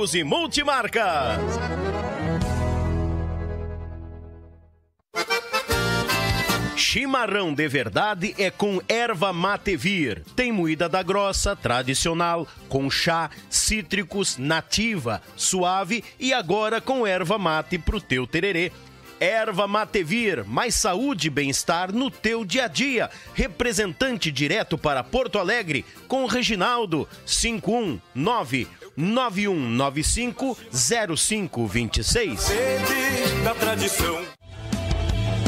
e Multimarcas. Chimarrão de verdade é com erva mate vir. Tem moída da grossa, tradicional, com chá, cítricos, nativa, suave e agora com erva mate pro teu tererê. Erva Matevir, mais saúde e bem-estar no teu dia a dia. Representante direto para Porto Alegre com Reginaldo 519 9195 0526. Sede da tradição.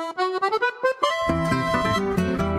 Thank you.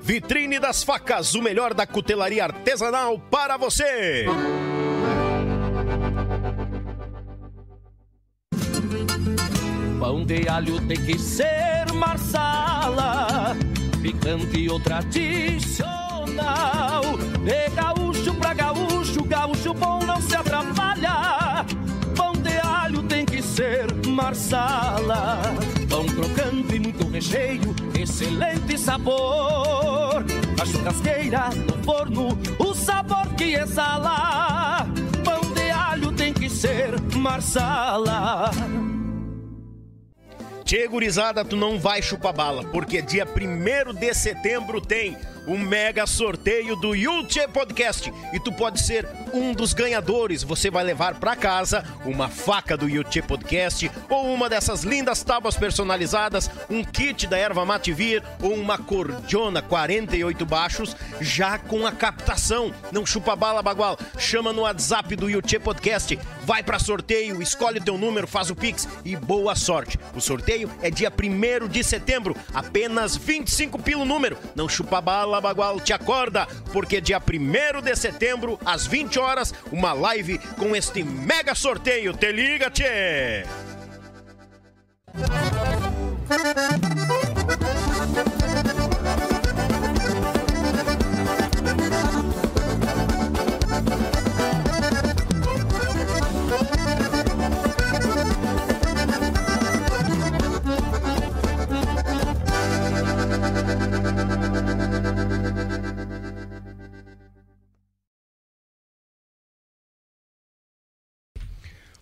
Vitrine das Facas, o melhor da cutelaria artesanal para você. Pão de alho tem que ser marsala, picante ou tradicional. De gaúcho pra gaúcho, gaúcho bom não se atrapalha. Pão de alho tem que ser marsala. Pão crocante e muito recheio, excelente sabor. A churrasqueira, no forno, o sabor que exala. Pão de alho tem que ser marsala. Tchê, gurizada, tu não vai chupar bala, porque dia 1 de setembro tem o mega sorteio do Yulche Podcast e tu pode ser um dos ganhadores. Você vai levar para casa uma faca do Yulche Podcast ou uma dessas lindas tábuas personalizadas, um kit da erva Mativir ou uma cordiona 48 baixos já com a captação. Não chupa bala, bagual. Chama no WhatsApp do Yulche Podcast. Vai para sorteio, escolhe o teu número, faz o Pix e boa sorte. O sorteio é dia 1 de setembro, apenas 25 pelo número. Não chupa bala, bagual, te acorda, porque dia 1 de setembro, às 20 horas, uma live com este mega sorteio. Te liga, tchê!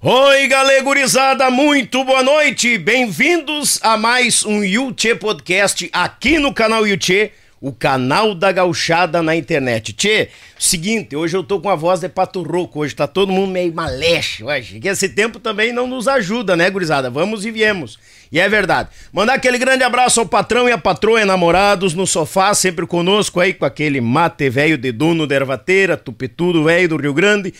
Oi, galegurizada, muito boa noite. Bem-vindos a mais um Yuchê Podcast aqui no canal Yuchê, o canal da gauchada na internet. Tchê, seguinte, hoje eu tô com a voz de pato rouco, hoje tá todo mundo meio maleche hoje. Que esse tempo também não nos ajuda, né, gurizada? Vamos e viemos. E é verdade. Mandar aquele grande abraço ao patrão e à patroa enamorados no sofá, sempre conosco aí com aquele mate velho de duno de ervateira, tupetudo velho do Rio Grande.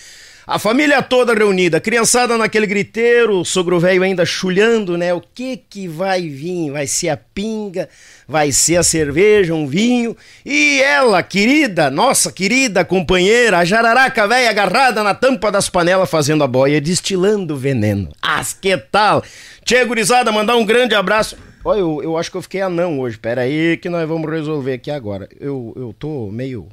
A família toda reunida, criançada naquele griteiro, o sogro velho ainda chulhando, né? O que que vai vir? Vai ser a pinga, vai ser a cerveja, um vinho. E ela, querida, nossa querida companheira, a jararaca velha agarrada na tampa das panelas fazendo a boia, destilando veneno. As que tal? Tchê, gurizada, mandar um grande abraço. Olha, eu, eu acho que eu fiquei anão hoje. Pera aí que nós vamos resolver aqui agora. Eu, eu tô meio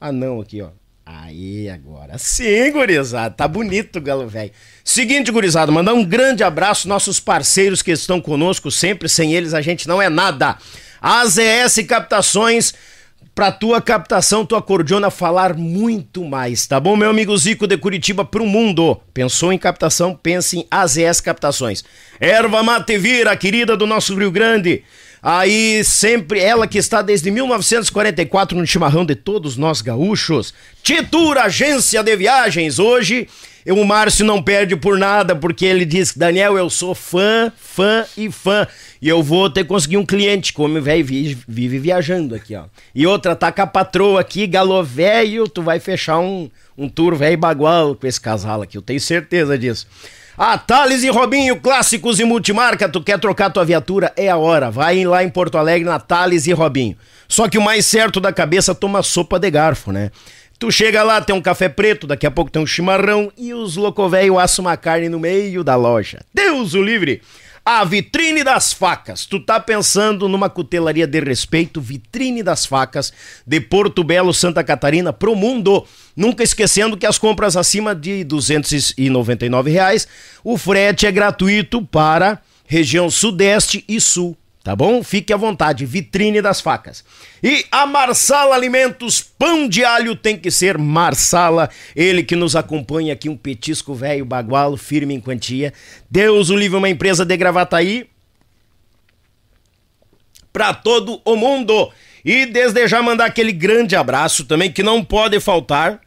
anão aqui, ó. Aí, agora sim, gurizada. Tá bonito galo velho. Seguinte, gurizada, mandar um grande abraço nossos parceiros que estão conosco sempre. Sem eles a gente não é nada. AZS Captações, pra tua captação, tua cordiona falar muito mais, tá bom, meu amigo Zico de Curitiba pro mundo? Pensou em captação? Pense em AZS Captações. Erva Mate Vira, querida do nosso Rio Grande. Aí sempre ela que está desde 1944 no chimarrão de todos nós gaúchos. Titura Agência de Viagens. Hoje o Márcio não perde por nada porque ele diz: Daniel, eu sou fã, fã e fã. E eu vou ter que conseguir um cliente, como velho vive, vive, viajando aqui, ó. E outra, tá com a patroa aqui, galo velho, tu vai fechar um, um tour velho bagual com esse casal aqui, eu tenho certeza disso. A Thales e Robinho, clássicos e multimarca. Tu quer trocar tua viatura? É a hora. Vai lá em Porto Alegre na Thales e Robinho. Só que o mais certo da cabeça toma sopa de garfo, né? Tu chega lá, tem um café preto, daqui a pouco tem um chimarrão e os loucovéio assam uma carne no meio da loja. Deus o livre! A vitrine das facas. Tu tá pensando numa cutelaria de respeito, vitrine das facas de Porto Belo, Santa Catarina, pro mundo. Nunca esquecendo que as compras acima de 299 reais, o frete é gratuito para região Sudeste e Sul. Tá bom? Fique à vontade, vitrine das facas. E a Marsala Alimentos, pão de alho tem que ser Marsala. Ele que nos acompanha aqui, um petisco velho bagualo, firme em quantia. Deus o livre, uma empresa de Gravataí. Pra todo o mundo. E desde já mandar aquele grande abraço também, que não pode faltar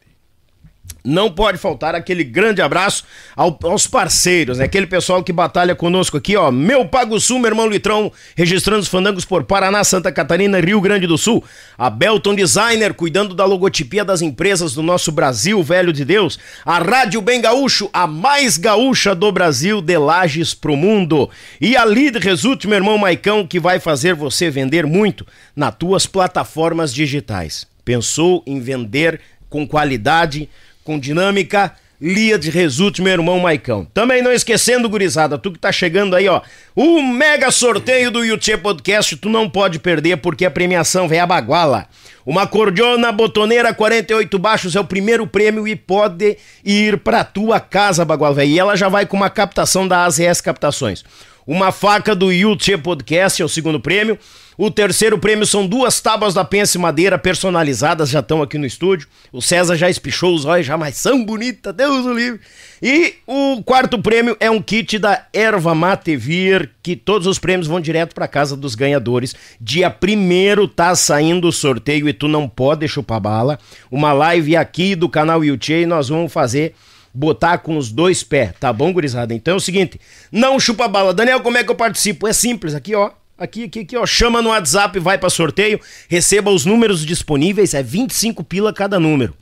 não pode faltar aquele grande abraço ao, aos parceiros, né? Aquele pessoal que batalha conosco aqui, ó. Meu Pago Sul, meu irmão Litrão, registrando os fandangos por Paraná, Santa Catarina, Rio Grande do Sul. A Belton Designer, cuidando da logotipia das empresas do nosso Brasil, velho de Deus. A Rádio Bem Gaúcho, a mais gaúcha do Brasil, de Lages pro mundo. E a Lead Result, meu irmão Maicão, que vai fazer você vender muito nas tuas plataformas digitais. Pensou em vender com qualidade, com dinâmica, Lia de Resulte, meu irmão Maicão. Também não esquecendo, gurizada, tu que tá chegando aí, ó, o mega sorteio do YouTube Podcast, tu não pode perder porque a premiação vem a baguala. Uma cordiona botoneira 48 baixos é o primeiro prêmio e pode ir pra tua casa, baguala, velho. E ela já vai com uma captação da AZS Captações. Uma faca do YouTube Podcast é o segundo prêmio. O terceiro prêmio são duas tábuas da Pense Madeira personalizadas, já estão aqui no estúdio. O César já espichou os olhos, já, mas são bonitas, Deus o livre. E o quarto prêmio é um kit da Erva Mate Vir, que todos os prêmios vão direto para casa dos ganhadores. Dia primeiro tá saindo o sorteio e tu não pode chupar bala. Uma live aqui do canal YouTube e nós vamos fazer botar com os dois pés, tá bom, gurizada? Então é o seguinte, não chupa bala. Daniel, como é que eu participo? É simples, aqui ó, Aqui, aqui, aqui, ó. Chama no WhatsApp, vai para sorteio, receba os números disponíveis, é 25 pila cada número.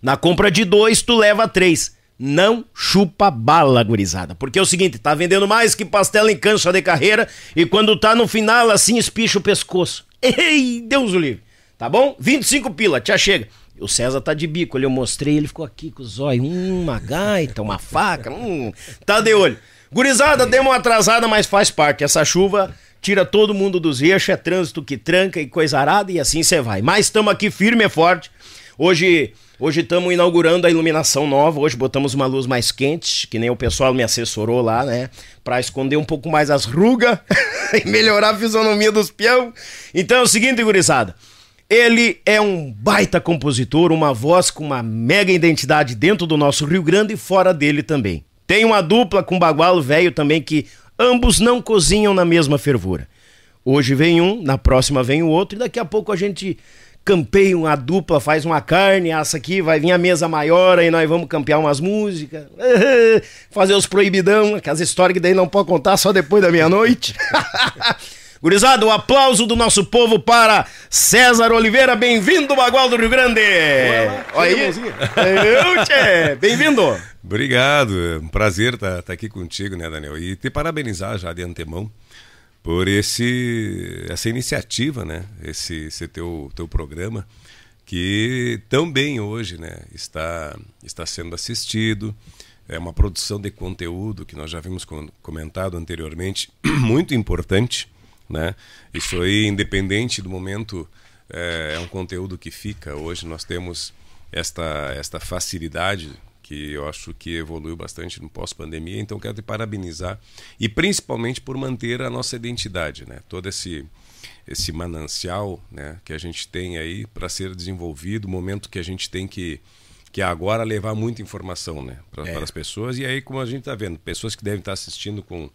Na compra de dois, tu leva três. Não chupa bala, gurizada. Porque é o seguinte, tá vendendo mais que pastel em cancha de carreira e quando tá no final, assim, espicha o pescoço. Ei, Deus o livre. Tá bom? 25 pila, já chega. O César tá de bico, ali eu mostrei, ele ficou aqui com os olhos. Hum, uma gaita, uma faca, hum, tá de olho. Gurizada, deu uma atrasada, mas faz parte. Essa chuva tira todo mundo dos eixos, é trânsito que tranca e coisa arada e assim você vai. Mas estamos aqui firme e forte. Hoje hoje estamos inaugurando a iluminação nova. Hoje botamos uma luz mais quente, que nem o pessoal me assessorou lá, né? Para esconder um pouco mais as rugas e melhorar a fisionomia dos peão. Então é o seguinte, gurizada. Ele é um baita compositor, uma voz com uma mega identidade dentro do nosso Rio Grande e fora dele também. Tem uma dupla com bagualo velho também que ambos não cozinham na mesma fervura. Hoje vem um, na próxima vem o outro, e daqui a pouco a gente campeia uma dupla, faz uma carne, assa aqui, vai vir a mesa maior, aí nós vamos campear umas músicas, fazer os proibidão, aquelas histórias que daí não pode contar só depois da meia-noite. Gurizada, o um aplauso do nosso povo para César Oliveira, bem-vindo, Bagual do Rio Grande! Olha aí, bem-vindo! Obrigado, é um prazer estar tá, tá aqui contigo, né, Daniel? E te parabenizar já de antemão por esse essa iniciativa, né? Esse, esse teu, teu programa que também hoje, né, está está sendo assistido. É uma produção de conteúdo que nós já vimos comentado anteriormente, muito importante, né? Isso aí, independente do momento, é, é um conteúdo que fica. Hoje nós temos esta esta facilidade que eu acho que evoluiu bastante no pós-pandemia. Então, quero te parabenizar e principalmente por manter a nossa identidade, né? Todo esse esse manancial, né, que a gente tem aí para ser desenvolvido, momento que a gente tem que que agora levar muita informação, né, para é. as pessoas. E aí, como a gente está vendo, pessoas que devem estar assistindo com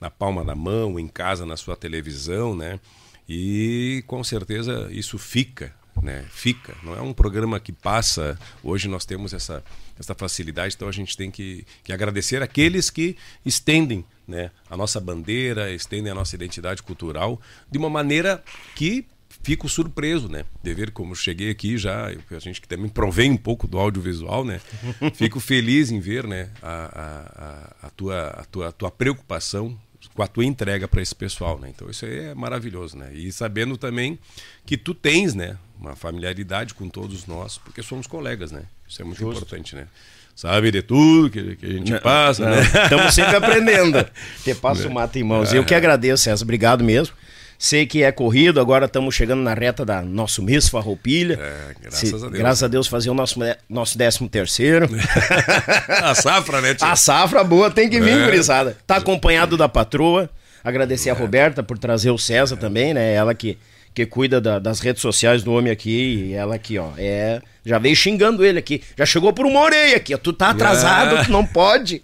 na palma da mão, em casa, na sua televisão, né? E com certeza isso fica, né? Fica. Não é um programa que passa. Hoje nós temos essa essa facilidade. Então a gente tem que, que agradecer aqueles que estendem né, a nossa bandeira, estendem a nossa identidade cultural de uma maneira que fico surpreso, né? De ver como cheguei aqui já, a gente que também provém um pouco do audiovisual, né? Fico feliz em ver, né, a, a, a, tua, a, tua, a tua preocupação com a tua entrega para esse pessoal, né? Então isso é maravilhoso, né? E sabendo também que tu tens, né, uma familiaridade com todos nós, porque somos colegas, né? Isso é muito Justo. importante, né? Sabe de tudo que, que a gente não, passa, não. né? Estamos sempre aprendendo. Te passo o mato em mãos. É. Eu que agradeço, César. Obrigado mesmo. Sei que é corrido, agora estamos chegando na reta da nosso mês Farroupilha. É, graças Se, a Deus. Graças a Deus fazer o nosso, nosso décimo terceiro. a safra, né, tio? A safra boa tem que vir, é. gurizada. Tá acompanhado da patroa. Agradecer é. a Roberta por trazer o César é. também, né? Ela que, que cuida da, das redes sociais do homem aqui. E ela aqui, ó, é... Já veio xingando ele aqui. Já chegou por uma orelha aqui, ó. Tu tá atrasado, é. tu não pode.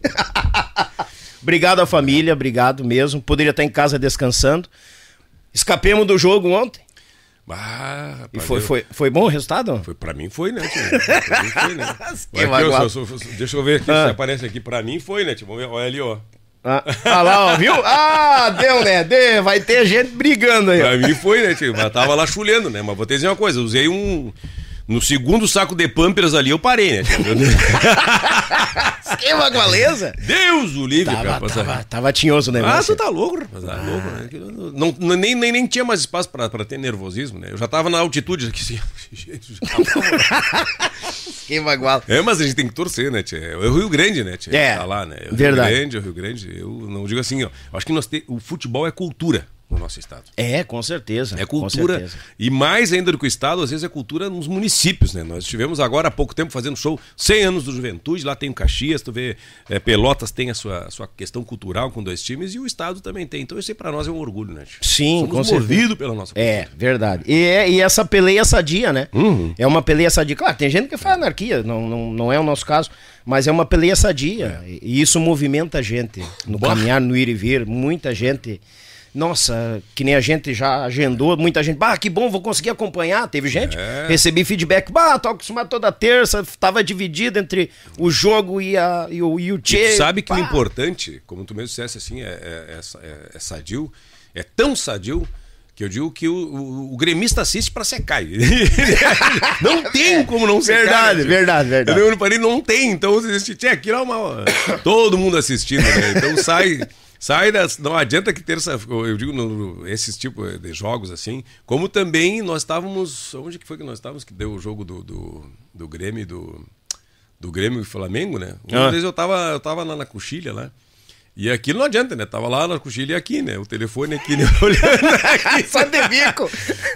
obrigado à família, obrigado mesmo. Poderia estar em casa descansando. Escapemos do jogo ontem. Ah, rapaz, e foi, eu... foi, foi bom o resultado? Foi, pra mim foi, né, tio? Pra mim foi, né? aqui, deixa eu ver aqui ah. se aparece aqui. Pra mim foi, né, tio? Olha ali, ó. Ah, ah, lá, ó, viu? Ah, deu, né? Deu, vai ter gente brigando aí. Pra mim foi, né, tio? Mas tava lá chulendo, né? Mas vou te dizer uma coisa, usei um. No segundo saco de Pampers ali eu parei, né? Esquema Gualeza? Deus o livre, tava, cara. Tava, tava tinhoso o negócio. Ah, tu tá louco, rapaz. Tá ah. louco, né? Não, não, nem, nem, nem tinha mais espaço pra, pra ter nervosismo, né? Eu já tava na altitude aqui, assim. Esquema Guala. É, mas a gente tem que torcer, né, tia? É o Rio Grande, né, tia? É. Tá lá, né? É o Verdade. Rio Grande, é o Rio Grande. Eu não digo assim, ó. Acho que nós te... o futebol é cultura no nosso estado. É, com certeza. É cultura. E mais ainda do que o estado, às vezes é cultura nos municípios, né? Nós estivemos agora há pouco tempo fazendo show 100 anos do Juventude, lá tem o Caxias, tu vê, é, Pelotas tem a sua, a sua questão cultural com dois times e o estado também tem. Então isso aí para nós é um orgulho, né? Sim, Somos com movido pela nossa cultura. É, verdade. E, é, e essa peleia sadia, né? Uhum. É uma peleia sadia. Claro, tem gente que faz anarquia, não, não, não é o nosso caso, mas é uma peleia sadia. É. E isso movimenta a gente no Boa. caminhar, no ir e vir. Muita gente nossa, que nem a gente já agendou, muita gente, bah, que bom, vou conseguir acompanhar. Teve gente, é. recebi feedback, bah, tô acostumado toda terça, tava dividido entre o jogo e, a, e o, e o Tchê. sabe que bah. o importante, como tu mesmo dissesse assim, é, é, é, é sadio, é tão sadio que eu digo que o, o, o gremista assiste para secar. não tem como não secar. Verdade, né, verdade, verdade. Eu não, não tem, então tinha aqui lá uma, todo mundo assistindo, né? Então sai Sai das, não adianta que terça, eu digo no, esses tipos de jogos assim, como também nós estávamos, onde que foi que nós estávamos que deu o jogo do, do, do Grêmio do do Grêmio e Flamengo, né? Uma ah. vez eu tava eu tava na, na coxilha lá. E aquilo não adianta, né? Tava lá na coxilha e aqui, né? O telefone aqui, né? Olhando aqui. Só de bico.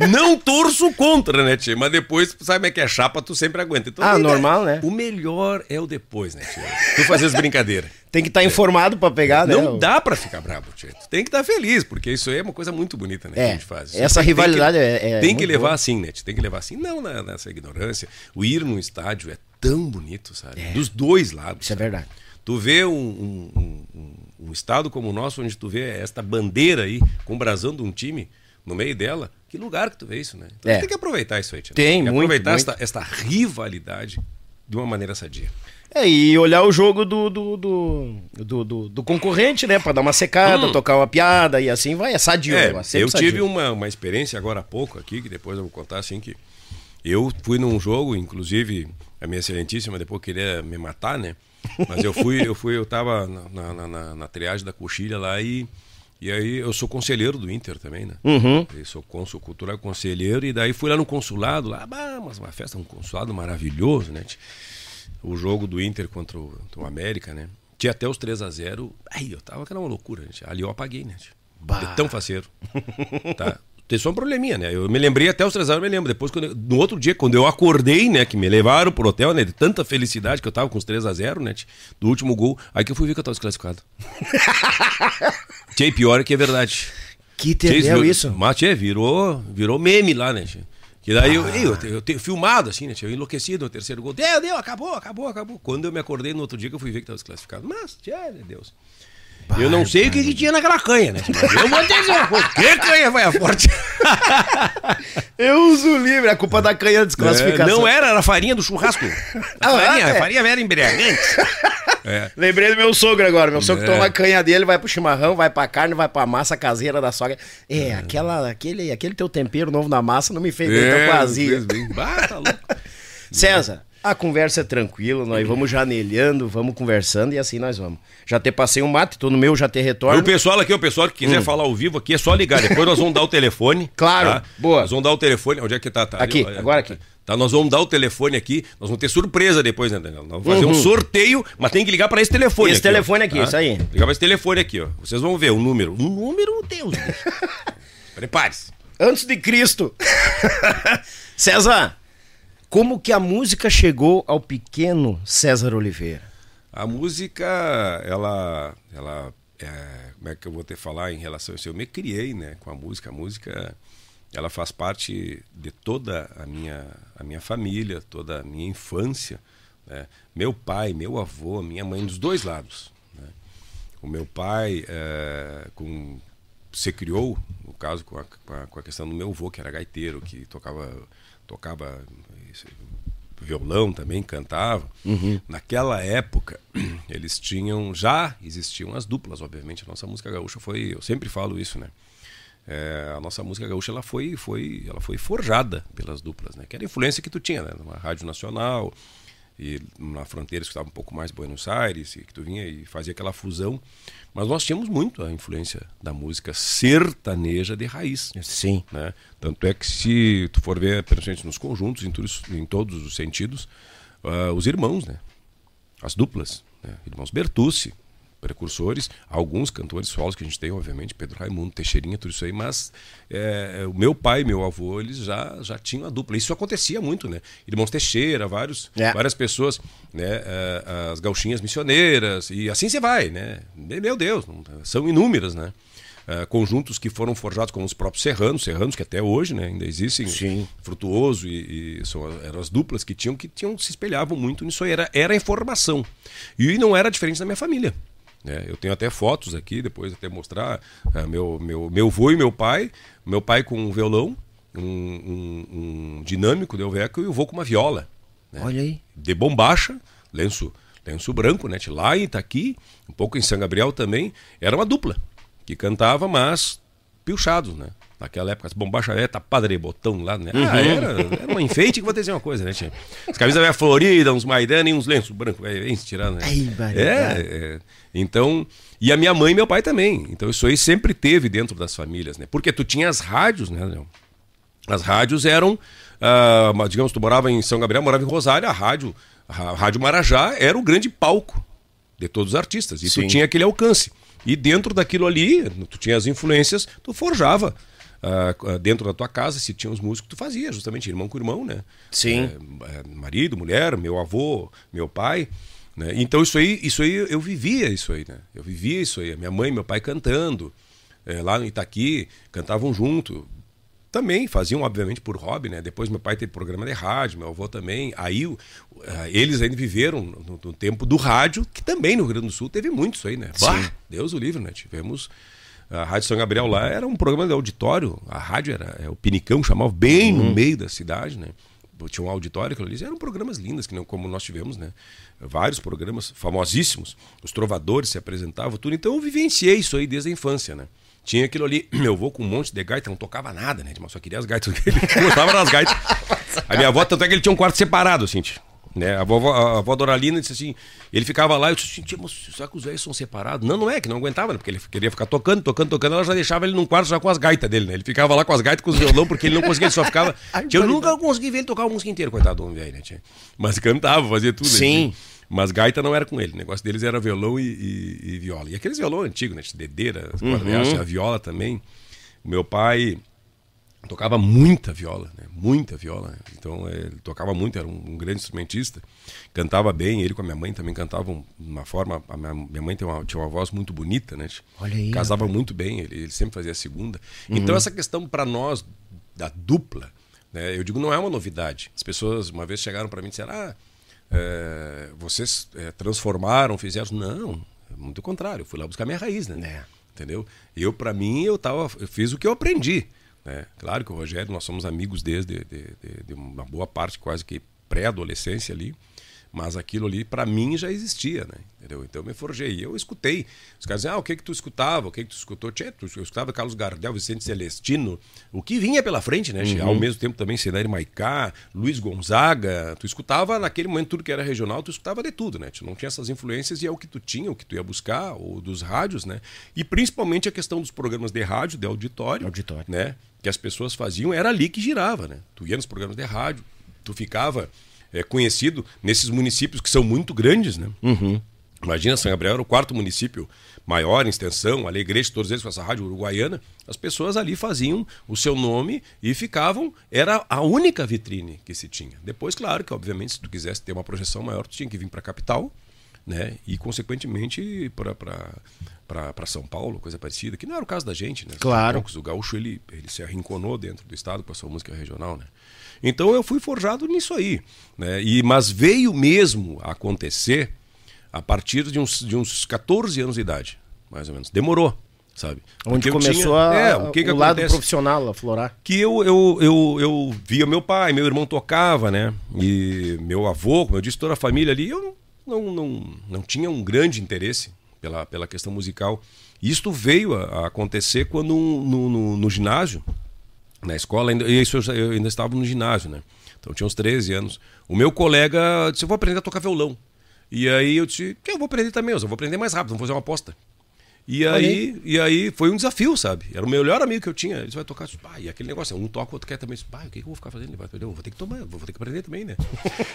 Não torço contra, né, tia? Mas depois, sabe como é que é chapa, tu sempre aguenta. Então, ah, normal, né? O melhor é o depois, né, tia? Tu fazer as brincadeiras. Tem que estar tá informado para pegar, né? Não dá para ficar bravo, tia. Tu tem que estar tá feliz, porque isso aí é uma coisa muito bonita, né? É, que a gente faz. Essa tem, rivalidade tem que, é, é, Tem que levar boa. assim, né? Tem que levar assim. Não nessa ignorância. O ir num estádio é tão bonito, sabe? É. Dos dois lados. Isso é sabe? é verdade Tu vê um, um, um, um estado como o nosso, onde tu vê esta bandeira aí, com o brasão de um time no meio dela, que lugar que tu vê isso, né? Então É. tem que aproveitar isso aí, Tia. Tem, que muito, aproveitar muito. Esta, esta rivalidade de uma maneira sadia. É, e olhar o jogo do, do, do, do, do- do concorrente, né? Pra dar uma secada, tocar uma piada e assim vai. É sadio. Hum. É, negócio, sempre eu tive sadio. uma, uma experiência agora há pouco aqui, que depois eu vou contar assim que eu fui num jogo, inclusive a minha excelentíssima depois queria me matar, né? Mas eu fui, eu fui, eu tava na, na, na, na triagem da coxilha lá e e aí eu sou conselheiro do Inter também, né? Uhum. Eu sou cônsul cultural conselheiro e daí fui lá no consulado lá, bah, mas uma festa, um consulado maravilhoso, né? O jogo do Inter contra o, contra o América, né? Tinha até os 3 a 0 Aí eu tava que era uma loucura, gente. Ali eu apaguei, né? Bah. De tão faceiro. tá? Tem só um probleminha, né? Eu me lembrei até os 3 a 0 eu me lembro. Depois, quando eu- no outro dia, quando eu acordei, né? Que me levaram pro hotel, né? De tanta felicidade que eu tava com os 3 a 0 né? Do último gol. Aí que eu fui ver que eu tava desclassificado. Tchê, pior é que é verdade. Que virou- isso? Mas, tchê, virou, virou meme lá, né? tchê? Que daí eu, eu, eu tenho filmado assim, né? Eu enlouquecido no terceiro gol. Deu, deu, acabou, acabou, acabou. Quando eu me acordei no outro dia que eu fui ver que tava desclassificado. Mas, tchê, meu Deus. Eu não sei o que, que tinha naquela canha, né? Eu vou dizer, pô, que canha vai a forte? Eu uso livre, a culpa da canha desclassificação. É, não era, era a farinha do churrasco. A Ah, farinha, é? a farinha era embriagante. É. Lembrei do meu sogro agora. Meu sogro É. toma a canha dele, vai pro chimarrão, vai pra carne, vai pra massa caseira da sogra. É, aquela, aquele, aquele teu tempero novo na massa não me fez bem, É, tô quase. fez bem. Bah, tá louco. César, a conversa é tranquila, nós vamos janelhando, vamos conversando e assim nós vamos. Já te passei um mate, tô no meu, já te E retorno. o pessoal aqui, o pessoal que quiser falar ao vivo aqui, é só ligar. Depois nós vamos dar o telefone. Hum. Claro, tá? boa. Nós vamos dar o telefone. Onde é que tá? Tá Aqui, ó, agora aqui. Tá, nós vamos dar o telefone aqui. Nós vamos ter surpresa depois, né, Daniel? Nós vamos fazer um sorteio, mas tem que ligar para esse telefone Uhum. Esse aqui. ó, telefone aqui, isso aí. Ligar para esse telefone aqui, ó. Vocês vão ver o número. Um número, Deus. Deus. Prepare-se. Antes de Cristo. César, como que a música chegou ao pequeno César Oliveira? A música, ela, ela, é, como é que eu vou ter falar em relação a isso? Eu me criei, né, com a música. A música, ela faz parte de toda a minha, a minha família, toda a minha infância. né? Meu pai, meu avô, minha mãe, dos dois lados. né? O meu pai, é, com, se criou, no caso, com a, com, a, questão do meu avô, que era gaiteiro, que tocava, tocava violão também, cantava. Naquela época, eles tinham, já existiam as duplas, obviamente. A nossa música gaúcha foi, eu sempre falo isso, né? É, a nossa música gaúcha ela foi, foi, ela foi forjada pelas duplas, né? Que era a influência que tu tinha, né? Numa rádio nacional e na fronteira que estava um pouco mais Buenos Aires, que tu vinha e fazia aquela fusão. Mas nós tínhamos muito a influência da música sertaneja de raiz Sim. né? Tanto é que se tu for ver, principalmente nos conjuntos, em, todos- em todos os sentidos, ah, os irmãos, né? As duplas, né? Irmãos Bertucci, precursores, alguns cantores solos que a gente tem, obviamente, Pedro Raimundo, Teixeirinha, tudo isso aí, mas é, o meu pai e meu avô, eles já, já tinham a dupla. Isso acontecia muito, né? Irmãos Teixeira, vários, É. várias pessoas, né? eh, as gauchinhas missioneiras, e assim você vai, né? Meu Deus, são inúmeras, né? Eh, conjuntos que foram forjados como os próprios serranos, serranos que até hoje né, ainda existem, Sim. frutuoso e, e são, eram as duplas que tinham que tinham se espelhavam muito nisso aí, era, era a informação. E não era diferente da minha família. Né? Eu tenho até fotos aqui, depois até mostrar eh, meu, meu, meu avô e meu pai, meu pai com um violão, um, um, um dinâmico de Elveco e o avô com uma viola. né? Olha aí. de bombacha, lenço, lenço branco, né? Lá em Itaqui, um pouco em São Gabriel também, era uma dupla que cantava, mas pilchados, né? Naquela época, as bombachas é padre botão lá, né? Ah, era, era um enfeite que vou dizer uma coisa, né? Tinha as camisas velhas floridas, uns maidana e uns lenços brancos, é, bem tirando, né? Ai, é, é, então, e a minha mãe e meu pai também. Então isso aí sempre teve dentro das famílias, né? Porque tu tinha as rádios, né, Leão? As rádios eram, ah, digamos, tu morava em São Gabriel, morava em Rosário, a rádio, a Rádio Marajá era o grande palco de todos os artistas. E Sim. tu tinha aquele alcance. E dentro daquilo ali, tu tinha as influências, tu forjava. Ah, ah, dentro da tua casa, se tinha os músicos, tu fazia, justamente, irmão com irmão, né? Sim. É, é, marido, mulher, meu avô, meu pai. Né? Então isso aí, isso aí eu vivia isso aí, né? Eu vivia isso aí. Minha mãe e meu pai cantando. é, lá no Itaqui, cantavam junto também faziam, obviamente, por hobby, né? Depois meu pai teve programa de rádio, meu avô também. Aí uh, eles ainda viveram no, no, tempo do rádio, que também no Rio Grande do Sul teve muito isso aí, né? Bah, Deus o livre, né? Tivemos. A Rádio São Gabriel lá era um programa de auditório, a rádio era é, o Pinicão, chamava bem uhum. no meio da cidade, né? Tinha um auditório que eles eram programas lindos, que não, como nós tivemos, né? Vários programas famosíssimos, os trovadores se apresentavam, tudo. Então eu vivenciei isso aí desde a infância, né? Tinha aquilo ali, meu avô com um monte de gaita, não tocava nada, né? Mas só queria as gaitas, ele gostava das gaitas. A minha avó, tanto é que ele tinha um quarto separado, assim, né? A, vovó, a avó Doralina disse assim, ele ficava lá, eu disse assim, mas será que os velhos são separados? Não, não é, que não aguentava, né? Porque ele queria ficar tocando, tocando, tocando, ela já deixava ele num quarto já com as gaitas dele, né? Ele ficava lá com as gaitas, com os violão, porque ele não conseguia, ele só ficava... eu nunca consegui ver ele tocar a música inteira, coitado do homem velho, né? Mas cantava, fazia tudo. Sim. Mas gaita não era com ele. O negócio deles era violão e, e, e viola. E aqueles violão antigos, né? Dedeira, uhum. a viola também. O meu pai tocava muita viola, né? Muita viola. Então ele tocava muito, era um, um, grande instrumentista. Cantava bem, ele com a minha mãe também cantavam de uma forma. A minha, minha mãe uma, tinha uma voz muito bonita, né? Olha aí. Casava muito bem, ele, ele, sempre fazia a segunda. Uhum. Então essa questão para nós da dupla, né? Eu digo, não é uma novidade. As pessoas uma vez chegaram para mim e disseram: ah, é, vocês é, transformaram, fizeram. Não, muito contrário. Eu fui lá buscar minha raiz, né? É. Entendeu? Eu, para mim, eu, tava, eu fiz o que eu aprendi. Né? Claro que o Rogério, nós somos amigos desde de, de, de uma boa parte, quase que pré-adolescência ali. Mas aquilo ali, para mim, já existia, né? Entendeu? Então eu me forjei. Eu escutei. Os caras diziam, ah, o que que tu escutava? O que que tu escutou? Tchê, tu, eu escutava Carlos Gardel, Vicente Celestino. O que vinha pela frente, né? Uhum. Ao mesmo tempo também Cenari Maicá, Luiz Gonzaga. Tu escutava, naquele momento, tudo que era regional, tu escutava de tudo, né? Tu não tinha essas influências e é o que tu tinha, o que tu ia buscar, ou dos rádios, né? E principalmente a questão dos programas de rádio, de auditório. Auditório. Né? Que as pessoas faziam, era ali que girava, né? Tu ia nos programas de rádio, tu ficava é, conhecido nesses municípios que são muito grandes, né? Uhum. Imagina, São Gabriel era o quarto município maior em extensão, Alegrete, todos eles com essa rádio uruguaiana. As pessoas ali faziam o seu nome e ficavam. Era a única vitrine que se tinha. Depois, claro que, obviamente, se tu quisesse ter uma projeção maior, tu tinha que vir para a capital, né? E, consequentemente, para São Paulo, coisa parecida, que não era o caso da gente, né? Claro. O gaúcho ele, ele se arrinconou dentro do estado com a sua música regional, né? Então eu fui forjado nisso aí. Né? E, mas veio mesmo acontecer a partir de uns, de uns 14 anos de idade, mais ou menos. Demorou, sabe? Onde Porque começou tinha, a, é, o, que que o lado profissional a florar. Que eu, eu, eu, eu via meu pai, meu irmão tocava, né? E meu avô, como eu disse, toda a família ali, eu não, não, não tinha um grande interesse pela, pela questão musical. Isto veio a, a acontecer quando no, no, no ginásio, na escola, ainda, isso eu, ainda estava no ginásio, né? Então eu tinha uns 13 anos. O meu colega disse: Eu vou aprender a tocar violão. E aí eu disse: Eu vou aprender também, eu vou aprender mais rápido, vamos fazer uma aposta. E aí, e aí foi um desafio, sabe? Era o melhor amigo que eu tinha. Ele vai tocar, ah, e aquele negócio, um toca, o outro quer também. Ah, o que, que eu vou ficar fazendo? Ele vai, eu vou ter que tomar, vou ter que aprender também, né?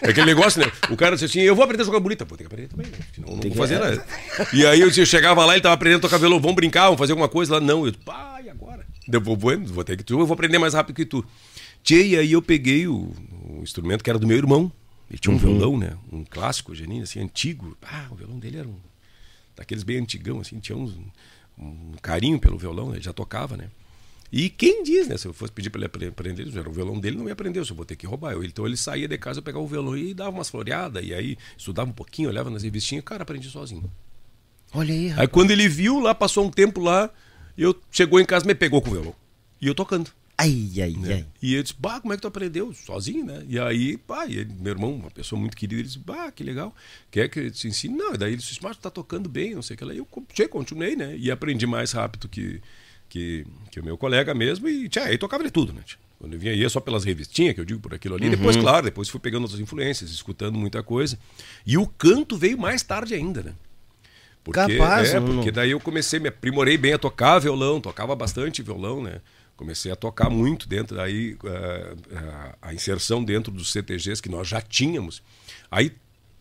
É aquele negócio, né? O cara disse assim, eu vou aprender a jogar bonita, vou ter que aprender também, né? Senão não vou fazer nada. E aí eu, chegava lá, ele tava aprendendo a tocar violão, vamos brincar, vamos fazer alguma coisa lá. Não, eu, pá, e agora? Eu vou, vou, vou ter que tu, eu vou aprender mais rápido que tu. Tchê, e aí eu peguei o, o, instrumento que era do meu irmão. Ele tinha um uhum. violão, né? Um clássico, geninho, assim, antigo. Ah, o violão dele era um. Daqueles bem antigão, assim, tinha uns, um carinho pelo violão, né? ele já tocava, né? E quem diz, né? Se eu fosse pedir para ele aprender, o violão dele não ia aprender, eu só vou ter que roubar. Então ele saía de casa, eu pegava o violão e dava umas floreadas, e aí estudava um pouquinho, olhava nas revistinhas, cara, aprendi sozinho. Olha aí, rapaz. Aí quando ele viu lá, passou um tempo lá, eu chegou em casa me pegou com o violão. E eu tocando. Ai, ai, né? ai. E ele disse, bah, como é que tu aprendeu? Sozinho, né? E aí, pá, e ele, meu irmão, uma pessoa muito querida, ele disse, bah, que legal. Quer que eu te ensine? Não, e daí ele disse, mas tu tá tocando bem, não sei o que lá. E eu continuei, né? E aprendi mais rápido que, que, que o meu colega mesmo. E tchá, aí tocava de tudo, né? Quando eu vinha, ia só pelas revistinhas, que eu digo por aquilo ali. Uhum. Depois, claro, depois fui pegando outras influências, escutando muita coisa. E o canto veio mais tarde ainda, né? Porque, Capaz, é, porque daí eu comecei, me aprimorei bem a tocar violão, tocava bastante violão, né? Comecei a tocar muito dentro, daí uh, uh, a inserção dentro dos CTGs que nós já tínhamos. Aí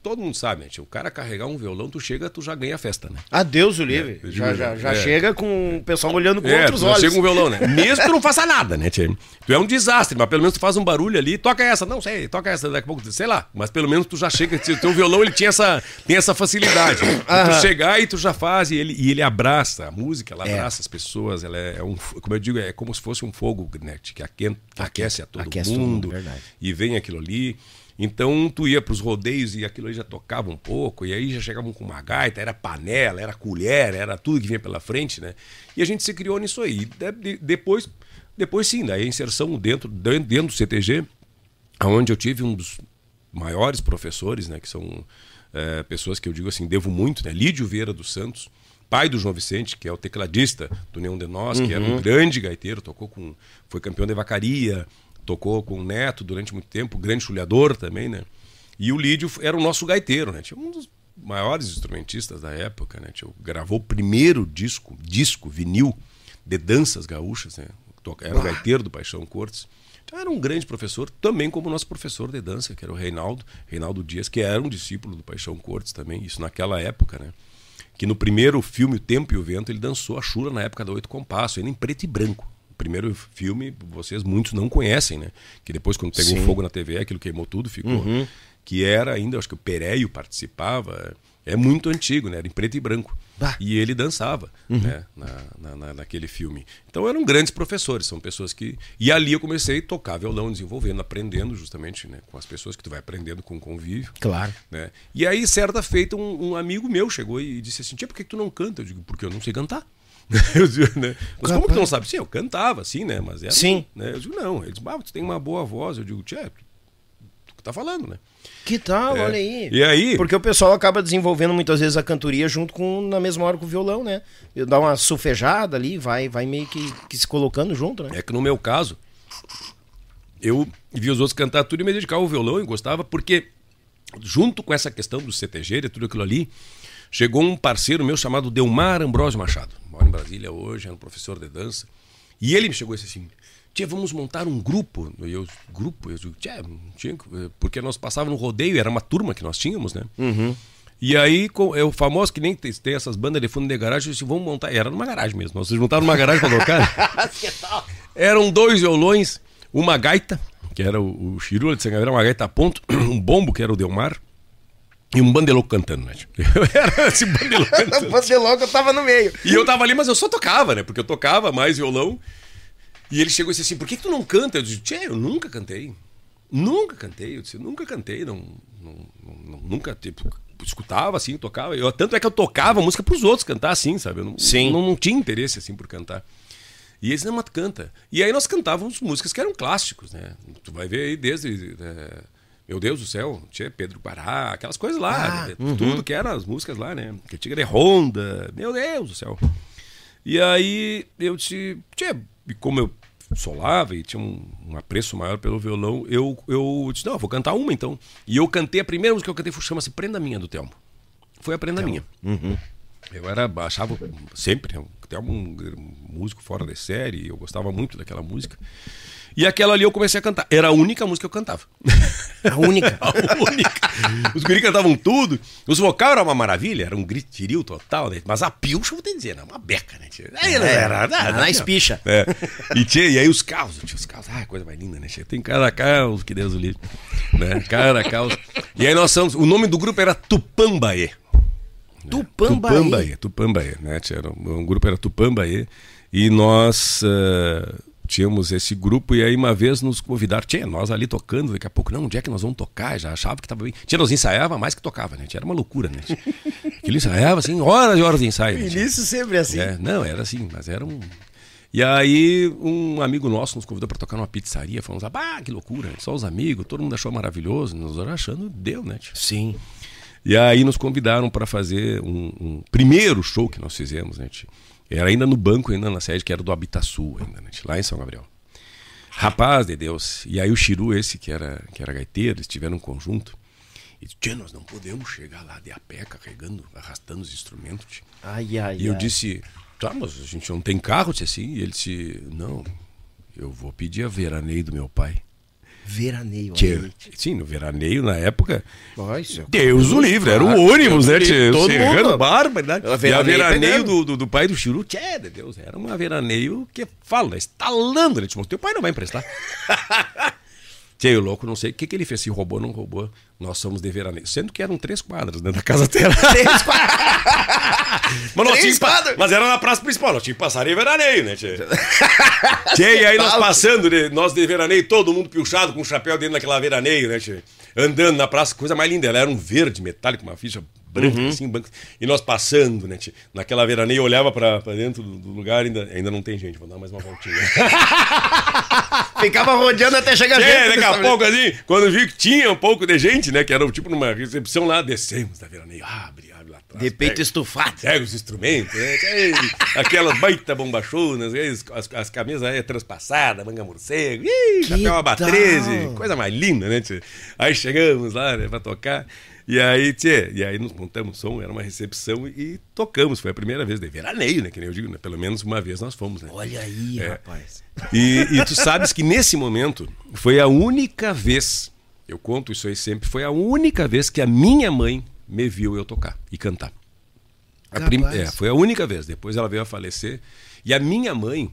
todo mundo sabe, né? O cara carregar um violão, tu chega, tu já ganha a festa, né? Adeus, o livre. É, já já, já é. chega com o pessoal olhando com É, outros olhos. chega um violão, né? Mesmo que tu não faça nada, né, tia? Tu é um desastre, mas pelo menos tu faz um barulho ali, toca essa, não sei, toca essa, daqui a pouco, sei lá. Mas pelo menos tu já chega, o teu violão ele tinha essa, tem essa facilidade. tu chegar e tu já faz, e ele, e ele abraça, a música, ela É. abraça as pessoas, ela é um, como eu digo, é como se fosse um fogo, né, que, aquece a todo aquece todo mundo, mundo, verdade. e vem aquilo ali. Então tu ia pros rodeios e aquilo aí já tocava um pouco, e aí já chegavam com uma gaita, era panela, era colher, era tudo que vinha pela frente, né? E a gente se criou nisso aí. De- de- depois, depois sim, daí a inserção dentro, dentro do CTG, onde eu tive um dos maiores professores, né? Que são é, pessoas que eu digo assim, devo muito, né? Lídio Vieira dos Santos, pai do João Vicente, que é o tecladista do Neon de Nós, que era um grande gaiteiro, tocou com. foi campeão de vacaria, tocou com o Neto durante muito tempo, grande chulhador também, né? E o Lídio era o nosso gaiteiro, né? Tinha um dos maiores instrumentistas da época, né? Tinha, gravou o primeiro disco, disco, vinil, de danças gaúchas, né? Era o gaiteiro do Paixão Cortes. Então era um grande professor, também como o nosso professor de dança, que era o Reinaldo, Reinaldo Dias, que era um discípulo do Paixão Cortes também, isso naquela época, né? Que no primeiro filme O Tempo e o Vento, ele dançou a chula na época da Oito Compasso, ainda em preto e branco. O primeiro filme, vocês muitos não conhecem, né? Que depois, quando pegou fogo na TV, aquilo queimou tudo, ficou. Que era ainda, acho que o Pereio participava. É muito antigo, né? Era em preto e branco. Bah. E ele dançava né? na, na- na- naquele filme. Então eram grandes professores, são pessoas que. E ali eu comecei a tocar violão, desenvolvendo, aprendendo justamente né? com as pessoas que tu vai aprendendo com o convívio. Claro. Né? E aí, certa feita, um, um amigo meu chegou e disse assim: Tia, por que tu não canta? Eu digo, porque eu não sei cantar. eu digo, né? Mas como que não sabe? Sim, eu cantava, assim, né? Mas era, Sim. Né? Eu digo, não. Ele disse, ah, tu tem uma boa voz. Eu digo, tia, tu que tá falando, né? Que tal? É. Olha aí. E aí? Porque o pessoal acaba desenvolvendo muitas vezes a cantoria junto com, na mesma hora com o violão, né? Dá uma sufejada ali, vai, vai meio que, que se colocando junto, né? É que no meu caso, eu vi os outros cantar tudo e me dedicava ao violão e gostava, porque junto com essa questão do CTG e tudo aquilo ali, chegou um parceiro meu chamado Delmar Ambrosio Machado. Mora em Brasília hoje, é um professor de dança. E ele me chegou e disse assim: Tia, vamos montar um grupo. E eu, grupo? Eu digo, Tia, tinha, que- porque nós passávamos no rodeio, era uma turma que nós tínhamos, né? E aí, é o famoso que nem tem, essas bandas de fundo de garagem, eu disse, vamos montar. Era numa garagem mesmo. Nós se juntaram numa garagem pra tocar. Eram dois violões, uma gaita, que era o, o Chirula de Sangaveira, uma gaita a ponto, um bombo, que era o Delmar, e um bandelouco cantando, né? Eu era esse bandelouco cantando. Logo eu tava no meio. E eu tava ali, mas eu só tocava, né? Porque eu tocava mais violão. E ele chegou e disse assim: por que, que tu não canta? Eu disse: Tchê, eu nunca cantei. Nunca cantei. Eu disse: nunca cantei. Não, não, não- nunca, tipo, escutava assim, tocava. Eu, tanto é que eu tocava música pros outros cantar assim, sabe? Eu não, Sim. Não, não tinha interesse assim por cantar. E eles, não, mas tu canta. E aí nós cantávamos músicas que eram clássicos, né? Tu vai ver aí desde. é, meu Deus do céu, tinha Pedro Pará, aquelas coisas lá, Ah, né? tudo que eram as músicas lá, né? Que tinha de Honda, meu Deus do céu. E aí eu disse, tia, e como eu solava e tinha um, um apreço maior pelo violão, eu, eu disse, não, eu vou cantar uma então. E eu cantei, a primeira música que eu cantei foi- chama-se Prenda Minha, do Telmo. Foi a Prenda Minha. Eu era, achava sempre, né, o Telmo um, um músico fora de série, eu gostava muito daquela música. E aquela ali eu comecei a cantar. Era a única música que eu cantava. A única. A única. Os guris cantavam tudo. Os vocal era uma maravilha, era um gritiril total, né? Mas a pilcha, vou te dizer, era uma beca, né? tia? Aí não É, era nada. na espicha. É. E, e aí os carros, os carros, ah, coisa mais linda, né? tia? Tem cada caos, que Deus o livre. Né? Cada caos. E aí nós somos, o nome do grupo era Tupambaê. Tupambaê. Tupambaê, Tupambaê, né? Tinha, era um, um grupo era Tupambaê e nós eh, tínhamos esse grupo e aí uma vez nos convidaram, tinha nós ali tocando, daqui a pouco, não, onde é que nós vamos tocar? Já achava que estava bem. Tinha, nós ensaiava mais que tocava, né? Era uma loucura, né? Aquilo ensaiava assim, horas e horas de ensaio. né? Início sempre assim. É, não, era assim, mas era um. E aí, um amigo nosso nos convidou para tocar numa pizzaria. Falamos, ah, que loucura, só os amigos, todo mundo achou maravilhoso. Nós achando, deu, né? Sim. E aí nos convidaram para fazer um, um primeiro show que nós fizemos, né? Era ainda no banco, ainda na sede, que era do Habitasul, ainda, né? lá em São Gabriel. Rapaz de Deus. E aí o Chiru, esse que era, que era gaiteiro, eles tiveram um conjunto. E disse, "Tchê, nós não podemos chegar lá de a pé, carregando, arrastando os instrumentos. tio." Ai, ai, E eu ai. disse, tá, mas a gente não tem carro, disse assim. E ele disse, não, eu vou pedir a veraneio do meu pai. Veraneio. Aí. sim, no veraneio, na época. Isso é- Deus o livre, era Claro, o ônibus, né? Tchê? todo Serrano mundo. Bárbara, né? E a veraneio do, do, do pai do Chiru, tchê, de Deus, era uma veraneio que fala, né? estalando, né? Tipo, teu pai não vai emprestar. Tchê, o louco, não sei o que, que ele fez, se roubou ou não roubou. Nós somos de veraneio. Sendo que eram três quadras, né? Da casa dela. Três quadras. Mas, Três quadras. mas era na praça principal, nós tínhamos que passar em veraneio, né, tchê? tchê, e aí nós passando, nós de veraneio, todo mundo piochado com um chapéu dentro daquela veraneio, né, tchê? Andando na praça, coisa mais linda. Ela era um verde metálico, uma ficha branca, Uhum. assim, branca. E nós passando, né, tchê? Naquela veraneio, eu olhava pra, pra dentro do, do lugar, ainda, ainda não tem gente, vou dar mais uma voltinha. Ficava rodeando até chegar É, gente. daqui a pouco, assim, quando vi que tinha um pouco de gente, né? Que era tipo numa recepção lá, descemos da veraneio, abre, abre lá atrás. De peito pega- estufado. Pega os instrumentos, né? Aquelas baita bombachonas, ei, as, as camisas aí transpassadas, manga morcego, ih, chapéu aba tal? 13, coisa mais linda, né? tchê? Aí chegamos lá, né, pra tocar. E aí, tchê, e aí nos montamos som, era uma recepção e tocamos. Foi a primeira vez, de veraneio, né? Que nem eu digo, né? Pelo menos uma vez nós fomos, né? Olha aí, É. rapaz. E, e tu sabes que nesse momento foi a única vez, eu conto isso aí sempre, foi a única vez que a minha mãe me viu eu tocar e cantar. A prim- é, foi a única vez. Depois ela veio a falecer. E a minha mãe,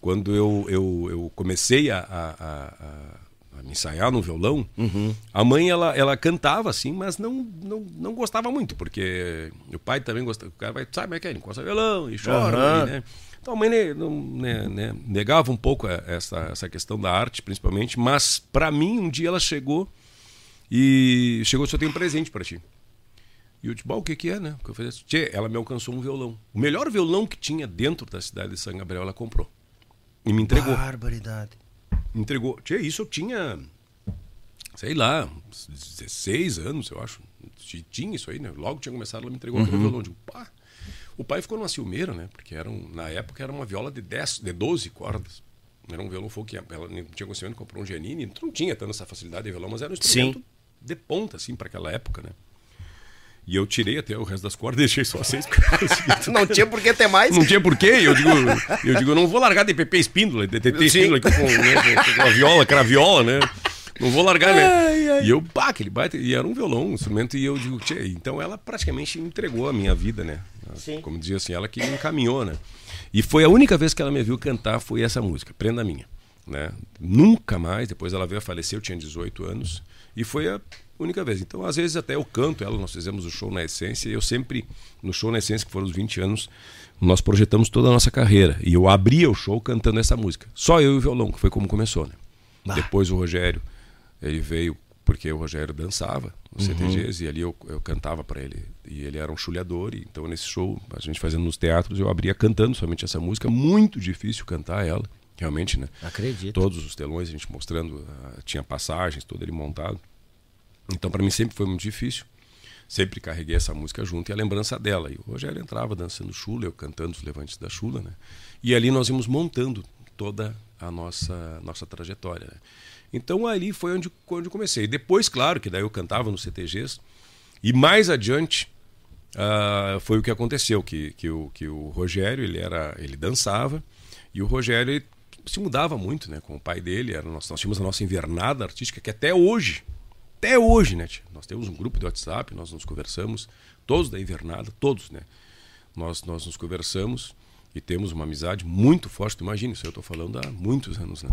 quando eu, eu, eu comecei a, a, a- ensaiar no violão, Uhum. a mãe ela, ela cantava assim, mas não, não, não gostava muito, porque o pai também gostava. O cara vai, sabe como é que é? Ele encosta violão e chora, Aham. e, né? Então a mãe né, né, né, negava um pouco a- essa, essa questão da arte, principalmente, mas para mim, um dia ela chegou e chegou, só tem um presente para ti. E eu "Bah, o que que é, né? Que eu falei, Tchê, ela me alcançou um violão. O melhor violão que tinha dentro da cidade de São Gabriel, ela comprou. E me entregou. Barbaridade. Entregou. Tchê, isso eu tinha, sei lá, uns 16 anos, eu acho. Tinha isso aí, né? Logo tinha começado, ela me entregou aquele violão. Digo, pá. O pai ficou numa ciumeira, né? Porque era um, na época era uma viola de 10, de 12 cordas. Era um violão folk, ela não tinha conhecimento, comprou um Giannini, não tinha tanta essa facilidade de violão, mas era um instrumento Sim. de ponta, assim, para aquela época, né? E eu tirei até o resto das cordas e deixei só seis. consegui Não tinha por que ter mais. não tinha porquê. Eu digo, eu digo, eu não vou largar de PP Espíndola, de TT Espíndola aqui com, né, com a viola, craviola, né? Não vou largar, né? E eu, pá, aquele baita. E era um violão, um instrumento, e eu digo, tchê, então ela praticamente entregou a minha vida, né? Sim. Como dizia assim, ela que me encaminhou, né? E foi a única vez que ela me viu cantar, foi essa música, Prenda Minha. Né? Nunca mais, depois ela veio a falecer, eu tinha 18 anos, e foi a única vez. Então, às vezes, até eu canto ela, nós fizemos o show na Essência, e eu sempre, no show na Essência, que foram os 20 anos, nós projetamos toda a nossa carreira. E eu abria o show cantando essa música. Só eu e o violão, que foi como começou, né? Ah. Depois o Rogério, ele veio porque o Rogério dançava nos CTGs e ali eu, eu cantava para ele. E ele era um chulhador, e então nesse show, a gente fazendo nos teatros, eu abria cantando somente essa música. Muito difícil cantar ela, realmente, né? Acredito. Todos os telões a gente mostrando, ah, tinha passagens, todo ele montado. Então para mim sempre foi muito difícil. Sempre carreguei essa música junto e a lembrança dela. E o Rogério entrava dançando chula, eu cantando os levantes da chula, né? E ali nós íamos montando toda a nossa nossa trajetória. né? Então ali foi onde, onde comecei. Depois, claro, que daí eu cantava nos CTGs. E mais adiante ah, foi o que aconteceu, que, que, o, que o Rogério, ele era ele dançava, e o Rogério ele se mudava muito né, com o pai dele. Era, nós, nós tínhamos a nossa invernada artística, que até hoje, até hoje, né? tia? Nós temos um grupo de WhatsApp, nós nos conversamos, todos da invernada, todos, né? Nós, nós nos conversamos e temos uma amizade muito forte. Tu imagina, isso eu estou falando há muitos anos, né?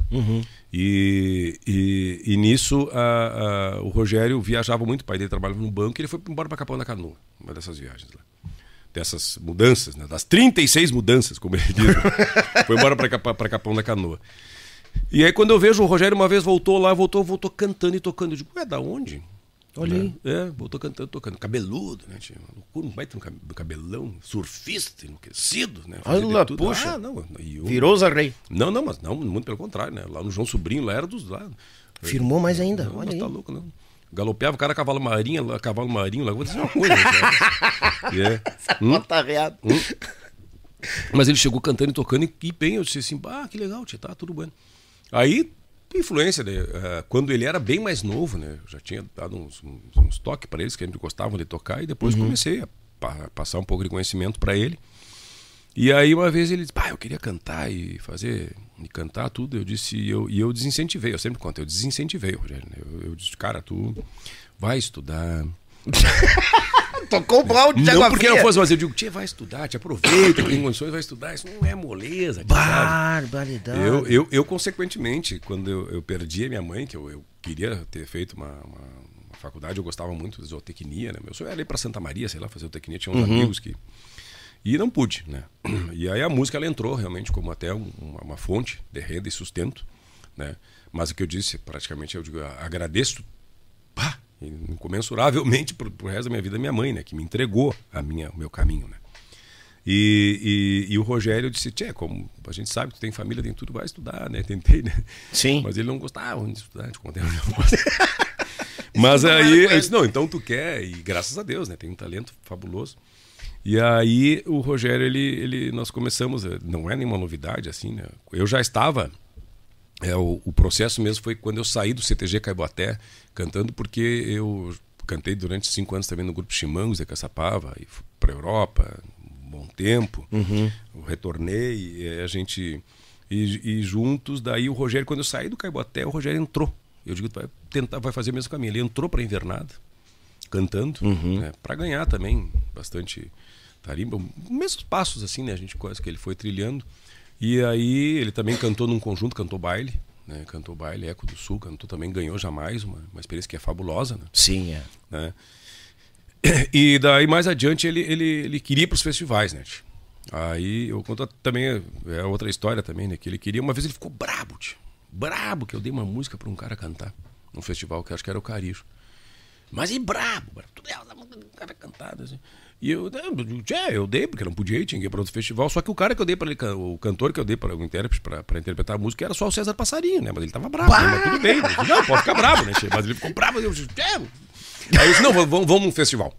E, e, e nisso a- a- o Rogério viajava muito, o pai dele trabalhava no banco e ele foi embora para Capão da Canoa, uma dessas viagens lá. Dessas mudanças, né? das 36 mudanças, como ele diz. né? foi embora para Capão da Canoa. E aí quando eu vejo o Rogério uma vez voltou lá, voltou, voltou cantando e tocando. Eu digo, ué, da onde? Olha Né? aí. É, voltou cantando, tocando. Cabeludo, né? Tinha loucura, um baita no cabelão, surfista, enlouquecido, né? Olha, puxa. Ah, não. Eu- Virou Zé Rei. Não, não, mas não, muito pelo contrário, né? Lá no João Sobrinho, lá era dos lá. Firmou mais ainda. Não, Olha mas aí. tá louco, não. Galopeava o cara cavalo marinho, lá, cavalo marinho, lá, vou dizer uma coisa. cara. É. Hum? Tá reado. Mas ele chegou cantando e tocando e, e bem, eu disse assim, ah, que legal, tia, tá tudo bem. Aí, influência, né? eh, quando ele era bem mais novo, né? Eu já tinha dado uns, uns, uns toques para eles que eles gostavam de tocar e depois comecei a pa- passar um pouco de conhecimento para ele. E aí uma vez ele disse, pá, eu queria cantar e fazer, e cantar tudo. Eu disse, e eu, e eu desincentivei, eu sempre conto, eu desincentivei, Rogério. né? Eu, eu disse, cara, tu vai estudar. Tocou o balde de Não água porque fria. não fosse, mas eu digo, tia, vai estudar, te aproveita, tem condições, vai estudar. Isso não é moleza, tia, sabe? Barbaridade. Eu, eu, eu, consequentemente, quando eu, eu perdi a minha mãe, que eu, eu queria ter feito uma, uma, uma faculdade, eu gostava muito de zootecnia, né? Meu sonho era ir para Santa Maria, sei lá, fazer zootecnia. Tinha uns amigos que. E não pude, né? E aí a música ela entrou realmente como até um- uma, uma fonte de renda e sustento, né? Mas o que eu disse, praticamente, eu digo, agradeço pá, incomensuravelmente pro, pro resto da minha vida, minha mãe, né? Que me entregou a minha, o meu caminho, né? E, e, e o Rogério disse, Tchê, como a gente sabe que tu tem família, tem tudo, vai estudar, né? Tentei, né? Sim. Mas ele não gostava de estudar, te contei. Mas aí eu disse, não, então tu quer, e graças a Deus, né? Tem um talento fabuloso. E aí o Rogério, ele, ele, nós começamos, eh, não é nenhuma novidade assim, né? Eu já estava, é, o, o processo mesmo foi quando eu saí do CTG Caiboaté cantando, porque eu cantei durante cinco anos também no grupo Chimangos de Caçapava, e fui para Europa, um bom tempo. Eu retornei e eh, a gente. E, e juntos, daí o Rogério, quando eu saí do Caiboaté, o Rogério entrou. Eu digo, vai tentar, vai fazer o mesmo caminho. Ele entrou para a invernada, cantando, né, para ganhar também bastante tarimba, mesmos passos assim, né, a gente quase que ele foi trilhando. E aí ele também cantou num conjunto, cantou baile, né, cantou baile Eco do Sul, cantou também ganhou jamais uma, uma experiência que é fabulosa, né? Sim, é. né? E daí mais adiante ele, ele, ele queria ir para os festivais, né? Aí eu conto também, é outra história também, né? Que ele queria, uma vez ele ficou brabo, tio. Brabo, que eu dei uma música para um cara cantar num festival que acho que era o Carijo. Mas e brabo, brabo. Tu deu essa música, o cara cantado assim. E eu, né, tchê, eu dei, porque não podia ir, tinha que ir para outro festival. Só que o cara que eu dei para ele, o cantor que eu dei para o intérprete para interpretar a música era só o César Passarinho, né? Mas ele tava bravo, né? mas tudo bem. Disse, não, pode ficar bravo, né? Mas ele ficou bravo, eu disse, tchê, Aí eu disse, não, vamos, vamos num festival.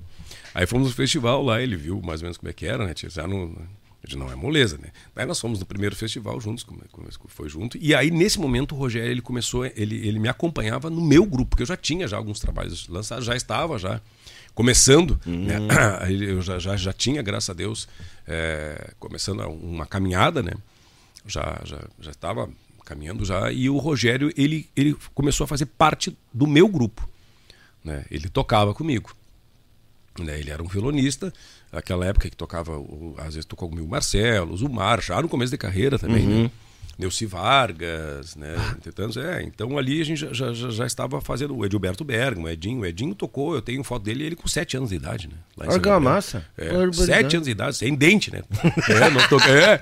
Aí fomos no festival lá, ele viu mais ou menos como é que era, né? Já eu disse, não é moleza, né? Daí nós fomos no primeiro festival juntos, foi junto. E aí, nesse momento, o Rogério, ele começou, ele, ele me acompanhava no meu grupo, porque eu já tinha já alguns trabalhos lançados, já estava já começando, né? Aí Eu já, já, já tinha, graças a Deus, é, começando uma caminhada, né? Já, já, já estava caminhando já. E o Rogério, ele, ele começou a fazer parte do meu grupo né? Ele tocava comigo. Né? Ele era um violonista, naquela época que tocava, às vezes tocou comigo o Marcelo, o Zumar, já no começo de carreira também, né? Neuci Vargas, né? Tantos, é, então ali a gente já, já, já- estava fazendo o Edilberto Bergamo, o Edinho. O Edinho tocou, eu tenho foto dele, ele com 7 anos de idade, né? Lá em Olha São que Gabriel. massa. É, Barbaridade. 7 anos de idade, sem dente, né? É, nós, toca- é,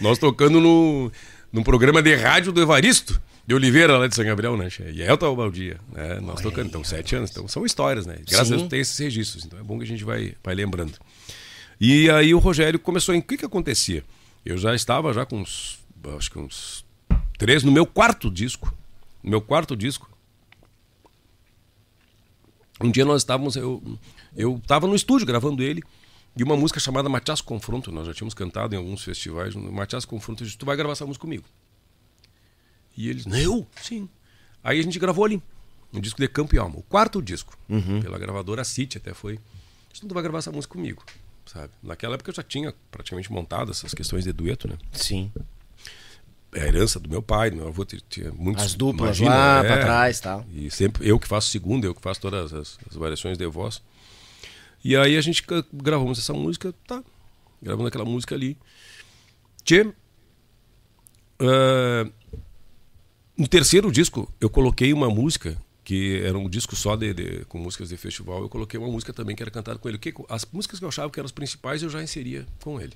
nós tocando no, num programa de rádio do Evaristo de Oliveira, lá de São Gabriel, né? E Elton Baldia, né? Nós tocando, então, sete anos. Então, são histórias, né? Graças Sim. a Deus tem esses registros, então é bom que a gente vai, vai lembrando. E aí o Rogério começou em... O que que acontecia? Eu já estava já com uns, acho que uns três, no meu quarto disco, no meu quarto disco, um dia nós estávamos, eu eu estava no estúdio gravando ele e uma música chamada Matias Confronto, nós já tínhamos cantado em alguns festivais, Matias Confronto, eu disse, tu vai gravar essa música comigo. E ele disse, eu? Sim. Aí a gente gravou ali, um disco de Campo e Alma, o quarto disco, pela gravadora City até foi. Disse, tu vai gravar essa música comigo, sabe? Naquela época eu já tinha praticamente montado essas questões de dueto, né? Sim. É a herança do meu pai, do meu avô tinha- muitos. As duplas imagina, lá é. pra trás tal. E sempre eu que faço segunda, eu que faço todas as, as variações de voz. E aí a gente gravamos essa música, tá? Gravando aquela música ali. Tchê. ah, no terceiro disco, eu coloquei uma música que era um disco só de, de- com músicas de festival. Eu coloquei uma música também que era cantada com ele. Que, as músicas que eu achava que eram as principais, eu já inseria com ele.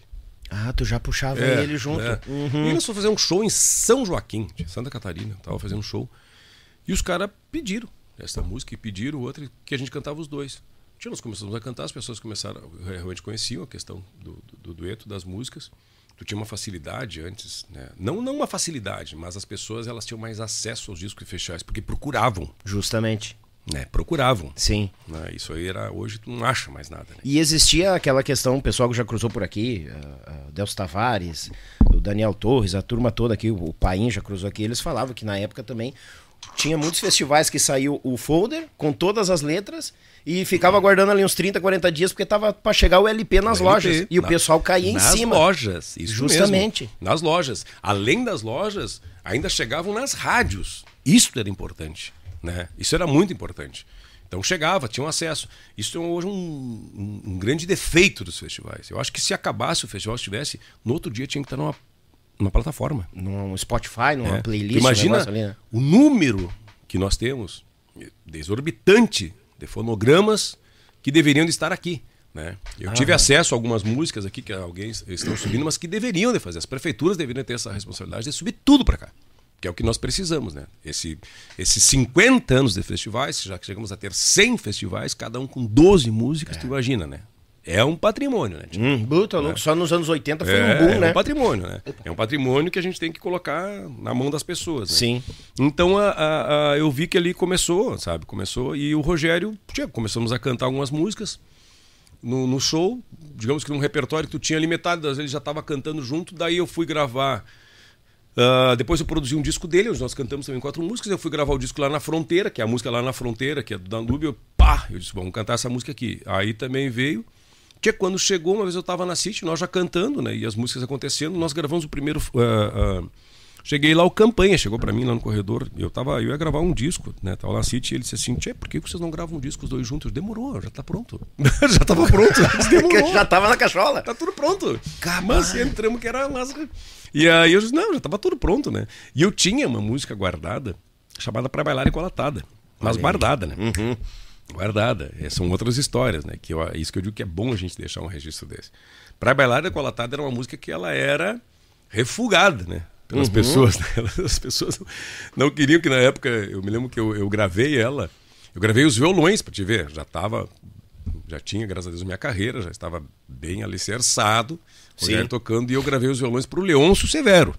Ah, tu já puxava É, ele junto. é. Uhum. E nós fomos fazer um show em São Joaquim, de Santa Catarina. Tava fazendo um show. E os caras pediram essa música e pediram outra que a gente cantava os dois. Tio, nós começamos a cantar, as pessoas começaram, realmente conheciam a questão do, do- do dueto das músicas. Tu tinha uma facilidade antes, né? Não, não uma facilidade, mas as pessoas elas tinham mais acesso aos discos festivais, porque procuravam, Justamente. Né? Procuravam. Sim. né? Isso aí era, hoje tu não acha mais nada, né? E existia aquela questão, o pessoal que já cruzou por aqui, ah, ah, Delcio Tavares, o Daniel Torres, a turma toda aqui, o Paim já cruzou aqui, eles falavam que na época também tinha muitos festivais que saiu o folder com todas as letras e ficava aguardando ali uns 30, 40 dias porque tava para chegar o LP nas O lojas. LP, E o na- pessoal caía em nas cima. lojas, isso Justamente. mesmo. Nas lojas. Além das lojas, ainda chegavam nas rádios. Isso era importante, né? Isso era muito importante. Então chegava, tinham acesso. Isso é hoje um, um- um grande defeito dos festivais. Eu acho que se acabasse o festival, estivesse, no outro dia tinha que estar numa, numa plataforma. Num Spotify, numa É. playlist. Tu Imagina um ali, né? o número que nós temos, exorbitante, de fonogramas que deveriam de estar aqui. Né? Eu tive acesso a algumas músicas aqui que alguém estão subindo, mas que deveriam de fazer. As prefeituras deveriam ter essa responsabilidade de subir tudo para cá. Que é o que nós precisamos, né? Esse, esses 50 anos de festivais, já que chegamos a ter 100 festivais, cada um com 12 músicas, tu imagina, né? É um patrimônio, né? tio? Hum, puta, louco, só nos anos 80 foi É, um boom, é né? um patrimônio, né? É um patrimônio que a gente tem que colocar na mão das pessoas. Né? Sim. Então a, a- a- eu vi que ali começou, sabe? Começou e o Rogério, começamos a cantar algumas músicas no, no show, digamos que num repertório que tu tinha ali metade das vezes ele já estava cantando junto, daí eu fui gravar. Ah, depois eu produzi um disco dele, onde nós cantamos também quatro músicas. Eu fui gravar o disco lá na fronteira, que é a música lá na fronteira, que é do Danúbio. Eu, pá! Eu disse, vamos cantar essa música aqui. Aí também veio. Que quando chegou, uma vez eu estava na City, nós já cantando, né? E as músicas acontecendo, nós gravamos o primeiro. ah, ah, cheguei lá, o Campanha chegou para mim lá no corredor. Eu tava, eu ia gravar um disco, né? Tava lá na City e ele disse assim: Tchê, por que vocês não gravam um disco os dois juntos? Demorou, já tá pronto. já tava pronto. Demorou. Já tava na cachola. Tá tudo pronto. Mas entramos que era umas... E aí eu disse, não, já tava tudo pronto, né? E eu tinha uma música guardada, chamada Pra Bailar e Colatada. Mas guardada, né? Guardada. É, são outras histórias, né? Que eu, isso que eu digo que é bom a gente deixar um registro desse. Pra Bailar e Colatada era uma música que ela era refugada, né? Pelas pessoas, né? As pessoas não queriam que na época, eu me lembro que eu, eu gravei ela, eu gravei os violões pra te ver, já tava já tinha, graças a Deus, minha carreira, já estava bem alicerçado, Rogério tocando, e eu gravei os violões para o Leôncio Severo.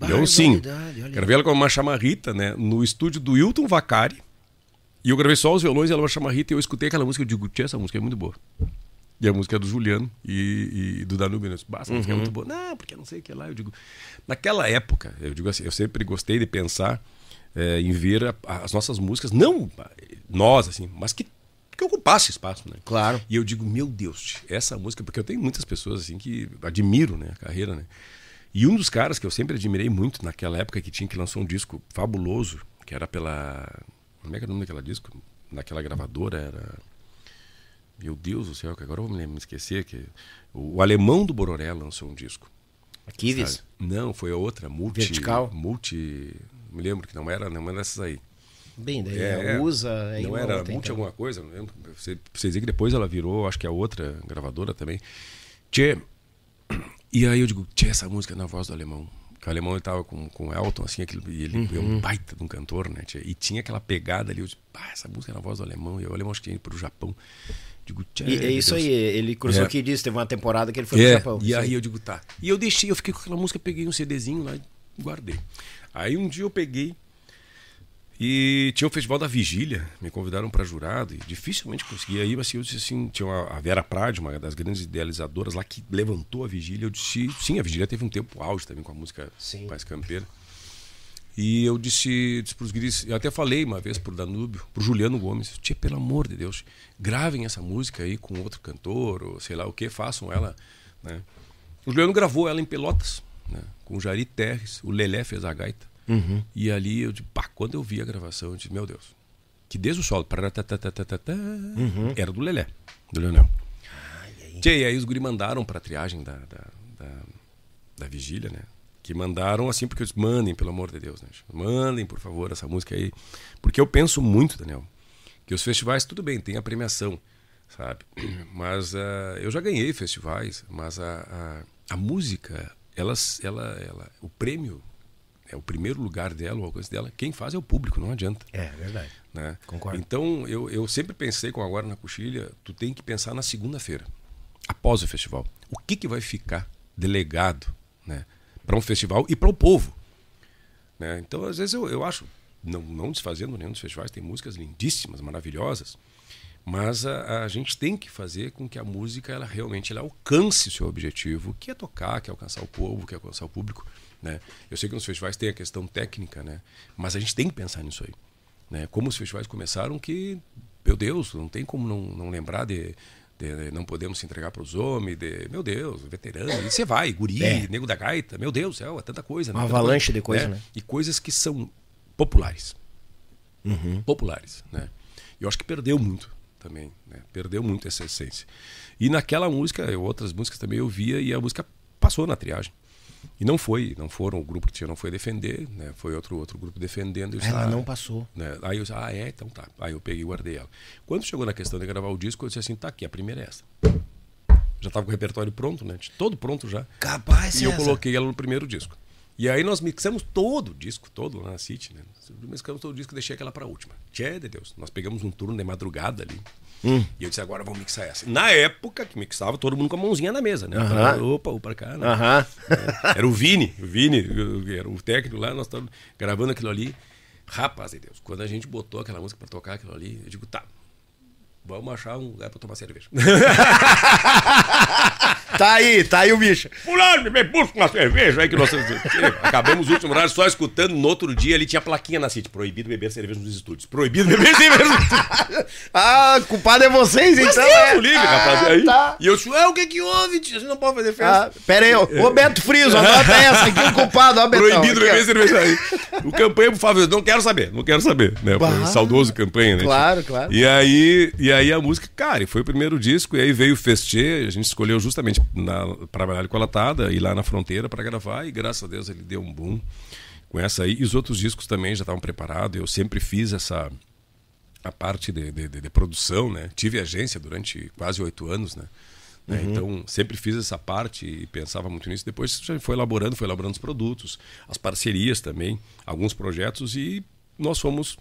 Leoncinho. Barbaridade, olha. Gravei ela com uma chamarrita, né, no estúdio do Hilton Vacari, e eu gravei só os violões e ela uma chamarrita, e eu escutei aquela música, eu digo, tia, essa música é muito boa. E a música é do Juliano e, e do Danúbio. né? Eu disse, "Bah, essa música é muito boa. Não, porque não sei o que lá. Eu digo, naquela época, eu digo assim, eu sempre gostei de pensar eh, em ver a- as nossas músicas, não nós, assim, mas que, que ocupasse espaço, né? Claro. E eu digo, meu Deus, essa música, porque eu tenho muitas pessoas assim que admiro, né, a carreira, né? E um dos caras que eu sempre admirei muito naquela época que tinha que lançou um disco fabuloso, que era pela. Como é que era o nome daquela disco? Naquela gravadora era. Meu Deus do céu, que agora eu vou me esquecer que. O, o alemão do Bororé lançou um disco. Kivis. sabe? Não, foi a outra, multi. Vertical? Multi. Me lembro que não era, não era dessas aí. Bem, daí É, é, usa. aí não era multi então. alguma coisa, não lembro. Você, você dizer que depois ela virou, acho que a outra gravadora também. Tchê. E aí eu digo, tchê, essa música é na voz do alemão. Que o alemão ele tava com, com o Elton, assim, aquilo, e ele é Uhum. um baita de um cantor, né? Tchê? E tinha aquela pegada ali, eu disse, pá, essa música é na voz do alemão. E o alemão acho que tinha ido pro Japão. Digo. E é isso Deus. aí, ele cruzou É. aqui e disse, teve uma temporada que ele foi É, pro Japão. E aí eu digo, tá. E eu deixei, eu fiquei com aquela música, peguei um CDzinho lá e guardei. Aí um dia eu peguei e tinha o Festival da Vigília, me convidaram para jurado e dificilmente conseguia ir, mas eu disse assim, tinha uma- a Vera Prade, uma das grandes idealizadoras lá que levantou a Vigília, eu disse, sim, a Vigília teve um tempo auge também com a música Sim. mais campeira. E eu disse, disse pros guris, eu até falei uma vez pro Danúbio, pro Juliano Gomes, tia, pelo amor de Deus, gravem essa música aí com outro cantor, ou sei lá o que, façam ela, né? O Juliano gravou ela em Pelotas, né? com o Jari Terres, o Lelé fez a gaita. E ali eu disse, pá, quando eu vi a gravação, eu disse, meu Deus, que desde o solo, pararatatatata, era do Lelé, do Leonel. Tchê, e aí os guri mandaram pra triagem da, da, da, da vigília, né? Que mandaram assim, porque eu disse, mandem, pelo amor de Deus, né? Mandem, por favor, essa música aí. Porque eu penso muito, Daniel, que os festivais, tudo bem, tem a premiação, sabe? Mas ah, eu já ganhei festivais, mas a, a, a música, ela, ela, ela, o prêmio, é o primeiro lugar dela, o alcance dela, quem faz é o público, não adianta É, verdade. né? Concordo. Então, eu, eu sempre pensei com agora na coxilha, tu tem que pensar na segunda-feira, após o festival. O que, que vai ficar delegado né, para um festival e para o povo? Né? Então, às vezes, eu, eu acho, não, não desfazendo nenhum dos festivais, tem músicas lindíssimas, maravilhosas, Mas a, a, gente tem que fazer com que a música ela realmente ela alcance o seu objetivo, que é tocar, que é alcançar o povo, que é alcançar o público. Né? Eu sei que nos festivais tem a questão técnica, né? mas a gente tem que pensar nisso aí. Né? Como os festivais começaram, que, meu Deus, não tem como não, não lembrar de, de, não podemos se entregar para os homens, de, meu Deus, veterano, e você vai, guri, é. nego da gaita, meu Deus, céu, é tanta coisa. Uma avalanche de coisa, né? né? E coisas que são populares. Uhum. Populares, né? Eu acho que perdeu muito também, né? Perdeu muito essa essência. E naquela música, outras músicas também eu via e a música passou na triagem. E não foi, não foram o grupo que tinha, não foi defender, né? Foi outro outro grupo defendendo. Eu ela não passou. Né? Aí eu disse, ah, é, então tá. Aí eu peguei e guardei ela. Quando chegou na questão de gravar o disco, eu disse assim, tá aqui, a primeira é essa. Já estava com o repertório pronto, né? Todo pronto já. Capaz, E eu coloquei ela no primeiro disco. E aí nós mixamos todo o disco, todo lá na City, né? Mixamos todo o disco e deixei aquela para a última. Tchê de Deus. Nós pegamos um turno de madrugada ali. Hum. E eu disse, agora vamos mixar essa. Na época que mixava, todo mundo com a mãozinha na mesa, né? Uh -huh. Opa, opa, pra cá. Né? Uh -huh. Era o Vini, o Vini, era o técnico lá, nós estávamos gravando aquilo ali. Rapaz de Deus, quando a gente botou aquela música para tocar aquilo ali, eu digo, tá, Vamos achar um lugar pra tomar cerveja. tá aí, tá aí o bicho. Fulano, me busca uma cerveja. Aí que nós acabamos o último horário só escutando. No outro dia ele tinha plaquinha na City: proibido beber cerveja nos estúdios. Proibido beber cerveja nos estúdios. ah, culpado é vocês, Mas então. É. livre, ah, rapaz. Aí, tá. E eu disse: é, o que que houve, tio? Você não pode fazer festa. Ah, pera aí, Roberto Friso, anota essa aqui, o culpado, ó, Betão. Proibido beber cerveja aí. O campanha, por favor, não quero saber, não quero saber. Né? O saudoso campanha, né? Claro, claro. E aí, e aí a música, cara, foi o primeiro disco, e aí veio o Festê, a gente escolheu justamente para trabalhar com a latada, ir lá na fronteira para gravar, e graças a Deus ele deu um boom com essa aí. E os outros discos também já estavam preparados, eu sempre fiz essa a parte de, de, de, de produção, né? Tive agência durante quase oito anos, né? né? Uhum. Então, sempre fiz essa parte e pensava muito nisso. Depois já foi elaborando, foi elaborando os produtos, as parcerias também, alguns projetos e nós fomos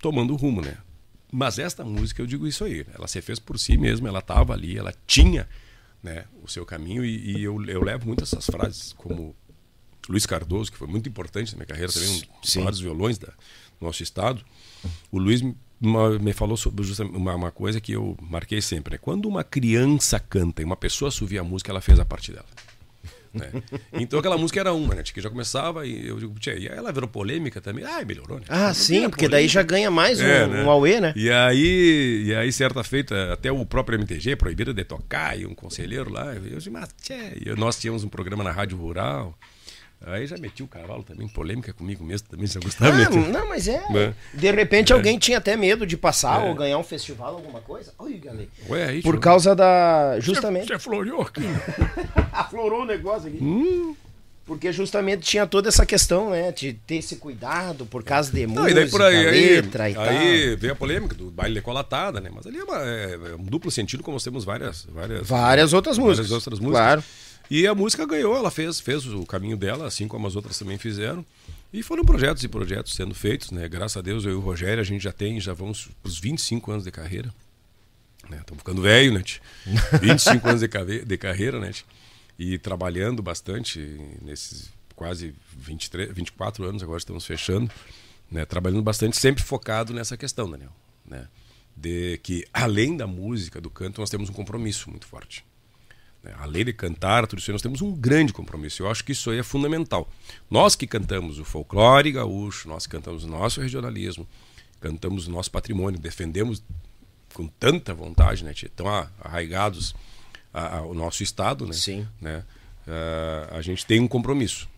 tomando rumo, né? Mas esta música, eu digo isso aí, ela se fez por si mesma, ela estava ali, ela tinha né, o seu caminho e, e eu, eu, levo muito essas frases, como Luiz Cardoso, que foi muito importante na minha carreira, também um dos maiores violões da, do nosso estado. O Luiz me, me falou sobre uma, uma, coisa que eu marquei sempre. Né? Quando uma criança canta e uma pessoa assovia a música, ela fez a parte dela. Né? Então aquela música era uma, né? Que já começava e eu digo, tia, e aí ela virou polêmica também. Ah, melhorou, né? Ah, sim, porque daí já ganha mais é, um, né? um Aue, né? E aí, e aí, certa feita, até o próprio MTG proibido de tocar e um conselheiro lá. Eu disse, mas tchê, e nós tínhamos um programa na Rádio Rural. Aí já meti o cavalo também, polêmica comigo mesmo, também já gostava. Ah, não, mas é. Né? De repente é. alguém tinha até medo de passar é. ou ganhar um festival, alguma coisa. Olha, galera. Ué, aí, Por causa da. Justamente. Você, florou aqui. Aflorou o negócio aqui. Hum. Porque justamente tinha toda essa questão, né? De ter esse cuidado por causa de música, não, e daí por aí, letra aí, e tal. Aí veio a polêmica do baile decolatada, né? Mas ali é, uma, é, é um duplo sentido, como nós temos várias... Várias, várias outras várias músicas. outras músicas. Claro. E a música ganhou, ela fez, fez o caminho dela, assim como as outras também fizeram. E foram projetos e projetos sendo feitos, né? Graças a Deus, eu e o Rogério, a gente já tem, já vamos para os 25 anos de carreira. Estamos né? ficando velho, né? 25 anos de, de carreira, né? E trabalhando bastante nesses quase 23, 24 anos, agora estamos fechando. Né? Trabalhando bastante, sempre focado nessa questão, Daniel. Né? De que, além da música, do canto, nós temos um compromisso muito forte. Né? Além de cantar, tudo isso, nós temos um grande compromisso. Eu acho que isso aí é fundamental. Nós que cantamos o folclore gaúcho, nós que cantamos o nosso regionalismo, cantamos o nosso patrimônio, defendemos com tanta vontade, né, tão arraigados ao nosso estado, né? Sim. Né? Uh, a gente tem um compromisso.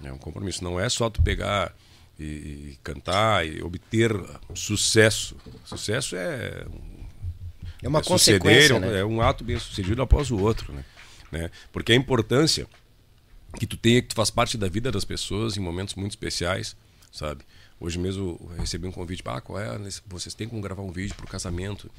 Né? Um compromisso. Não é só tu pegar e, e cantar e obter sucesso. Sucesso é é uma é consequência, né? É um ato bem sucedido após o outro, né? né? Porque a importância que tu tenha, que tu faz parte da vida das pessoas em momentos muito especiais, sabe? Hoje mesmo eu recebi um convite, ah, qual é? Vocês têm como gravar um vídeo para o casamento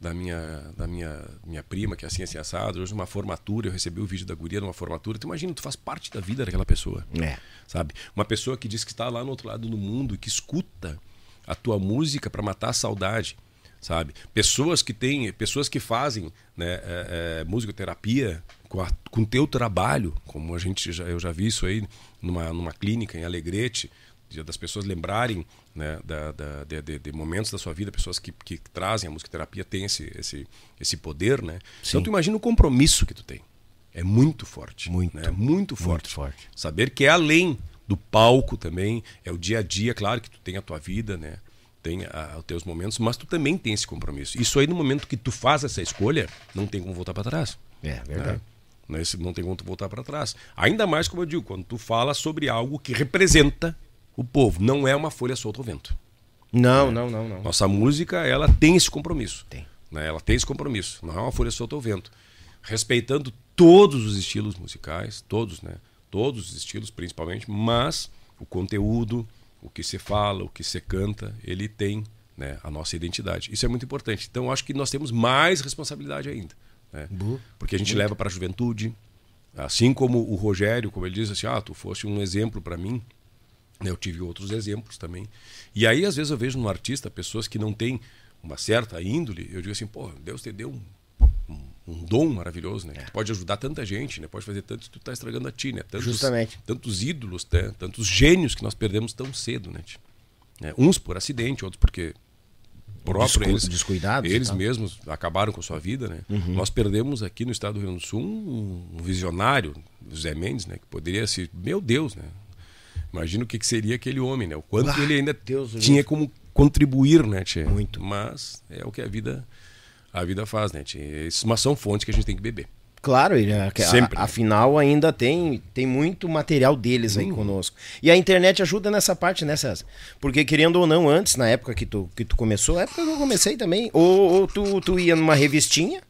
da minha da minha minha prima, que é assim, assim, assado. Hoje uma formatura, eu recebi o vídeo da guria numa formatura. Tu imagina, tu faz parte da vida daquela pessoa. É. Sabe? Uma pessoa que diz que está lá no outro lado do mundo e que escuta a tua música para matar a saudade sabe? Pessoas que têm, pessoas que fazem né, é, é, musicoterapia com, a, com teu trabalho, como a gente já, eu já vi isso aí numa, numa clínica em Alegrete, das pessoas lembrarem né, da, da- de, de- momentos da sua vida, pessoas que, que trazem a musicoterapia têm esse, esse, esse poder, né? Então tu imagina o compromisso que tu tem. É muito forte. Muito, né? muito forte. forte. Saber que é além do palco também, é o dia a dia, claro que tu tem a tua vida, né? Tem a- os teus momentos, mas tu também tem esse compromisso. Isso aí no momento que tu faz essa escolha, não tem como voltar para trás. É, verdade. Né? Não, esse- não tem como tu voltar para trás. Ainda mais, como eu digo, quando tu fala sobre algo que representa o povo, não é uma folha solta ao vento. Não, não, não, não. Nossa música, ela tem esse compromisso. Tem. Né? Ela tem esse compromisso. Não é uma folha solta ao vento. Respeitando todos os estilos musicais, todos, né? Todos os estilos, principalmente, mas o conteúdo, o que se fala, o que se canta, ele tem né, a nossa identidade. Isso é muito importante. Então, acho que nós temos mais responsabilidade ainda. Né? Porque a gente leva para a juventude, assim como o Rogério, como ele diz assim, ah, tu foste um exemplo para mim, né, Eu tive outros exemplos também. E aí, às vezes, eu vejo no artista pessoas que não têm uma certa índole. Eu digo assim, pô, Deus te deu um, um, dom maravilhoso, né? Que tu pode ajudar tanta gente, né? Pode fazer tanto que tu tá estragando a ti, né? Tantos, Justamente. Tantos ídolos, né? tantos gênios que nós perdemos tão cedo, né? Né? Uns por acidente, outros porque próprio Descu- eles, descuidados eles mesmos acabaram com sua vida, né? Uhum. Nós perdemos aqui no estado do Rio Grande do Sul um, um visionário, o Zé Mendes, né? Que poderia ser, meu Deus, né? Imagina o que, que seria aquele homem, né? O quanto Ah, ele ainda Deus tinha como contribuir, né, tchê? Muito. Mas é o que a vida a vida faz, né, tchê? Isso- Mas são fontes que a gente tem que beber. Claro, a- a- Sempre. afinal ainda tem, tem muito material deles aí conosco. E a internet ajuda nessa parte, né, César? Porque querendo ou não, antes, na época que tu, que tu começou, a época que eu comecei também, ou, ou tu, tu ia numa revistinha,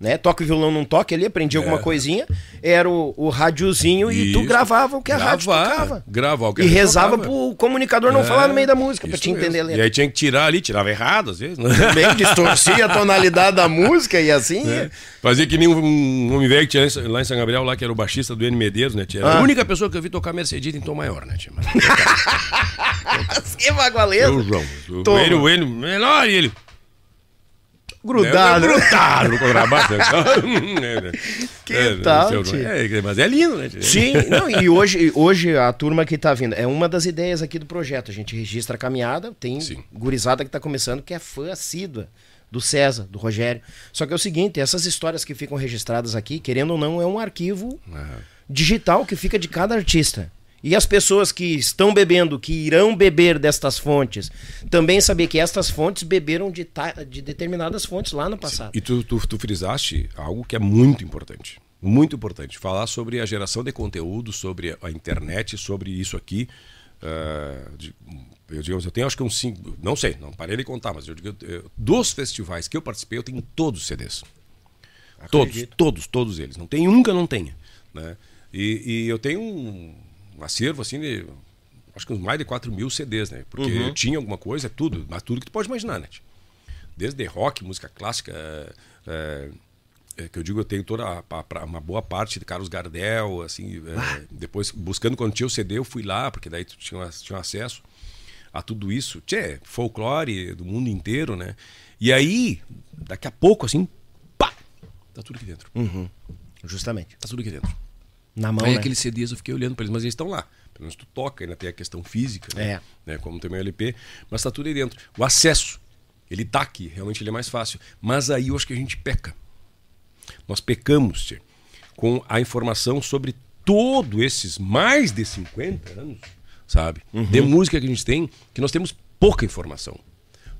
né? Toque o violão num toque ali, aprendi alguma coisinha, era o, o radiozinho e tu gravava o que a rádio Gravar, tocava. gravar o que e rádio rezava tocava. pro comunicador não É, falar no meio da música, pra isso te entender mesmo. E aí tinha que tirar ali, tirava errado às vezes, né? Bem, distorcia a tonalidade da música e assim. É. Fazia que nem um, um homem velho que tinha lá em São Gabriel, lá que era o baixista do N Medeiros, né? tia? Era Ah. a única pessoa que eu vi tocar Mercedita em tom maior, né? tia? Mas- Que bagualeza. Eu, João. O ele, o menor ele. Grudado. É, grudado no contrabaixo. né? Que É, tal, seu- tia? é, mas é lindo, né? Sim, não, e hoje, hoje a turma que tá vindo, é uma das ideias aqui do projeto. A gente registra a caminhada, tem Sim. gurizada que tá começando, que é fã assídua do César, do Rogério. Só que é o seguinte, essas histórias que ficam registradas aqui, querendo ou não, é um arquivo digital que fica de cada artista. E as pessoas que estão bebendo, que irão beber destas fontes, também saber que estas fontes beberam de, ta- de determinadas fontes lá no passado. E tu, tu, tu frisaste algo que é muito importante. Muito importante. Falar sobre a geração de conteúdo, sobre a internet, sobre isso aqui. ah, de- eu digo, eu tenho acho que uns cinco. Não sei, não parei de contar, mas eu digo, eu- dos festivais que eu participei, eu tenho todos os CDs. Todos, Acredito. todos, todos eles. Não tem um que eu não tenha. Né? E, e eu tenho um, um acervo assim de acho que uns mais de 4 mil CDs, né? Porque eu tinha alguma coisa, tudo, mas tudo que tu pode imaginar, né? Desde rock, música clássica, é, é, é, que eu digo, eu tenho toda a, a- pra- uma boa parte de Carlos Gardel, assim, é, depois buscando quando tinha o CD, eu fui lá, porque daí tu tinha, tinha acesso a tudo isso. Tchê, folclore do mundo inteiro, né? E aí, daqui a pouco, assim, pá, tá tudo aqui dentro. Justamente. Tá tudo aqui dentro. Na mão, Aí né? aqueles CDs eu fiquei olhando para eles, mas eles estão lá. Pelo menos tu toca, ainda tem a questão física, né? É. Né? Como tem meu LP, mas tá tudo aí dentro. O acesso, ele tá aqui, realmente ele é mais fácil. Mas aí eu acho que a gente peca. Nós pecamos, tchê, com a informação sobre todos esses mais de 50 anos, sabe? De música que a gente tem, que nós temos pouca informação.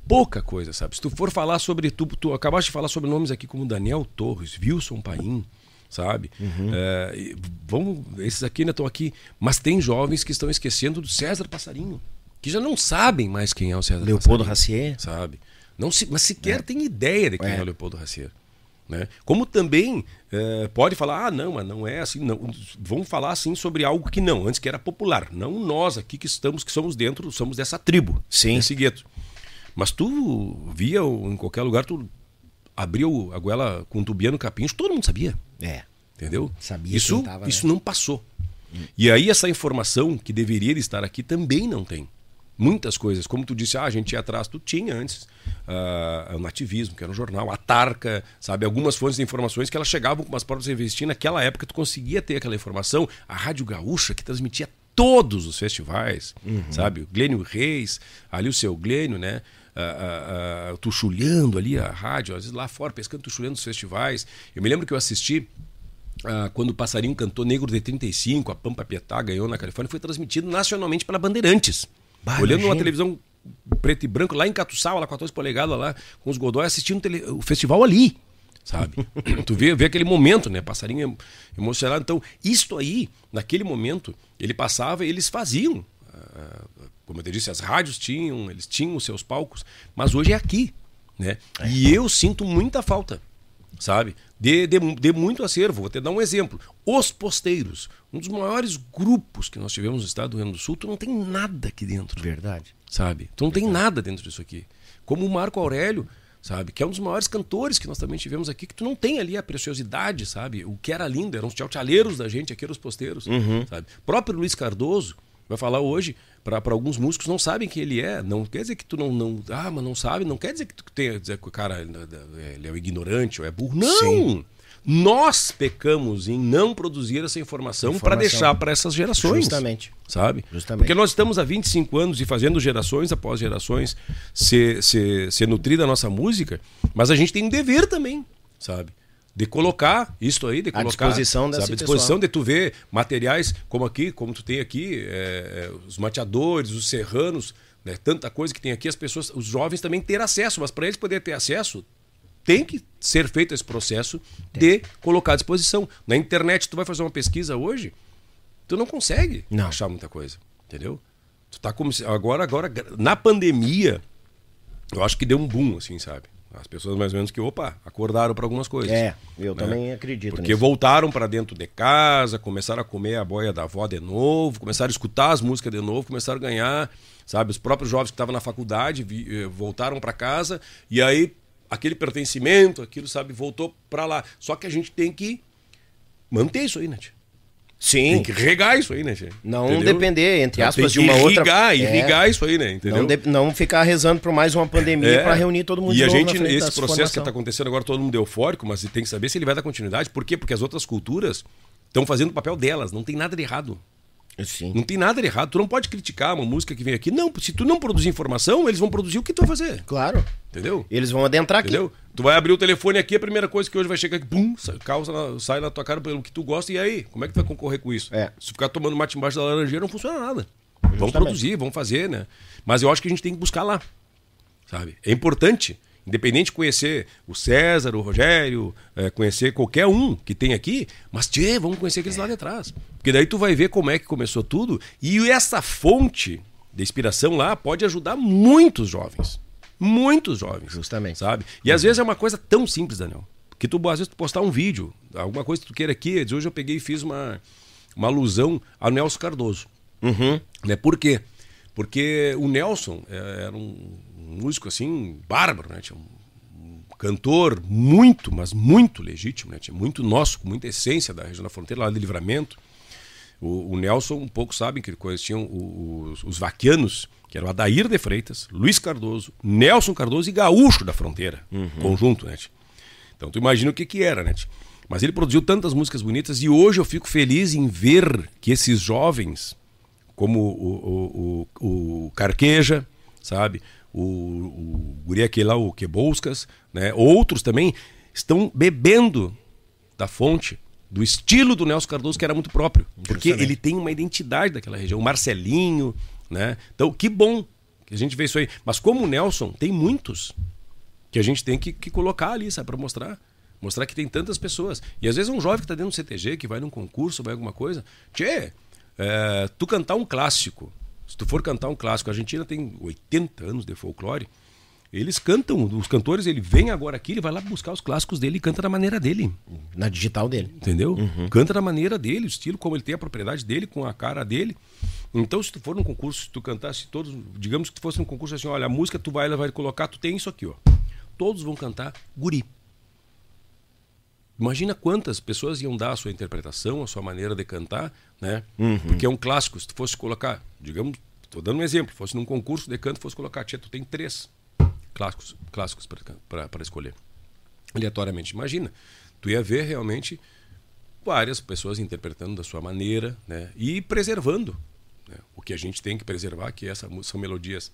Pouca coisa, sabe? Se tu for falar sobre. Tu, tu acabaste de falar sobre nomes aqui como Daniel Torres, Wilson Paim, sabe? É, e vamos, esses aqui ainda estão aqui. Mas tem jovens que estão esquecendo do César Passarinho, que já não sabem mais quem é o César Leopoldo Passarinho, Racier. Sabe? Não se, mas sequer tem ideia de quem é, É. o Leopoldo Racier. Né? Como também eh, pode falar, ah, não, mas não é assim, não. Vamos falar assim sobre algo que não, antes que era popular. Não nós aqui que estamos, que somos dentro, somos dessa tribo, Sim. desse gueto. Mas tu via em qualquer lugar, tu abriu a goela com tubiano capinhos, todo mundo sabia. É. Entendeu? Sabia isso, tava, isso né? não passou. E aí essa informação que deveria estar aqui também não tem. Muitas coisas, como tu disse, ah, a gente ia atrás, tu tinha antes ah, o Nativismo, que era um jornal, a Tarca, sabe, algumas fontes de informações que elas chegavam com as próprias revistinhas, naquela época tu conseguia ter aquela informação, a Rádio Gaúcha, que transmitia todos os festivais, sabe? O Glênio Reis, ali o seu Glênio, né? Ah, tuchulhando ali a rádio, às vezes lá fora, pescando, tuchulhando os festivais. Eu me lembro que eu assisti ah, quando o Passarinho cantou Negro de 35, a Pampa Pietá ganhou na Califórnia, foi transmitido nacionalmente pela Bandeirantes. Bah, Olhando uma televisão preto e branco, lá em Catuçal, lá 14 polegadas, lá com os Godói, assistindo tele- o festival ali, sabe? tu vê, vê aquele momento, né? Passarinho em- emocionado. Então, isto aí, naquele momento, ele passava e eles faziam. ah, como eu te disse, as rádios tinham, eles tinham os seus palcos, mas hoje é aqui, né? E eu sinto muita falta sabe? De, de, de muito acervo. Vou te dar um exemplo. Os Posteiros, um dos maiores grupos que nós tivemos no estado do Rio Grande do Sul, tu não tem nada aqui dentro, Verdade. sabe? Tu não tem nada dentro disso aqui. Como o Marco Aurélio, sabe? Que é um dos maiores cantores que nós também tivemos aqui, que tu não tem ali a preciosidade, sabe? O que era lindo, eram os tchau-tchaleiros da gente, aqui eram os posteiros, sabe? O próprio Luiz Cardoso vai falar hoje, para alguns músicos não sabem quem ele é, não quer dizer que tu não, não ah, mas não sabe, não quer dizer que tu tenha dizer que o cara ele é o ignorante ou é burro. Não! Sim. Nós pecamos em não produzir essa informação, para Informação. deixar para essas gerações. Justamente. Sabe? Justamente. Porque nós estamos há 25 anos e fazendo gerações após gerações ser, ser, ser nutrida a nossa música, mas a gente tem um dever também, sabe? De colocar isso aí, de À colocar. disposição desse sabe? À disposição pessoal. de tu ver materiais como aqui, como tu tem aqui, é, é, os mateadores, os serranos, né? tanta coisa que tem aqui, as pessoas, os jovens também ter acesso, mas para eles poderem ter acesso, tem que ser feito esse processo de colocar à disposição. Na internet, tu vai fazer uma pesquisa hoje, tu não consegue Não. achar muita coisa, entendeu? Tu tá como se, agora, agora na pandemia, eu acho que deu um boom, assim, sabe? As pessoas mais ou menos que, opa, acordaram para algumas coisas. É, eu né? também acredito Porque nisso. voltaram para dentro de casa, começaram a comer a boia da avó de novo, começaram a escutar as músicas de novo, começaram a ganhar, sabe? Os próprios jovens que estavam na faculdade vi- eh, voltaram para casa e aí aquele pertencimento, aquilo, sabe, voltou para lá. Só que a gente tem que manter isso aí, né? Sim. Tem que regar isso aí, né, tia? Não Entendeu? depender, entre aspas, de uma que outra. irrigar, É, irrigar isso aí, né? Entendeu? Não, de- não ficar rezando por mais uma pandemia É. para reunir todo mundo E de a gente, esse processo que está acontecendo agora, todo mundo é eufórico, mas tem que saber se ele vai dar continuidade. Por quê? Porque as outras culturas estão fazendo o papel delas, não tem nada de errado. Sim. Não tem nada de errado. Tu não pode criticar uma música que vem aqui. Não, se tu não produzir informação, eles vão produzir o que tu vai fazer. Claro. Entendeu? Eles vão adentrar aqui. Entendeu? Tu vai abrir o telefone aqui, a primeira coisa que hoje vai chegar aqui, causa na- sai na tua cara pelo que tu gosta, e aí? Como é que tu vai concorrer com isso? É. Se ficar tomando mate embaixo da laranjeira, não funciona nada. Vamos Justamente. produzir, vamos fazer, né? Mas eu acho que a gente tem que buscar lá. Sabe? É importante, independente de conhecer o César, o Rogério, é, conhecer qualquer um que tem aqui, mas tchê, vamos conhecer aqueles lá de trás. Porque daí tu vai ver como é que começou tudo, e essa fonte de inspiração lá pode ajudar muitos jovens. Muitos jovens. Justamente. Sabe? E às vezes é uma coisa tão simples, Daniel. Que tu, às vezes, tu postar um vídeo, alguma coisa que tu queira aqui. Hoje eu peguei e fiz uma, uma alusão ao Nelson Cardoso. Uhum. Né? Por quê? Porque o Nelson é, era um músico assim, bárbaro, né? Tinha um, um cantor muito, mas muito legítimo, né? Tinha muito nosso, com muita essência da região da fronteira, lá de livramento. O, o Nelson, um pouco sabem que conheciam o- os, os vaquianos, que eram Adair de Freitas, Luiz Cardoso, Nelson Cardoso e Gaúcho da Fronteira, conjunto, né? Então tu imagina o que que era, né? Mas ele produziu tantas músicas bonitas e hoje eu fico feliz em ver que esses jovens, como o, o, o, o Carqueja, sabe? O, o guri aquele lá, o Quebolskas, né? Outros também estão bebendo da fonte, do estilo do Nelson Cardoso, que era muito próprio. Porque ele tem uma identidade daquela região. O Marcelinho, né? Então, que bom que a gente vê isso aí. Mas como o Nelson, tem muitos que a gente tem que, que colocar ali, sabe? Para mostrar. Mostrar que tem tantas pessoas. E às vezes um jovem que está dentro do CTG, que vai num concurso, vai alguma coisa. Tchê, é, tu cantar um clássico. Se tu for cantar um clássico, a Argentina tem 80 anos de folclore. Eles cantam, os cantores, ele vem agora aqui, ele vai lá buscar os clássicos dele e canta da maneira dele. Na digital dele. Entendeu? Canta da maneira dele, o estilo, como ele tem a propriedade dele, com a cara dele. Então, se tu for num concurso, se tu cantasse todos, digamos que tu fosse num concurso assim, olha, a música tu vai, ela vai colocar, tu tem isso aqui, ó. Todos vão cantar guri. Imagina quantas pessoas iam dar a sua interpretação, a sua maneira de cantar, né? Porque é um clássico. Se tu fosse colocar, digamos, estou dando um exemplo, fosse num concurso de canto, fosse colocar, tia, tu tem três clássicos, clássicos para escolher. Aleatoriamente. Imagina, tu ia ver realmente várias pessoas interpretando da sua maneira, né? E preservando que a gente tem que preservar, que essa, são melodias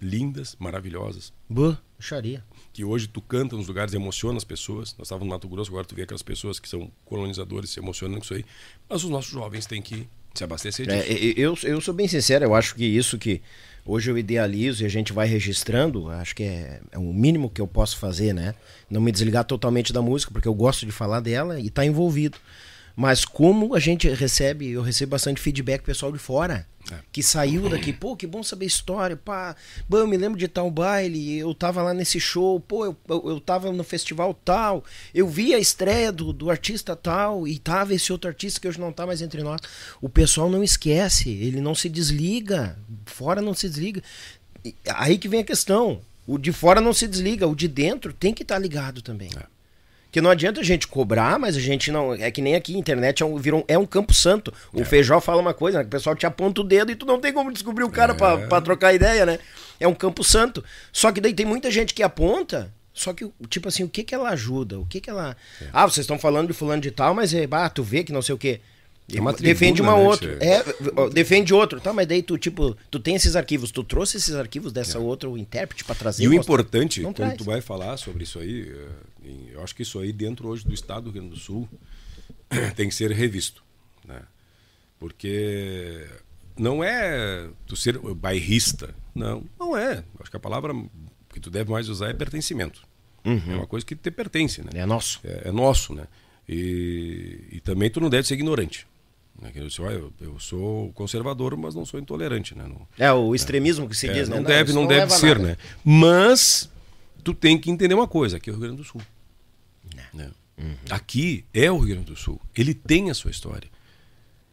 lindas, maravilhosas. Boa, xaria. Que hoje tu canta nos lugares, emociona as pessoas. Nós estávamos no Mato Grosso, agora tu vê aquelas pessoas que são colonizadores se emocionando com isso aí. Mas os nossos jovens têm que se abastecer disso. É, eu, eu sou bem sincero, eu acho que isso que hoje eu idealizo e a gente vai registrando, acho que é, é o mínimo que eu posso fazer, né? Não me desligar totalmente da música, porque eu gosto de falar dela e estar tá envolvido. Mas como a gente recebe, eu recebo bastante feedback pessoal de fora. É. Que saiu daqui, pô, que bom saber história, pá. Bom, eu me lembro de tal baile, eu tava lá nesse show, pô, eu, eu, eu tava no festival tal, eu vi a estreia do, do artista tal, e tava esse outro artista que hoje não tá mais entre nós. O pessoal não esquece, ele não se desliga, fora não se desliga. Aí que vem a questão. O de fora não se desliga, o de dentro tem que estar tá ligado também. É. Que não adianta a gente cobrar, mas a gente não. É que nem aqui, a internet é um, virou, é um campo santo. O é. Feijó fala uma coisa, né? Que o pessoal te aponta o dedo e tu não tem como descobrir o cara é. pra, pra trocar ideia, né? É um campo santo. Só que daí tem muita gente que aponta, só que, tipo assim, o que que ela ajuda? O que que ela. É. Ah, vocês estão falando de fulano de tal, mas é, ah, tu vê que não sei o quê. É defende uma né, outra. É, defende outro. Tá, mas daí tu, tipo, tu tem esses arquivos, tu trouxe esses arquivos dessa é. outra intérprete para trazer. E o importante, quando traz. tu vai falar sobre isso aí, eh, eu acho que isso aí dentro hoje do estado do Rio Grande do Sul tem que ser revisto, né? Porque não é tu ser bairrista, não, não é. Acho que a palavra que tu deve mais usar é pertencimento. Uhum. É uma coisa que te pertence, né? É nosso. É, é nosso, né? E, e também tu não deve ser ignorante. Né? Eu, eu, sou conservador, mas não sou intolerante. Né? Não, é o extremismo é, que se é, diz, né? Não deve, não, não deve ser, nada. né? Mas tu tem que entender uma coisa: aqui é o Rio Grande do Sul. Né? Uhum. Aqui é o Rio Grande do Sul. Ele tem a sua história.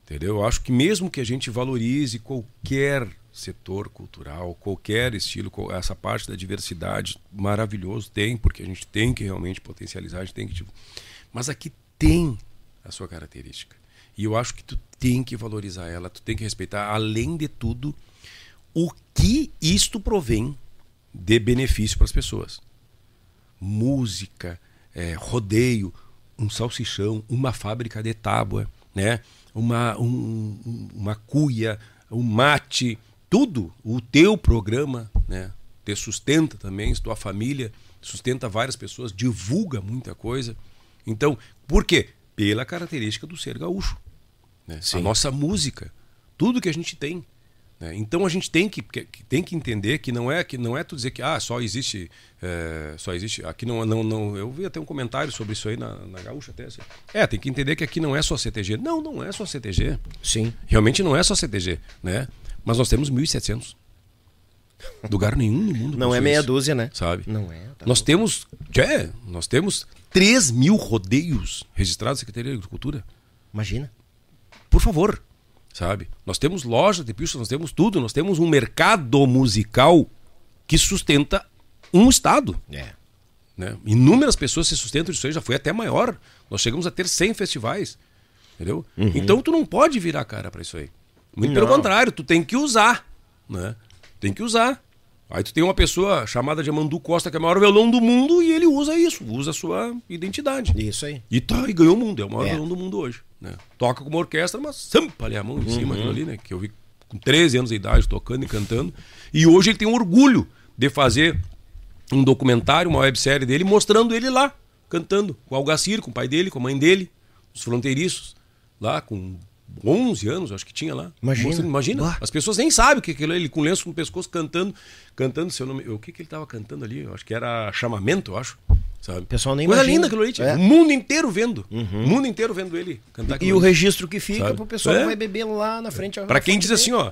Entendeu? Eu acho que mesmo que a gente valorize qualquer setor cultural, qualquer estilo, essa parte da diversidade, maravilhoso, tem, porque a gente tem que realmente potencializar, a gente tem que. Mas aqui tem a sua característica. E eu acho que tu tem que valorizar ela, tu tem que respeitar, além de tudo, o que isto provém de benefício para as pessoas. Música, é, rodeio, um salsichão, uma fábrica de tábua, né? uma, um, uma cuia, um mate, tudo, o teu programa, né? te sustenta também, tua família sustenta várias pessoas, divulga muita coisa. Então, por quê? Pela característica do ser gaúcho. Né? A nossa música, tudo que a gente tem. Né? Então a gente tem que, que, tem que entender que não é que não é tu dizer que ah, só existe. É, só existe. Aqui não, não, não. Eu vi até um comentário sobre isso aí na, na gaúcha até. Assim. É, tem que entender que aqui não é só CTG. Não, não é só CTG. Sim. Realmente não é só CTG. Né? Mas nós temos 1.700. Lugar nenhum no mundo. Não é meia dúzia, né? Sabe? Não é. Tá nós temos. É, nós temos 3 mil rodeios registrados na Secretaria de Agricultura. Imagina. Por favor, sabe? Nós temos loja de pistas, nós temos tudo, nós temos um mercado musical que sustenta um estado. É. Né? Inúmeras pessoas se sustentam disso aí, já foi até maior. Nós chegamos a ter 100 festivais. Entendeu? Uhum. Então tu não pode virar cara para isso aí. Muito não. pelo contrário, tu tem que usar, né? Tem que usar. Aí tu tem uma pessoa chamada de Amandu Costa, que é o maior violão do mundo, e ele usa isso, usa a sua identidade. Isso aí. E, tá, e ganhou o mundo, é o maior é. violão do mundo hoje. Né? Toca com uma orquestra, mas sampa ali a mão em uhum. cima ali, né? Que eu vi com 13 anos de idade tocando e cantando. E hoje ele tem orgulho de fazer um documentário, uma websérie dele, mostrando ele lá, cantando, com o Algacir, com o pai dele, com a mãe dele, os fronteiriços, lá com 11 anos, acho que tinha lá. Imagina. Mostrando, imagina. As pessoas nem sabem o que é aquilo, ele com lenço no pescoço cantando, cantando seu nome. O que, que ele estava cantando ali? Eu acho que era chamamento, eu acho. Sabe? Pessoal nem Coisa imagina. linda aquilo aí, é. O mundo inteiro vendo. Uhum. O mundo inteiro vendo ele cantar E, e o registro que fica sabe? pro pessoal é. que vai beber lá na frente. Para quem diz assim, ó,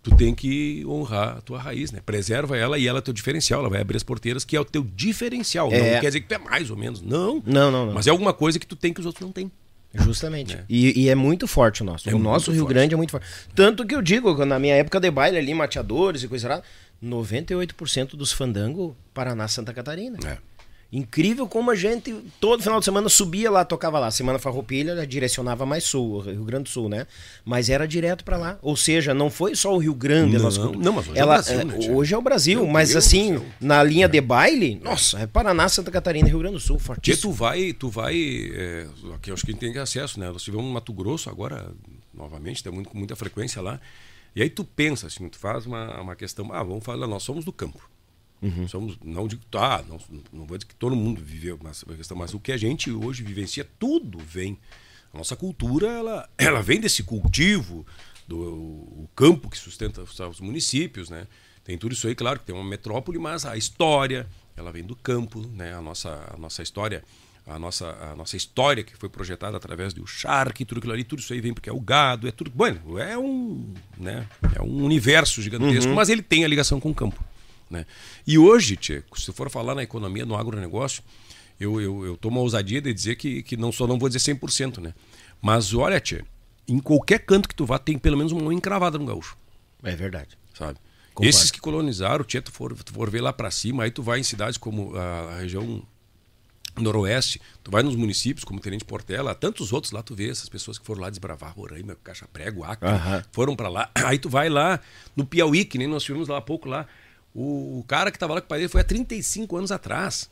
tu tem que honrar a tua raiz, né? Preserva ela e ela é teu diferencial. Ela vai abrir as porteiras, que é o teu diferencial. É. Não quer dizer que tu é mais ou menos. Não. Não, não, não. Mas é alguma coisa que tu tem que os outros não têm. Justamente. É. E, e, é muito forte o nosso. É o nosso Rio forte. Grande é muito forte. Tanto que eu digo, na minha época de baile ali, mateadores e coisa lá, 98% dos fandango Paraná Santa Catarina. É. Incrível como a gente, todo final de semana, subia lá, tocava lá. Semana Farroupilha direcionava mais sul, Rio Grande do Sul, né? Mas era direto para lá. Ou seja, não foi só o Rio Grande. Não, não mas hoje Ela, é o Brasil, né, Hoje é o Brasil, Meu mas Deus assim, na linha de baile, nossa, é Paraná, Santa Catarina e Rio Grande do Sul, fortíssimo. Porque tu vai, tu vai, é, aqui acho que a gente tem acesso, né? Nós tivemos no Mato Grosso agora, novamente, tem muito, com muita frequência lá. E aí tu pensa assim, tu faz uma, uma questão, ah, vamos falar, nós somos do campo. Uhum. Somos, não digo, tá, não, não vou dizer que todo mundo viveu mas, questão, mas o que a gente hoje vivencia, tudo vem. A nossa cultura, ela, ela vem desse cultivo, do o campo que sustenta os municípios, né? Tem tudo isso aí, claro, que tem uma metrópole, mas a história, ela vem do campo, né? A nossa, a nossa história, a nossa, a nossa história que foi projetada através do charque, tudo aquilo ali, tudo isso aí vem porque é o gado, é tudo. Bueno, é um, né? É um universo gigantesco, uhum. mas ele tem a ligação com o campo. Né? E hoje, tchê, se for falar na economia, no agronegócio, eu, eu, eu tomo a ousadia de dizer que, que não só não vou dizer 100%, né? Mas olha, tchê, em qualquer canto que tu vá, tem pelo menos uma mão encravada no gaúcho. É verdade. Sabe? Concordo. Esses que colonizaram, tchê, tu for, tu for ver lá para cima, aí tu vai em cidades como a, a região noroeste, tu vai nos municípios como Tenente Portela, tantos outros lá tu vê essas pessoas que foram lá desbravar Roraima, Caixa Prego, Acre, uhum. foram para lá. Aí tu vai lá no Piauí, que nem nós tivemos lá há pouco lá, o, cara que estava lá com o pai dele foi há 35 anos atrás.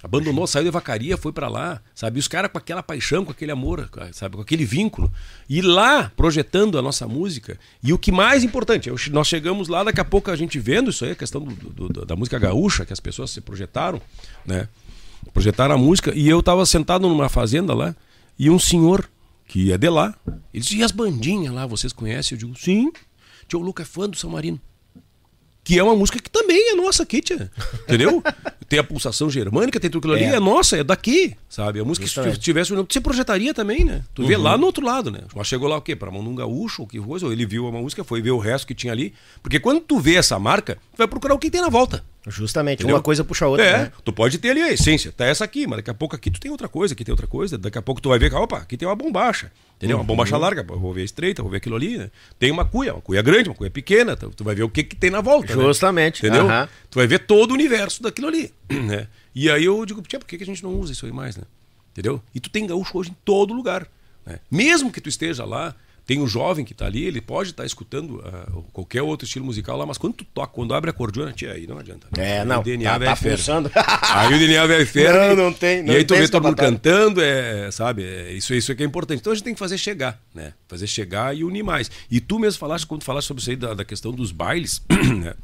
Abandonou, saiu de vacaria, foi para lá, sabe? Os caras com aquela paixão, com aquele amor, sabe? Com aquele vínculo. E lá, projetando a nossa música. E o que mais importante, nós chegamos lá, daqui a pouco a gente vendo isso aí, a questão do, do, da música gaúcha, que as pessoas se projetaram, né? Projetaram a música. E eu estava sentado numa fazenda lá, e um senhor, que é de lá, ele disse: E as bandinhas lá, vocês conhecem? Eu digo: Sim. Tio Luca é fã do São Marino que é uma música que também é nossa aqui, tia. Entendeu? tem a pulsação germânica, tem tudo aquilo ali, é, é nossa, é daqui, sabe? A música Justamente. que se tivesse, você projetaria também, né? Tu vê uhum. lá no outro lado, né? Mas chegou lá o quê? Pra mão de um gaúcho, ou que coisa, ou ele viu a música, foi ver o resto que tinha ali. Porque quando tu vê essa marca, tu vai procurar o que tem na volta. Justamente, Entendeu? uma coisa puxa a outra. É, né? tu pode ter ali a essência, tá essa aqui, mas daqui a pouco aqui tu tem outra coisa, aqui tem outra coisa, daqui a pouco tu vai ver, opa, aqui tem uma bombacha. Entendeu? Uhum. Uma bombacha larga, vou ver a estreita, vou ver aquilo ali, né? Tem uma cuia, uma cuia grande, uma cuia pequena, tu, tu vai ver o que, que tem na volta. Né? Justamente. Né? Entendeu? Uhum. Tu vai ver todo o universo daquilo ali. Né? E aí eu digo, por que, que a gente não usa isso aí mais, né? Entendeu? E tu tem gaúcho hoje em todo lugar. Né? Mesmo que tu esteja lá, tem um jovem que está ali, ele pode estar tá escutando uh, qualquer outro estilo musical lá, mas quando tu toca, quando abre a cordiona, tia, aí não adianta. Né? É, não. O DNA tá, tá pulsando. aí o DNA vai ferro. Não, não tem. Não e aí tu vê todo mundo cantando, é, sabe? É, isso, isso é que é importante. Então a gente tem que fazer chegar, né? Fazer chegar e unir mais. E tu mesmo falaste, quando falaste sobre isso aí, da, da questão dos bailes, né?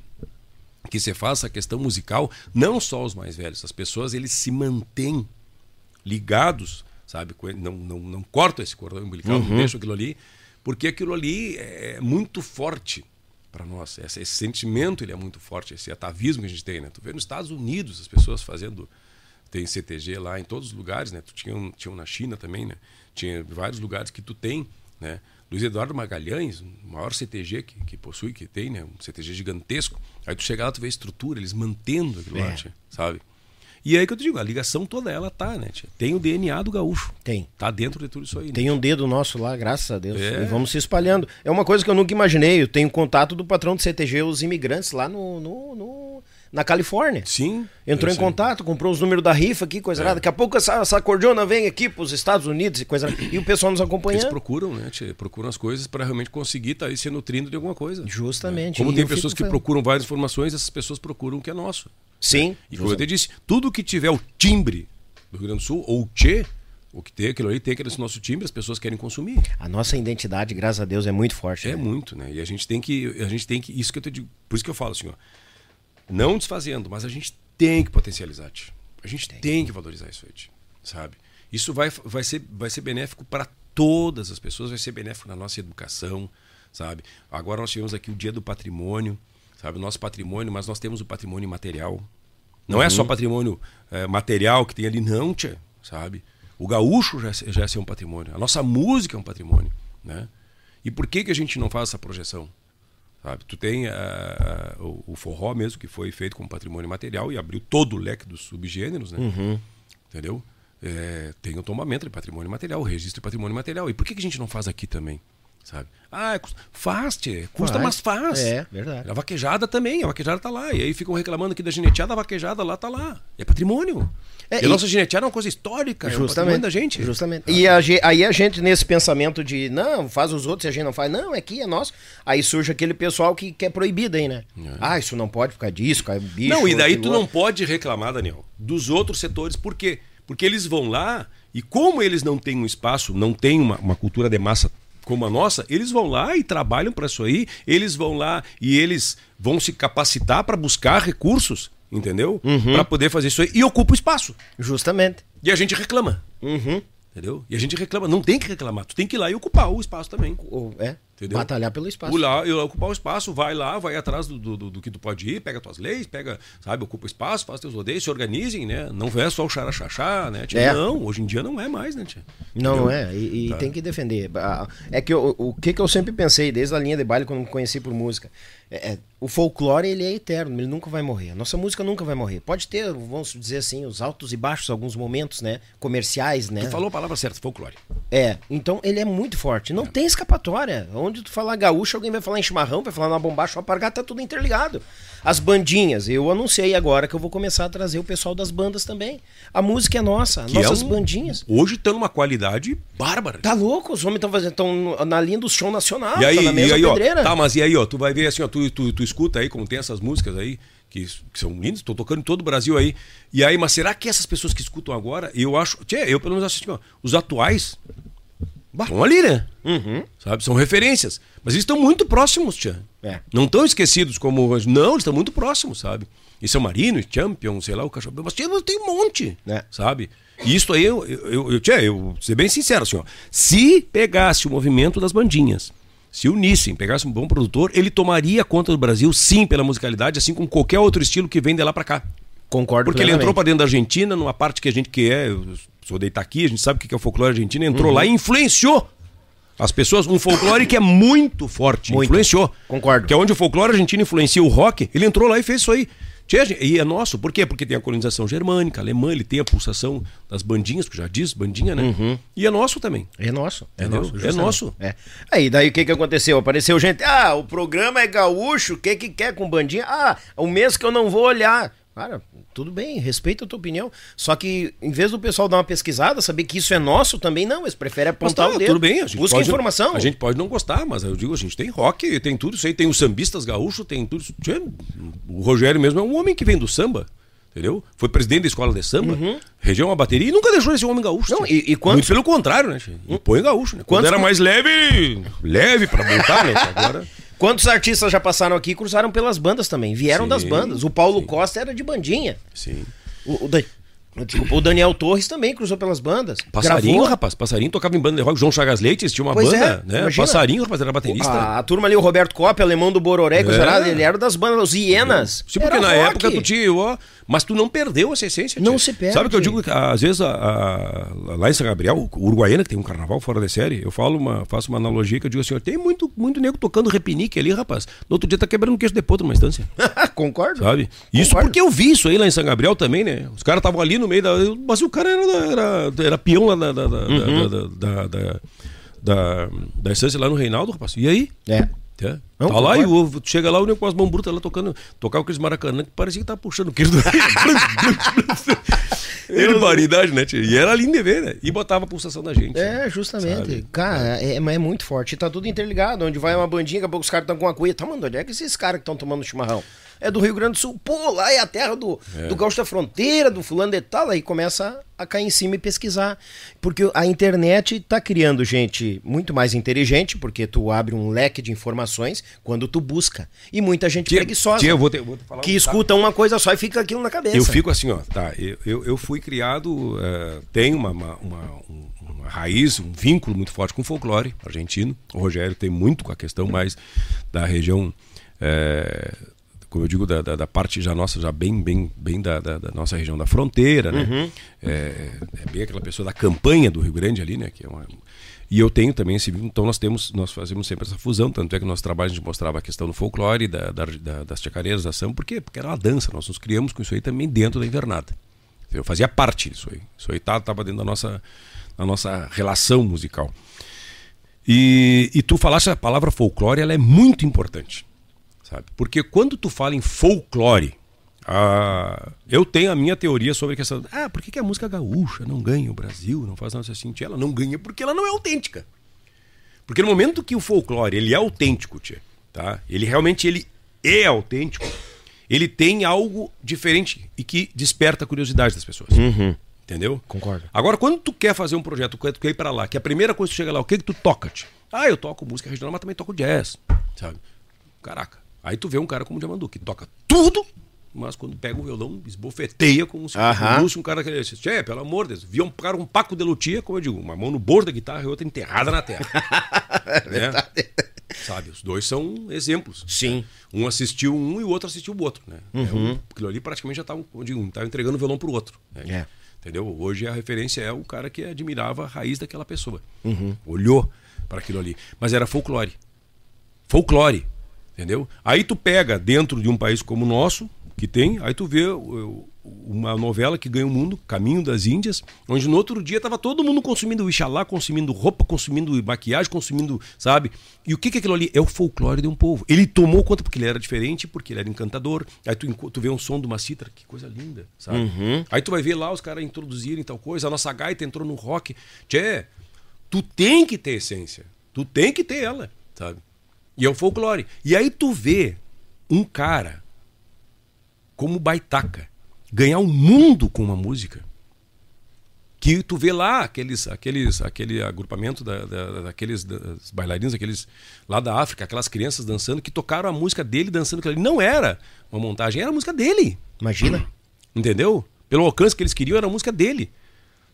que você faz essa questão musical, não só os mais velhos, as pessoas eles se mantêm ligados, sabe? Não, não, não cortam esse cordão umbilical, uhum. não deixam aquilo ali porque aquilo ali é muito forte para nós. Esse, esse, sentimento ele é muito forte, esse atavismo que a gente tem. Né? Tu vê nos Estados Unidos as pessoas fazendo. Tem CTG lá em todos os lugares, né? Tu tinha, um, tinha um na China também, né? Tinha vários lugares que tu tem, né? Luiz Eduardo Magalhães, o maior CTG que, que possui, que tem, né? Um CTG gigantesco. Aí tu chega lá, tu vê a estrutura, eles mantendo aquilo é. lá, sabe? E aí que eu te digo, a ligação toda ela tá, né? Tia? Tem o DNA do gaúcho. Tem. Tá dentro de tudo isso aí. Né? Tem um dedo nosso lá, graças a Deus. É. E vamos se espalhando. É uma coisa que eu nunca imaginei. Eu tenho contato do patrão do CTG, os imigrantes lá no, no, no na Califórnia. Sim. Entrou em contato, comprou os números da rifa aqui, coisa é. nada. Daqui a pouco essa, essa cordiona vem aqui para os Estados Unidos e coisa E o pessoal nos acompanha. Eles procuram, né? Tia? Procuram as coisas para realmente conseguir estar tá aí se nutrindo de alguma coisa. Justamente. Né? Como e tem pessoas que procuram várias informações, essas pessoas procuram o que é nosso. Sim. Né? E como eu te disse, tudo que tiver o timbre do Rio Grande do Sul, ou o Tchê, o que tem aquilo ali, tem aquele nosso timbre, as pessoas querem consumir. A nossa identidade, graças a Deus, é muito forte. É né? muito, né? E a gente tem que. A gente tem que. Isso que eu te digo. Por isso que eu falo assim, ó. Não desfazendo, mas a gente tem que potencializar, tch. A gente tem. tem que valorizar isso aí, sabe? Isso vai, vai, ser, vai ser benéfico para todas as pessoas, vai ser benéfico na nossa educação, sabe? Agora nós tivemos aqui o Dia do Patrimônio sabe? O nosso patrimônio, mas nós temos o patrimônio material. Não uhum. é só uhum. patrimônio é, material que tem ali, não, tia, sabe? O gaúcho já, já é um patrimônio. A nossa música é um patrimônio, né? E por que, que a gente não faz essa projeção? Sabe? Tu tem uh, uh, o, o, forró mesmo, que foi feito como patrimônio material e abriu todo o leque dos subgêneros, né? Uhum. Entendeu? É, tem o tomamento de patrimônio material, o registro de patrimônio material. E por que, que a gente não faz aqui também? Sabe? Ah, é faz, tchê. Custa, faz. mas faz. É, verdade. A vaquejada também, a vaquejada tá lá. E aí ficam reclamando aqui da gineteada, a vaquejada lá tá lá. É patrimônio. É, e, a nossa gineteada é uma coisa histórica, justamente, é um da gente. Justamente. Ah. E a, aí a gente, nesse pensamento de, não, faz os outros e a gente não faz, não, é aqui, é nosso. Aí surge aquele pessoal que quer proibir daí, né? É. Ah, isso não pode ficar disso, cai bicho. Não, e daí tu outro. não pode reclamar, Daniel, dos outros setores, por quê? Porque eles vão lá e como eles não têm um espaço, não têm uma, uma cultura de massa como a nossa, eles vão lá e trabalham para isso aí, eles vão lá e eles vão se capacitar para buscar recursos, entendeu? Uhum. Para poder fazer isso aí e ocupa o espaço. Justamente. E a gente reclama. Uhum. Entendeu? E a gente reclama, não tem que reclamar, tu tem que ir lá e ocupar o espaço também. É, Entendeu? batalhar pelo espaço. Eu ocupar o espaço, vai lá, vai atrás do, do, do- que tu pode ir, pega tuas leis, pega, sabe, ocupa o espaço, faz teus rodeios, se organizem, né? Não é só o xaraxaxá, né? tia? É. Não, hoje em dia não é mais, né, tia? Não, Entendeu? é. E, e Tá. tem que defender. É que eu- o que, que eu sempre pensei, desde a linha de baile, quando me conheci por música, é, é, o folclore ele é eterno, ele nunca vai morrer. A nossa música nunca vai morrer. Pode ter, vamos dizer assim, os altos e baixos, alguns momentos, né? Comerciais, né? Tu falou a palavra certa, folclore. É, então ele é muito forte. Não tem escapatória. Onde tu falar gaúcho, alguém vai falar em chimarrão, vai falar na bombacha, uma tá tudo interligado. As bandinhas, eu anunciei agora que eu vou começar a trazer o pessoal das bandas também. A música é nossa, Que é nossas um- bandinhas. Hoje estão numa qualidade bárbara. Tá louco? Os homens estão fazendo tão na linha do show nacional, E aí, tá na e mesma aí ó, pedreira. tá, mas e aí, ó, tu vai ver assim, ó, tu, tu, tu escuta aí como tem essas músicas aí, que, que são lindas, estão tocando em todo o Brasil aí. E aí, mas será que essas pessoas que escutam agora, eu acho, tchê, eu pelo menos acho assim, ó, os atuais estão ali, né? Uhum. Sabe, são referências. Mas eles estão muito próximos, tia. É. Não estão esquecidos como. Não, eles estão muito próximos, sabe? E São Marino, e Champion, sei lá, o cachorro. Mas tia, tem um monte, É. sabe? E isso aí, eu, eu, eu, eu, tia, eu vou ser bem sincero, assim, ó. Se pegasse o movimento das bandinhas, se unissem, pegasse um bom produtor, ele tomaria conta do Brasil, sim, pela musicalidade, assim como qualquer outro estilo que vem de lá pra cá. Concordo Porque ele plenamente. entrou pra dentro da Argentina, numa parte que a gente que é, eu sou de Itaqui, a gente sabe o que é o folclore argentino, Uhum. entrou lá e influenciou as pessoas, um folclore que é muito forte, Muito. influenciou. Concordo. Que é onde o folclore argentino influencia o rock, ele entrou lá e fez isso aí. E é nosso, por quê? Porque tem a colonização germânica, alemã, ele tem a pulsação das bandinhas, que já diz, bandinha, né? E é nosso também. É nosso. É Entendeu? nosso. É justamente. nosso. É. Aí, daí o que que aconteceu? Apareceu gente, ah, o programa é gaúcho, o que que quer com bandinha? Ah, o mês que eu não vou olhar. Cara, tudo bem, respeito a tua opinião. Só que, em vez do pessoal dar uma pesquisada, saber que isso é nosso também, não. Eles preferem apontar tá, o dedo. tudo bem, a gente Busca pode, informação. A gente pode não gostar, mas eu digo, a gente tem rock, tem tudo isso aí, tem os sambistas gaúchos, tem tudo isso. O Rogério mesmo é um homem que vem do samba, entendeu? Foi presidente da escola de samba, regeu uma bateria e nunca deixou esse homem gaúcho. Uhum. Não, e- e quantos- Muito pelo contrário, né? tchê? E põe gaúcho, né? Quando Quantos- era mais leve, leve pra montar, né? Agora... Quantos artistas já passaram aqui e cruzaram pelas bandas também? Vieram Sim, das bandas. O Paulo sim. Costa era de bandinha. Sim. O, o Desculpa, o Daniel Torres também cruzou pelas bandas. Passarinho, Gravou. rapaz. Passarinho tocava em banda de rock. João Chagas Leite tinha uma Pois banda, é, né? imagina. Passarinho, rapaz, era baterista. A, a turma ali, o Roberto Cop, alemão do Bororé, É. é. ele era das bandas, os Hienas. Sim, porque na rock. época tu tinha, ó, mas tu não perdeu essa essência. Não tia. se perde. Sabe o que eu digo? Que, às vezes, a- a- lá em São Gabriel, o Uruguaiana, que tem um carnaval fora da série, eu falo uma, faço uma analogia que eu digo assim: tem muito, muito nego tocando repinique ali, rapaz. No outro dia tá quebrando um queixo de potro numa instância. Concordo. Sabe? Isso Concordo. porque eu vi isso aí lá em São Gabriel também, né? Os caras estavam ali no meio da. Mas o cara era, era, era peão lá da, da, da, Uhum. da, da, da, da, instância lá no Reinaldo, rapaz. E aí? É. É. Não, tá lá e o, chega lá, o nego com as mãos brutas lá tocando, tocava aqueles maracanã que parecia que tava puxando o queijo do. Barbaridade, né, tio? E era lindo de ver, né? E botava a pulsação da gente. É, justamente. Sabe? Cara, é, mas é muito forte. Tá tudo interligado. Onde vai uma bandinha, daqui a pouco os caras estão com uma cuia. Tá, mano, onde é que esses caras que estão tomando chimarrão? É do Rio Grande do Sul. Pô, lá é a terra do, do gaúcho da fronteira, do fulano de tal. Aí começa a cair em cima e pesquisar. Porque a internet tá criando gente muito mais inteligente, porque tu abre um leque de informações quando tu busca. E muita gente Tia- preguiçosa. tia, eu vou falar que um- escuta uma coisa só e fica aquilo na cabeça. Eu fico assim, ó, tá. Eu, eu, eu fui criado, eh, tenho uma, uma, uma- um- uma raiz, um vínculo muito forte com o folclore argentino. O Rogério tem muito com a questão mais da região, eh, como eu digo, da, da, da parte já nossa, já bem, bem, bem da, da, da nossa região da fronteira, né? É, é bem aquela pessoa da campanha do Rio Grande ali, né? Que é uma, e eu tenho também esse então nós temos, nós fazemos sempre essa fusão, tanto é que no nosso trabalho a gente mostrava a questão do folclore, da, da, da- das chacareiras, da samba, por quê? Porque era uma dança, nós nos criamos com isso aí também dentro da invernada. Eu fazia parte disso aí. Isso aí estava dentro da nossa, da nossa relação musical. E, e tu falaste a palavra folclore, ela é muito importante, sabe? Porque quando tu fala em folclore, ah, eu tenho a minha teoria sobre a questão. Ah, por que, que a música gaúcha não ganha o Brasil, não faz nada assim? Tia, Ela não ganha porque ela não é autêntica. Porque no momento que o folclore ele é autêntico, tia, tá? Ele realmente ele é autêntico. Ele tem algo diferente e que desperta a curiosidade das pessoas. Entendeu? Concordo. Agora, quando tu quer fazer um projeto, quando tu quer ir pra lá, que a primeira coisa que tu chega lá, o que que tu toca, tia? Ah, eu toco música regional, mas também toco jazz, sabe? Caraca. Aí tu vê um cara como o Diamandu, que toca tudo, mas quando pega o violão, esbofeteia como se fosse um cara que ele disse, Tchê, pelo amor de Deus, via um cara um paco de lutia, como eu digo, uma mão no bordo da guitarra e outra enterrada na terra. né? Sabe, os dois são exemplos. Sim. Um assistiu um e o outro assistiu o outro, né? É um- aquilo ali praticamente já estava tava entregando o violão pro outro. né? É. Entendeu? Hoje a referência é o cara que admirava a raiz daquela pessoa. Uhum. Olhou para aquilo ali. Mas era folclore. Folclore. Entendeu? Aí tu pega dentro de um país como o nosso, que tem, aí tu vê uma novela que ganha o mundo, Caminho das Índias, onde no outro dia tava todo mundo consumindo Ixalá, consumindo roupa, consumindo maquiagem, consumindo, sabe? E o que que é aquilo ali? É o folclore de um povo. Ele tomou conta porque ele era diferente, porque ele era encantador. Aí tu, tu vê um som de uma cítara, que coisa linda, sabe? Aí tu vai ver lá os caras introduzirem tal coisa, a nossa gaita entrou no rock. Tchê, tu tem que ter essência. Tu tem que ter ela, sabe? E é o folclore. E aí tu vê um cara como Baitaca ganhar o mundo com uma música que tu vê lá aqueles aqueles aquele agrupamento da, da- daqueles das bailarinos aqueles lá da África aquelas crianças dançando que tocaram a música dele dançando não era uma montagem era a música dele. Imagina. entendeu? Pelo alcance que eles queriam era a música dele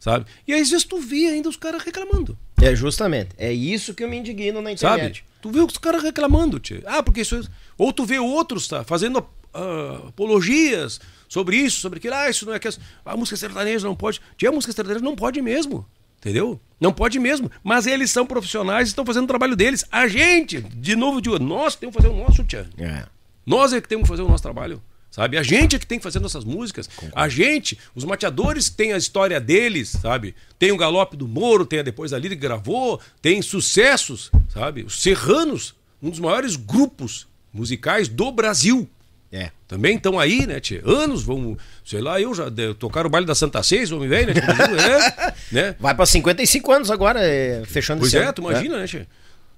sabe? E aí às vezes tu vê ainda os caras reclamando É justamente. É isso que eu me indigno na Sabe? internet. Tu vê os caras reclamando, tio. Ah, porque isso. Ou tu vê outros, tá? Fazendo ah, apologias sobre isso, sobre aquilo. Ah, isso não é que. A música sertaneja não pode. Tia, a música sertaneja não pode mesmo. Entendeu? Não pode mesmo. Mas eles são profissionais e estão fazendo o trabalho deles. A gente, de novo, digo, nós temos que fazer o nosso, tia. É. Nós é que temos que fazer o nosso trabalho. Sabe? A gente é que tem que fazer nossas músicas. A gente, os mateadores têm a história deles, sabe? Tem o Galope do Moro, tem a Depois da Lira que gravou, tem sucessos, sabe? Os Serranos, um dos maiores grupos musicais do Brasil. É. Também estão aí, né, tchê? Anos, vão, sei lá, eu já de, tocaram o baile da Santa Seis, homem velho, né? Tipo, é, né? Vai pra 55 anos agora, é, fechando Pois esse é, ano. tu imagina, né, Tchê?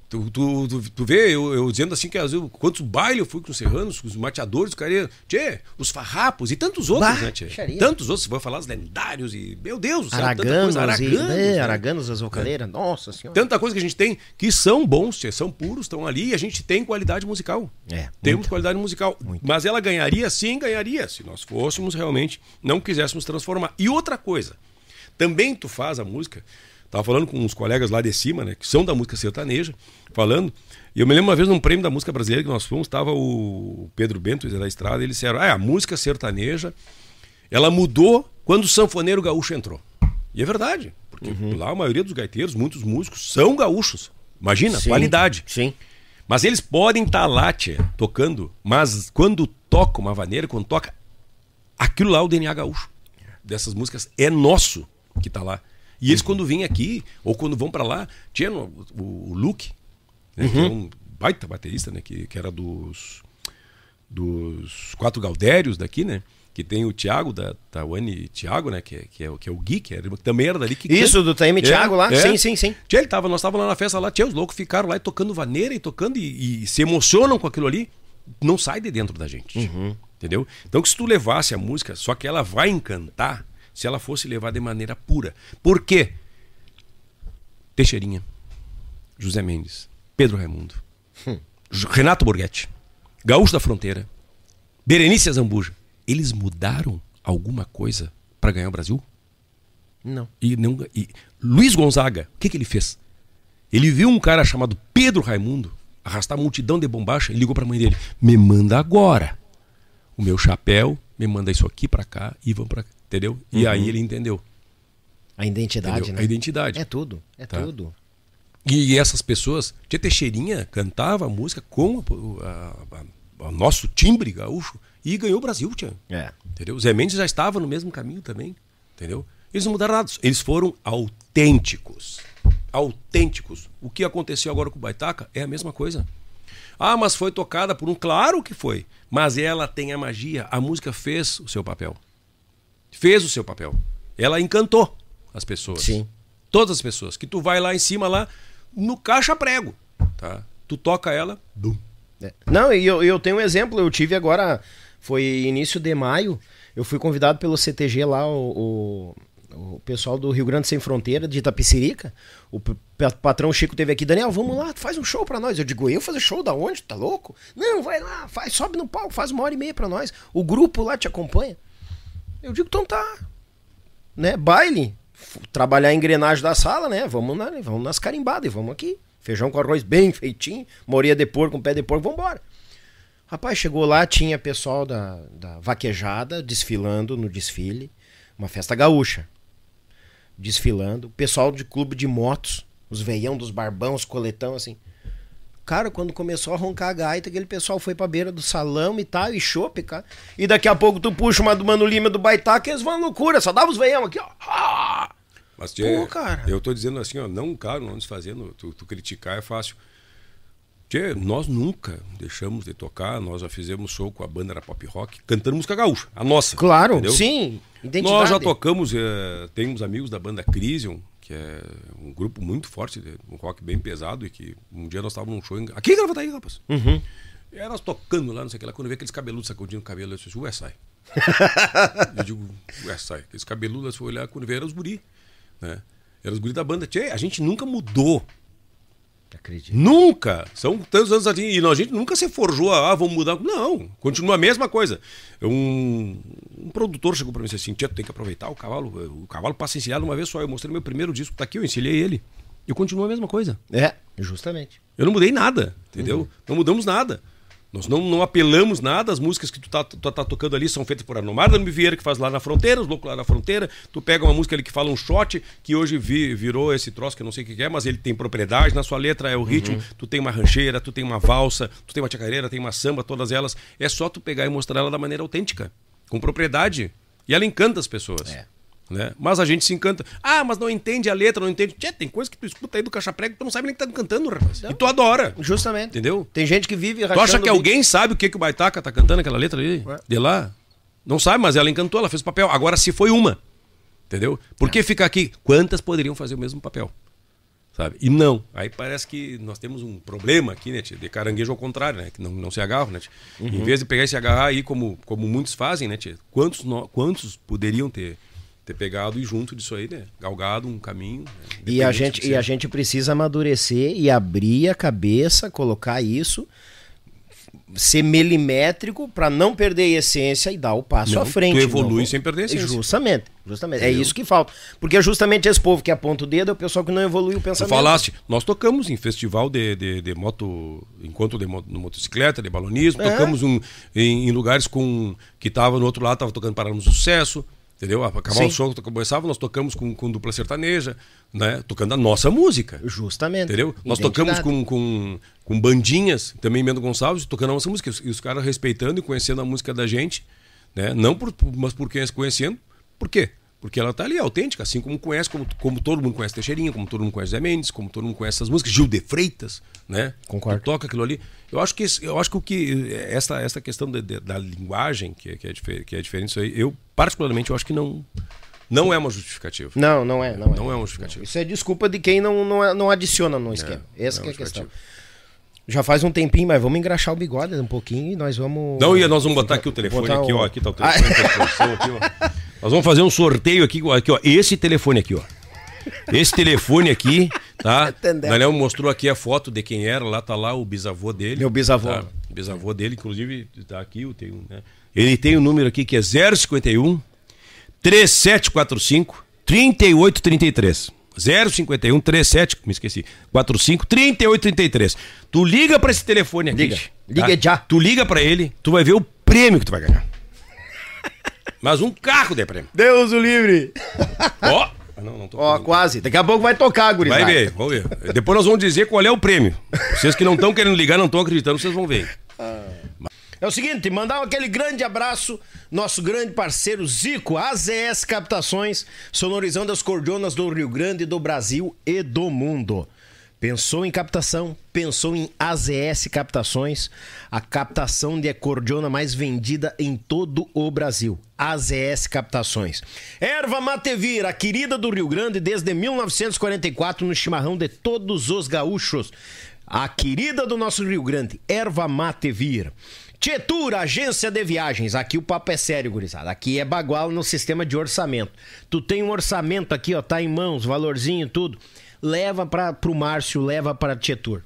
Tu, tu, tu, tu vê eu, eu dizendo assim que às vezes, quantos bailes eu fui com os serranos, com os mateadores, os caras, Tchê, os farrapos e tantos outros, Bah, né, Tchê? xaria. Tantos outros, você vai falar os lendários e, meu Deus, do céu, Araganos, e, araganos, é, né? Araganos das vocaleiras. Nossa senhora. Tanta coisa que a gente tem que são bons, Tchê, são puros, estão ali e a gente tem qualidade musical. É, Temos qualidade musical. Mas ela ganharia, sim, ganharia, se nós fôssemos realmente, não quiséssemos transformar. E outra coisa, também tu faz a música. Tava falando com uns colegas lá de cima, né, que são da música sertaneja, falando. E eu me lembro uma vez num prêmio da música brasileira que nós fomos, estava o Pedro Bento, da Estrada, e eles disseram: ah, a música sertaneja, ela mudou quando o sanfoneiro gaúcho entrou. E é verdade, porque lá a maioria dos gaiteiros, muitos músicos, são gaúchos. Imagina, Sim, qualidade. Sim. Mas eles podem estar lá, tia, tocando, mas quando toca uma vaneira, quando toca, aquilo lá é o DNA gaúcho. Dessas músicas é nosso que tá lá. E eles quando vêm aqui, ou quando vão para lá, tinha o, o Luke, né, que é um baita baterista, né, que, que era dos dos quatro Gaudérios daqui, né? Que tem o Thiago da Tawane Thiago, né? Que, é- que, é, o- que é o Gui, que, que também era dali. Que Isso, do Taime Thiago lá? Sim, sim, sim. Tia, ele tava, nós tava lá na festa lá, tia, os loucos ficaram lá e tocando vaneira e tocando e, e se emocionam com aquilo ali. Não sai de dentro da gente. Uhum. Entendeu? Então que se tu levasse a música, só que ela vai encantar se ela fosse levar de maneira pura. Por quê? Teixeirinha, José Mendes, Pedro Raimundo, Hum. Renato Borghetti, Gaúcho da Fronteira, Berenice Zambuja. Eles mudaram alguma coisa para ganhar o Brasil? Não. E, não, e Luiz Gonzaga, o que, que ele fez? Ele viu um cara chamado Pedro Raimundo arrastar multidão de bombacha e ligou pra mãe dele: Me manda agora o meu chapéu, me manda isso aqui pra cá e vamos pra cá. Entendeu? E aí ele entendeu. A identidade, entendeu? né? A identidade. É tudo. É Tá. tudo. E essas pessoas, Tia Teixeirinha cantava a música com o nosso timbre gaúcho e ganhou o Brasil, tia. É. Entendeu? Zé Mendes já estava no mesmo caminho também. Entendeu? Eles não mudaram nada. Eles foram autênticos. Autênticos. O que aconteceu agora com o Baitaca é a mesma coisa. Ah, mas foi tocada por um. Claro que foi. Mas ela tem a magia. A música fez o seu papel. Fez o seu papel. Ela encantou as pessoas. Sim. Todas as pessoas. Que tu vai lá em cima, lá, no caixa prego. Tá? Tu toca ela, bum. É. Não, e eu, eu tenho um exemplo, eu tive agora, foi início de maio, eu fui convidado pelo CTG lá, o, o, o pessoal do Rio Grande Sem Fronteira, de Itapicirica. O patrão Chico teve aqui, Daniel, vamos lá, faz um show pra nós. Eu digo, eu fazer show da onde? Tá louco? Não, vai lá, faz, sobe no palco, faz uma hora e meia pra nós. O grupo lá te acompanha. Eu digo, então tá. Né? Baile. Trabalhar a engrenagem da sala, né? Vamos, na, vamos nas carimbadas e vamos aqui. Feijão com arroz bem feitinho, moria de porco com pé de porco, vambora. Rapaz, chegou lá, tinha pessoal da, da vaquejada desfilando no desfile, uma festa gaúcha. Desfilando, pessoal de clube de motos, os veião dos barbão, os coletão, assim. Cara, quando começou a roncar a gaita, aquele pessoal foi pra beira do salão e tal, e chope, cara. E daqui a pouco tu puxa uma do Mano Lima do Baitaca e eles vão à loucura, só dava os veião aqui, ó. Ah! Mas, tchê, Pô, cara. eu tô dizendo assim, ó, não, claro, não desfazendo, tu, tu criticar é fácil. Tchê, nós nunca deixamos de tocar, nós já fizemos show com a banda era pop rock, cantando música gaúcha, a nossa. Claro, entendeu? sim. Identidade. Nós já tocamos, eh, temos amigos da banda Crisium, que é um grupo muito forte, um rock bem pesado, e que um dia nós estávamos num show em... Aqui em Gravataí, rapaz. Uhum. E aí nós tocando lá, não sei o que lá, quando eu vi aqueles cabeludos sacudinho o cabelo, eu disse, ué, sai. eu digo, ué, sai. Aqueles cabeludos, eu fui olhar, quando eu vi, eram os guri, né? Eram os guri da banda. Tchê, a gente nunca mudou. Acredito. Nunca! São tantos anos assim. E a gente nunca se forjou a, ah, vamos mudar. Não, continua a mesma coisa. Um, um produtor chegou pra mim e disse assim: Tia, tu tem que aproveitar o cavalo. O cavalo passa encilhado uma vez só. Eu mostrei meu primeiro disco, tá aqui, eu encilhei ele. E continua a mesma coisa. É, justamente. Eu não mudei nada, entendeu? Não mudamos nada. Nós não, não apelamos nada, as músicas que tu tá, tu tá tocando ali são feitas por Anomar Dami Vieira, que faz lá na fronteira, os loucos lá na fronteira. Tu pega uma música ali que fala um shot, que hoje vi- virou esse troço que eu não sei o que é, mas ele tem propriedade na sua letra, é o ritmo. Tu tem uma rancheira, tu tem uma valsa, tu tem uma chacareira, tem uma samba, todas elas. É só tu pegar e mostrar ela da maneira autêntica, com propriedade. E ela encanta as pessoas. É. Né? Mas a gente se encanta. Ah, mas não entende a letra, não entende. Tchê, tem coisa que tu escuta aí do caixa prego que tu não sabe nem que tá cantando, rapaz. E tu adora. Justamente. Entendeu? Tem gente que vive Tu acha que alguém sabe o que, que o Baitaca tá cantando aquela letra ali? Ué. De lá? Não sabe, mas ela encantou, ela fez o papel. Agora, se foi uma, entendeu? Por que fica aqui? Quantas poderiam fazer o mesmo papel? Sabe? E não. Aí parece que nós temos um problema aqui, né, tia? De caranguejo ao contrário, né? Que não, não se agarra, né, tia? Em vez de pegar e se agarrar aí, como, como muitos fazem, né, tia? Quantos, no- quantos poderiam ter, ter pegado e junto disso aí, né? Galgado um caminho. né? E a, gente, e a gente precisa amadurecer e abrir a cabeça, colocar isso, ser milimétrico para não perder a essência e dar o passo Não, à frente. tu evolui Não- sem perder a essência. Justamente, justamente. É isso que falta. Porque é justamente esse povo que aponta o dedo é o pessoal que não evolui o Tu pensamento. falaste, nós tocamos em festival de, de, de moto, encontro de mo- no motocicleta, de balonismo, É. tocamos um- em, em lugares com que tava no outro lado, tava tocando Paramos do Sucesso, entendeu? Acabava Sim. o show, começava, nós tocamos com, com dupla sertaneja, né? Tocando a nossa música. Justamente. Entendeu? Nós Identidade. tocamos com, com, com bandinhas, também Mendo Gonçalves, tocando a nossa música. E os caras respeitando e conhecendo a música da gente, né? Não por, mas por quem conhecendo. Por quê? Porque ela tá ali, autêntica, assim como conhece, como, como todo mundo conhece Teixeirinha, como todo mundo conhece Zé Mendes, como todo mundo conhece essas músicas, Gil de Freitas, né? Concordo. Tu toca aquilo ali. Eu acho que, eu acho que o que essa, essa questão de- da linguagem, que, é- que, é, que é diferente isso aí, eu, particularmente, eu acho que não, não é uma justificativa. Não, não é. Não, Não é. é uma justificativa. Isso é desculpa de quem não, não, não adiciona no esquema. Essa não que é é a questão. Já faz um tempinho, mas vamos engraxar o bigode um pouquinho e nós vamos. Não, e nós vamos botar aqui o telefone aqui, ó. Aqui tá o telefone à disposição aqui, ó. Nós vamos fazer um sorteio aqui, ó, aqui, ó. Esse telefone aqui, ó. Esse telefone aqui, tá? Daniel mostrou aqui a foto de quem era, lá tá lá o bisavô dele. Meu bisavô. Tá? Bisavô dele, inclusive, tá aqui, eu tenho, né? Ele tem o um número aqui que é 051 3745 3833. 051 37, me esqueci. 45 3833. Tu liga pra esse telefone aqui. Liga. Tá? Liga já. Tu liga pra ele, tu vai ver o prêmio que tu vai ganhar. Mas um carro de prêmio. Deus o livre! Ó, ah, não, não Ó, falando. quase. Daqui a pouco vai tocar, gurizada. Vai ver, vamos ver. Depois nós vamos dizer qual é o prêmio. Vocês que não estão querendo ligar, não estão acreditando, vocês vão ver. É o seguinte, mandar aquele grande abraço, nosso grande parceiro Zico, AZS Captações, sonorizando as cordionas do Rio Grande, do Brasil e do mundo. Pensou em captação? Pensou em AZS Captações, a captação de acordeona mais vendida em todo o Brasil. AZS Captações. Erva Matevir, a querida do Rio Grande desde 1944 no chimarrão de todos os gaúchos. A querida do nosso Rio Grande, Erva Mate Vir. Tietur, agência de viagens. Aqui o papo é sério, gurizada. Aqui é bagual no sistema de orçamento. Tu tem um orçamento aqui, ó, tá em mãos, valorzinho, tudo. Leva para pro Márcio, leva para Tietur.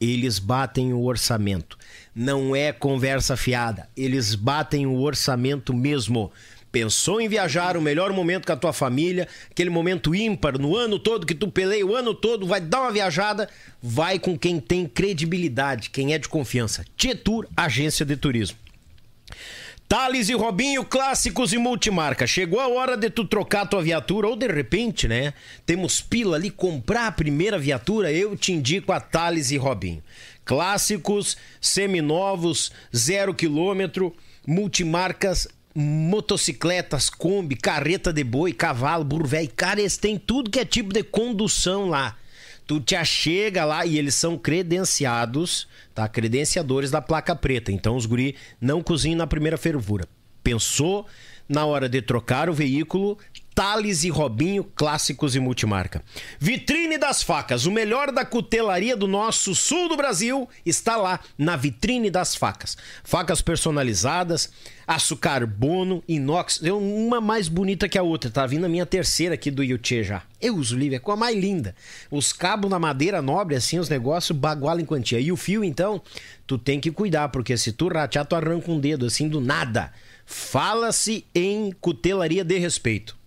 Eles batem o orçamento. Não é conversa fiada. Eles batem o orçamento mesmo. Pensou em viajar, o melhor momento com a tua família, aquele momento ímpar no ano todo que tu peleia o ano todo, vai dar uma viajada, vai com quem tem credibilidade, quem é de confiança. Tietur, agência de turismo. Thales e Robinho, clássicos e multimarca. Chegou a hora de tu trocar tua viatura, ou de repente, né? Temos pila ali, comprar a primeira viatura, eu te indico a Thales e Robinho. Clássicos, seminovos, zero quilômetro, multimarcas, motocicletas, Kombi, carreta de boi, cavalo, burro velho. Cara, eles têm tudo que é tipo de condução lá. Tu te achega lá e eles são credenciados, tá? Credenciadores da placa preta. Então os guri não cozinham na primeira fervura. Pensou na hora de trocar o veículo, Thales e Robinho, clássicos e multimarca. Vitrine das facas, o melhor da cutelaria do nosso sul do Brasil está lá na Vitrine das facas. Facas personalizadas, aço carbono, inox, é uma mais bonita que a outra. Tá vindo a minha terceira aqui do Yuchê já. Eu uso Lívia, com a mais linda. Os cabos na madeira nobre, assim, os negócios baguala em quantia. E o fio, então, tu tem que cuidar, porque se tu ratear, tu arranca um dedo, assim, do nada. Fala-se em cutelaria de respeito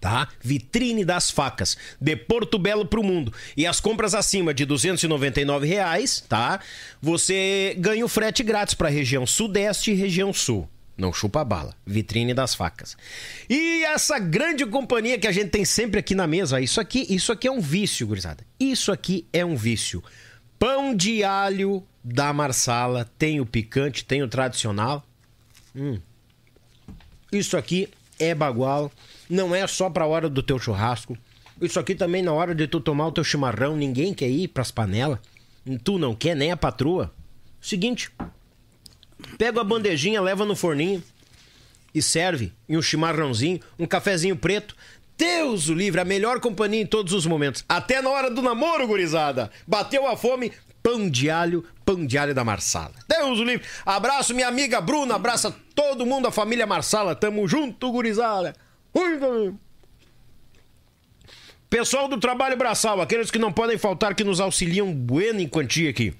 tá? Vitrine das facas, de Porto Belo pro mundo. E as compras acima de 299 reais, tá? Você ganha o frete grátis para região sudeste e região sul. Não chupa bala. Vitrine das facas. E essa grande companhia que a gente tem sempre aqui na mesa, isso aqui, isso aqui é um vício, gurizada. Isso aqui é um vício. Pão de alho da Marsala, tem o picante, tem o tradicional. Hum. Isso aqui é bagual não é só para a hora do teu churrasco. Isso aqui também na hora de tu tomar o teu chimarrão, ninguém quer ir pras panelas. Tu não quer nem a patroa. Seguinte, pega a bandejinha, leva no forninho e serve em um chimarrãozinho, um cafezinho preto. Deus o livre, a melhor companhia em todos os momentos. Até na hora do namoro, gurizada. Bateu a fome, pão de alho, pão de alho da Marsala. Deus o livre. Abraço minha amiga Bruna, abraça todo mundo, a família Marsala. Tamo junto, gurizada. Pessoal do trabalho braçal, aqueles que não podem faltar, que nos auxiliam bueno em quantia aqui.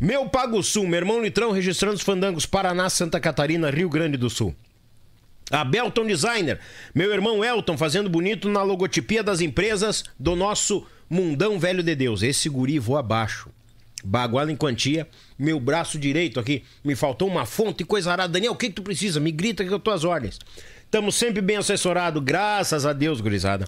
Meu Pago Sul, meu irmão Litrão registrando os fandangos Paraná, Santa Catarina, Rio Grande do Sul. A Belton Designer, meu irmão Elton fazendo bonito na logotipia das empresas do nosso mundão velho de Deus. Esse guri voa abaixo. Baguala em quantia, meu braço direito aqui, me faltou uma fonte coisa arada. Daniel, o que, que tu precisa? Me grita que eu tô às ordens. Estamos sempre bem assessorados, graças a Deus, gurizada.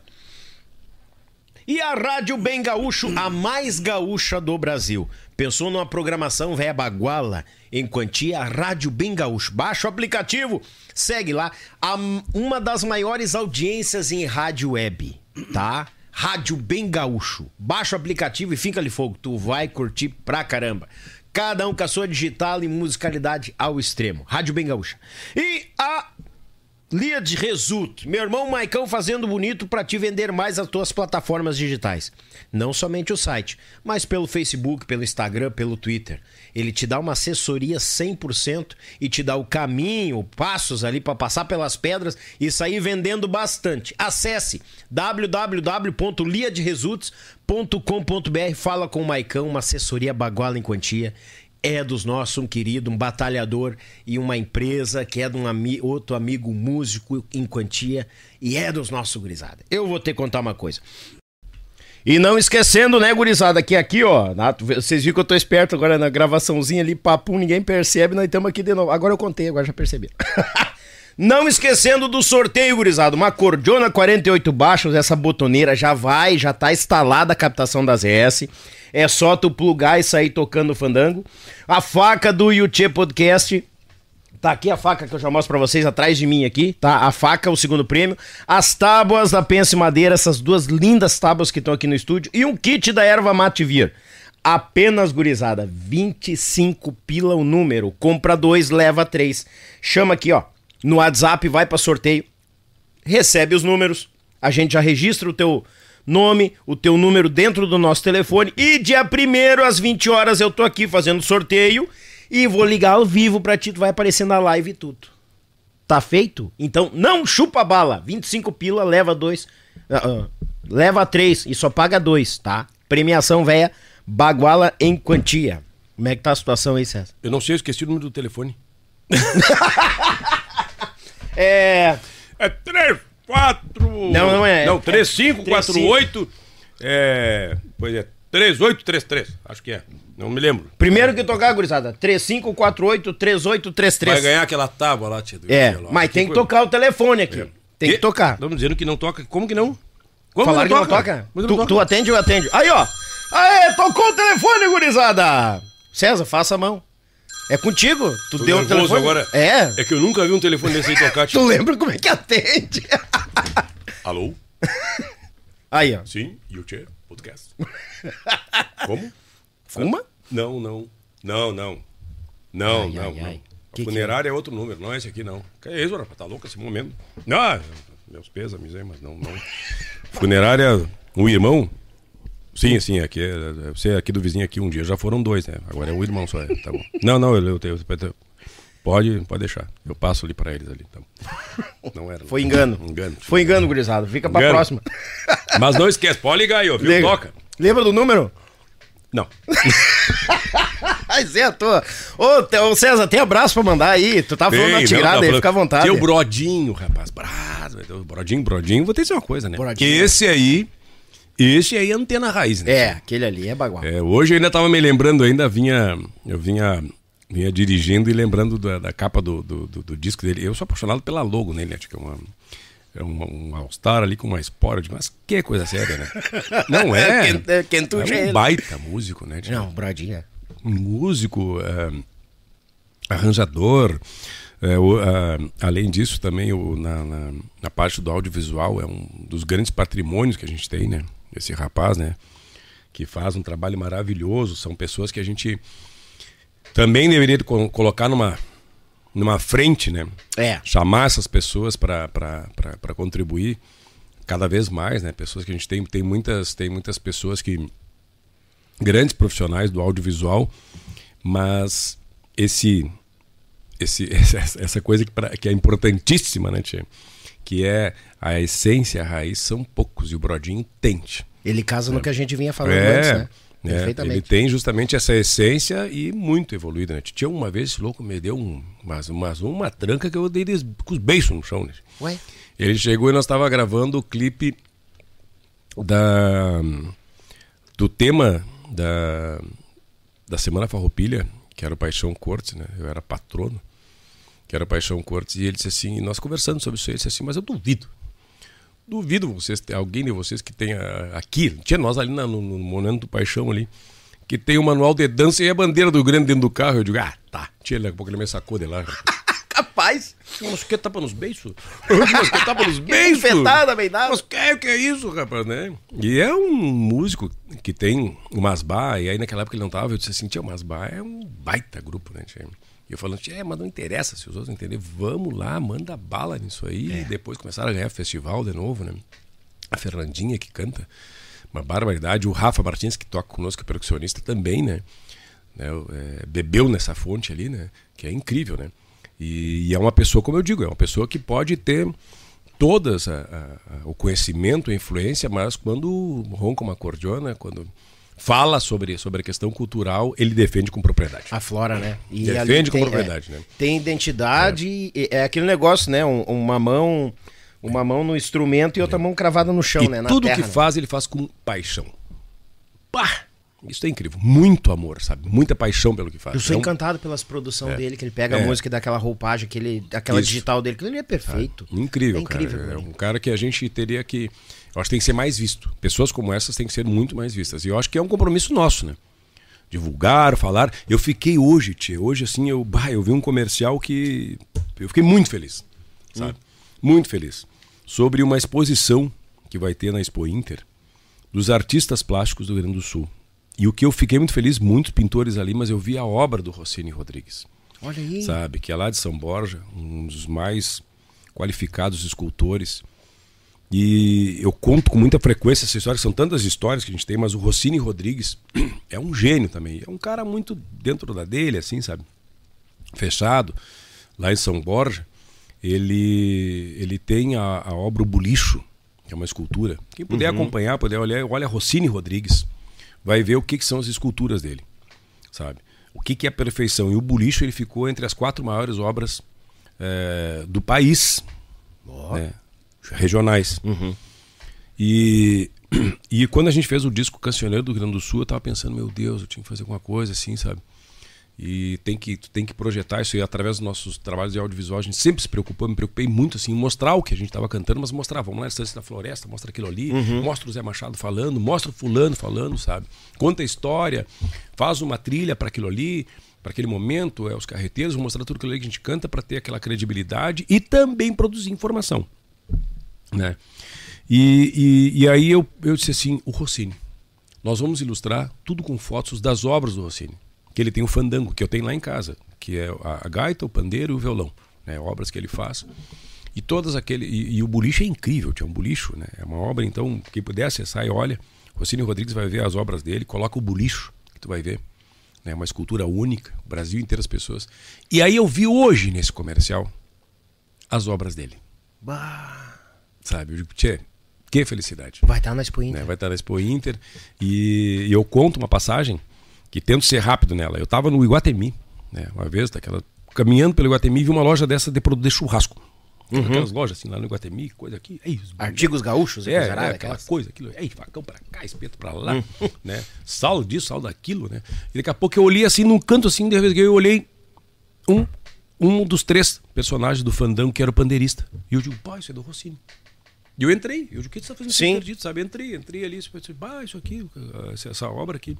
E a Rádio Bem Gaúcho, a mais gaúcha do Brasil. Pensou numa programação véia baguala em quantia? Rádio Bem Gaúcho. Baixa o aplicativo, segue lá. A, uma das maiores audiências em rádio web, tá? Rádio Bem Gaúcho. Baixa o aplicativo e fica ali fogo. Tu vai curtir pra caramba. Cada um com a sua digital e musicalidade ao extremo. Rádio Bem Gaúcha. E a Lia de Result, meu irmão Maicão fazendo bonito para te vender mais as tuas plataformas digitais. Não somente o site, mas pelo Facebook, pelo Instagram, pelo Twitter. Ele te dá uma assessoria 100% e te dá o caminho, passos ali para passar pelas pedras e sair vendendo bastante. Acesse www.liaderesults.com.br, fala com o Maicão, uma assessoria baguala em quantia é dos nossos, um querido, um batalhador e uma empresa que é de um ami outro amigo músico em quantia e é dos nossos gurizada. Eu vou ter que contar uma coisa. E não esquecendo, né, gurizada, que aqui, ó, vocês viram que eu tô esperto agora na gravaçãozinha ali, papo, ninguém percebe, nós estamos aqui de novo. Agora eu contei, agora já percebi. não esquecendo do sorteio, gurizada, uma cordiona 48 baixos, essa botoneira já vai, já tá instalada a captação das ES. É só tu plugar e sair tocando fandango. A faca do Yuchê Podcast. Tá aqui a faca que eu já mostro pra vocês atrás de mim aqui, tá? A faca, o segundo prêmio. As tábuas da Pense Madeira, essas duas lindas tábuas que estão aqui no estúdio. E um kit da erva mate vir. Apenas, gurizada, 25 pila o número. Compra dois, leva três. Chama aqui, ó. No WhatsApp, vai para sorteio. Recebe os números. A gente já registra o teu nome, o teu número dentro do nosso telefone e dia 1 às 20 horas eu tô aqui fazendo sorteio E vou ligar ao vivo pra ti, tu vai aparecer na live e tudo. Tá feito? Então não chupa bala. 25 pila, leva dois. ah, ah, leva três e só paga dois, tá? Premiação véia, baguala em quantia. Como é que tá a situação aí, César? Eu não sei, eu esqueci o número do telefone. É. É 3, 4. Não, não é. Não, é 3, 5, 4, 8. É. Pois é, 3, 8, 3, 3. Acho que é. Não me lembro. Primeiro que tocar, gurizada. 3548 3833. Vai ganhar aquela tábua lá, tia. do É, relógio. mas tem que tocar o telefone aqui. Tem que E- tocar. Estamos dizendo que não toca. Como que não? Como Falaram que não toca? Como que Tu, não tu toca? atende ou atende? Aí, ó. Aê, tocou o telefone, gurizada. César, faça a mão. É contigo. Tu Tô deu o nervoso telefone. agora. É. É que eu nunca vi um telefone desse aí tocar, Tu tio. lembra como é que atende? Alô? Aí, ó. Sim, YouTube Podcast. Como? Fuma? Não, não. Não, não. Não, Ai, não, ai, não. ai. Que funerária é outro número, não é esse aqui, não. Que é isso, rapaz? Tá louco esse momento? Não, meus pêsames aí, mas não, não. Funerária, um irmão? Sim, sim, aqui é, é- você é aqui do vizinho aqui um dia, já foram dois, né? Agora é um irmão só, é, tá bom. Não, não, eu, eu, tenho- pode, pode deixar. Eu passo ali pra eles ali, tá bom. Não era. Foi engano. Engano. Foi engano, gurizada. Fica pra Engano. próxima. Mas não esquece, pode ligar aí, ó, viu? Liga. Toca. Lembra do número? Não. Zé, à toa. Ô, ô, César, tem abraço pra mandar aí. Tu tá falando na Tem, não, tirada aí, fica à vontade. Tem o Brodinho, rapaz. Brás, o Brodinho, Brodinho, vou te dizer uma coisa, né? Brodinho. Que esse aí, esse aí é antena raiz, né? É, aquele ali é bagual. É, hoje eu ainda tava me lembrando, ainda vinha, eu vinha, vinha dirigindo e lembrando da, da capa do, do, do- do disco dele. Eu sou apaixonado pela logo nele, acho que é uma... É um, um All-Star ali com uma Sport, mas que coisa séria, né? Não é? É, tu é um baita músico, né? Não, Brodinha. um músico, é, arranjador. é, o- a- além disso, também o- na, na- na parte do audiovisual é um dos grandes patrimônios que a gente tem, né? Esse rapaz, né? Que faz um trabalho maravilhoso. São pessoas que a gente também deveria co- colocar numa, numa frente, né? É. Chamar essas pessoas para contribuir cada vez mais, né? Pessoas que a gente tem, tem muitas, tem muitas pessoas que grandes profissionais do audiovisual, mas esse, esse essa, essa coisa que, pra- que é importantíssima, né, Tia? Que é a essência, a raiz, são poucos, e o Brodinho tente. Ele casa no que a gente vinha falando antes, né? é, ele Perfeitamente. tem justamente essa essência e muito evoluída, né? Tinha uma vez esse louco me deu um, mas, mas uma tranca que eu dei des- com os beiços no chão, né? Ué? Ele chegou e nós estava gravando o clipe da do tema da da Semana Farroupilha, que era o Paixão Cortes, né? Eu era patrono, que era Paixão Cortes, e ele disse assim, nós conversando sobre isso, ele disse assim, mas eu duvido. Duvido vocês, alguém de vocês que tenha aqui, tinha nós ali no, no Monumento do Paixão ali, que tem o manual de dança e a bandeira do grande dentro do carro. Eu digo, ah, tá. Tinha, daqui a pouco ele me sacou de lá. Capaz. Mas que tapa nos beiços? Mas que tapa nos beiços? Enfetada, bem. Mas que, que é isso, rapaz, né? E é um músico que tem o Masbá, e aí naquela época ele não tava, eu disse assim, tia, o Masbá é um baita grupo, né, tia? E eu falando, tia, mas não interessa se os outros entenderem, vamos lá, manda bala nisso aí. E depois começaram a ganhar festival de novo, né? A Fernandinha que canta, uma barbaridade. O Rafa Martins, que toca conosco, é percussionista também, né? né, é, bebeu nessa fonte ali, né? Que é incrível, né? E, e é uma pessoa, como eu digo, é uma pessoa que pode ter todas a- a- a- o conhecimento, a influência, mas quando ronca uma cordiona, quando fala sobre, sobre a questão cultural, ele defende com propriedade. A Flora, né? E Defende ali com tem, propriedade, é, né? Tem identidade, e é aquele negócio, né? Um- uma mão uma mão no instrumento e outra mão cravada no chão, e né? Na tudo terra, que né? faz, ele faz com paixão. Pá! Isso é incrível. Muito amor, sabe? Muita paixão pelo que faz. Eu sou É um- encantado pelas produções dele, que ele pega É. a música e dá aquela roupagem, aquele, aquela Isso. digital dele, que ele é perfeito. Incrível, é incrível. cara. É um cara que a gente teria que. Eu acho que tem que ser mais visto. Pessoas como essas têm que ser muito mais vistas. E eu acho que é um compromisso nosso, né? Divulgar, falar. Eu fiquei hoje, tia. Hoje, assim, eu, bah, eu vi um comercial que. Eu fiquei muito feliz. Sabe? Muito feliz. Sobre uma exposição que vai ter na Expo Inter dos artistas plásticos do Rio Grande do Sul. E o que eu fiquei muito feliz, muitos pintores ali, mas eu vi a obra do Rossini Rodrigues Olha aí. sabe? Que é lá de São Borja, um dos mais qualificados escultores. E eu conto com muita frequência essa história, são tantas histórias que a gente tem, mas o Rossini Rodrigues é um gênio também. É um cara muito dentro da dele, assim, sabe? fechado, lá em São Borja, ele, ele tem a, a obra O Bulicho, que é uma escultura. Quem puder uhum. acompanhar, puder olhar, olha Rossini Rodrigues, vai ver o que, que são as esculturas dele, sabe? O que, que é perfeição. E o Bulicho ele ficou entre as quatro maiores obras é, do país, oh. né? Regionais. Uhum. E, e quando a gente fez o disco Cancioneiro do Rio Grande do Sul, eu tava pensando, meu Deus, eu tinha que fazer alguma coisa assim, sabe? E tem que, tem que projetar isso aí através dos nossos trabalhos de audiovisual. A gente sempre se preocupou, me preocupei muito assim, em mostrar o que a gente estava cantando, mas mostrar, vamos lá Estância da Floresta, mostra aquilo ali, uhum. mostra o Zé Machado falando, mostra o fulano falando, sabe? Conta a história, faz uma trilha para aquilo ali, para aquele momento, é os carreteiros, mostrar tudo aquilo ali que a gente canta para ter aquela credibilidade e também produzir informação, né? E, e, e aí eu, eu disse assim, o Rossini, nós vamos ilustrar tudo com fotos das obras do Rossini que ele tem o fandango, que eu tenho lá em casa, que é a, gaita, o pandeiro e o violão, né, obras que ele faz. E todas aquele e, e, o bulicho é incrível, tinha um bulicho, né? É uma obra então, quem puder acessar e olha, Rossini Rodrigues vai ver as obras dele, coloca o bulicho, que tu vai ver. Né, uma escultura única, o Brasil inteiro as pessoas. E aí eu vi hoje nesse comercial as obras dele. Bah. Sabe, eu digo, tchê, que felicidade. Vai estar na Expo Inter. Né? Vai estar na Expo Inter. E, e eu conto uma passagem que tento ser rápido nela. Eu estava no Iguatemi, né, uma vez, daquela, caminhando pelo Iguatemi, vi uma loja dessa de produto de churrasco. Uhum. Aquelas lojas assim lá no Iguatemi, coisa aqui. Ei, Artigos gaúchos, é, é, aquela aquelas... coisa, aquilo. Ei, facão pra cá, espeto pra lá, uhum. né? Sal disso, sal daquilo, né? E daqui a pouco eu olhei assim, num canto assim, de vez eu olhei um, um dos três personagens do Fandango, que era o pandeirista. E eu digo, pai, isso é do Rossini. E eu entrei, eu o que você está fazendo? Sim. Perdido, sabe? Entrei, entrei ali, ah, isso aqui, essa obra aqui.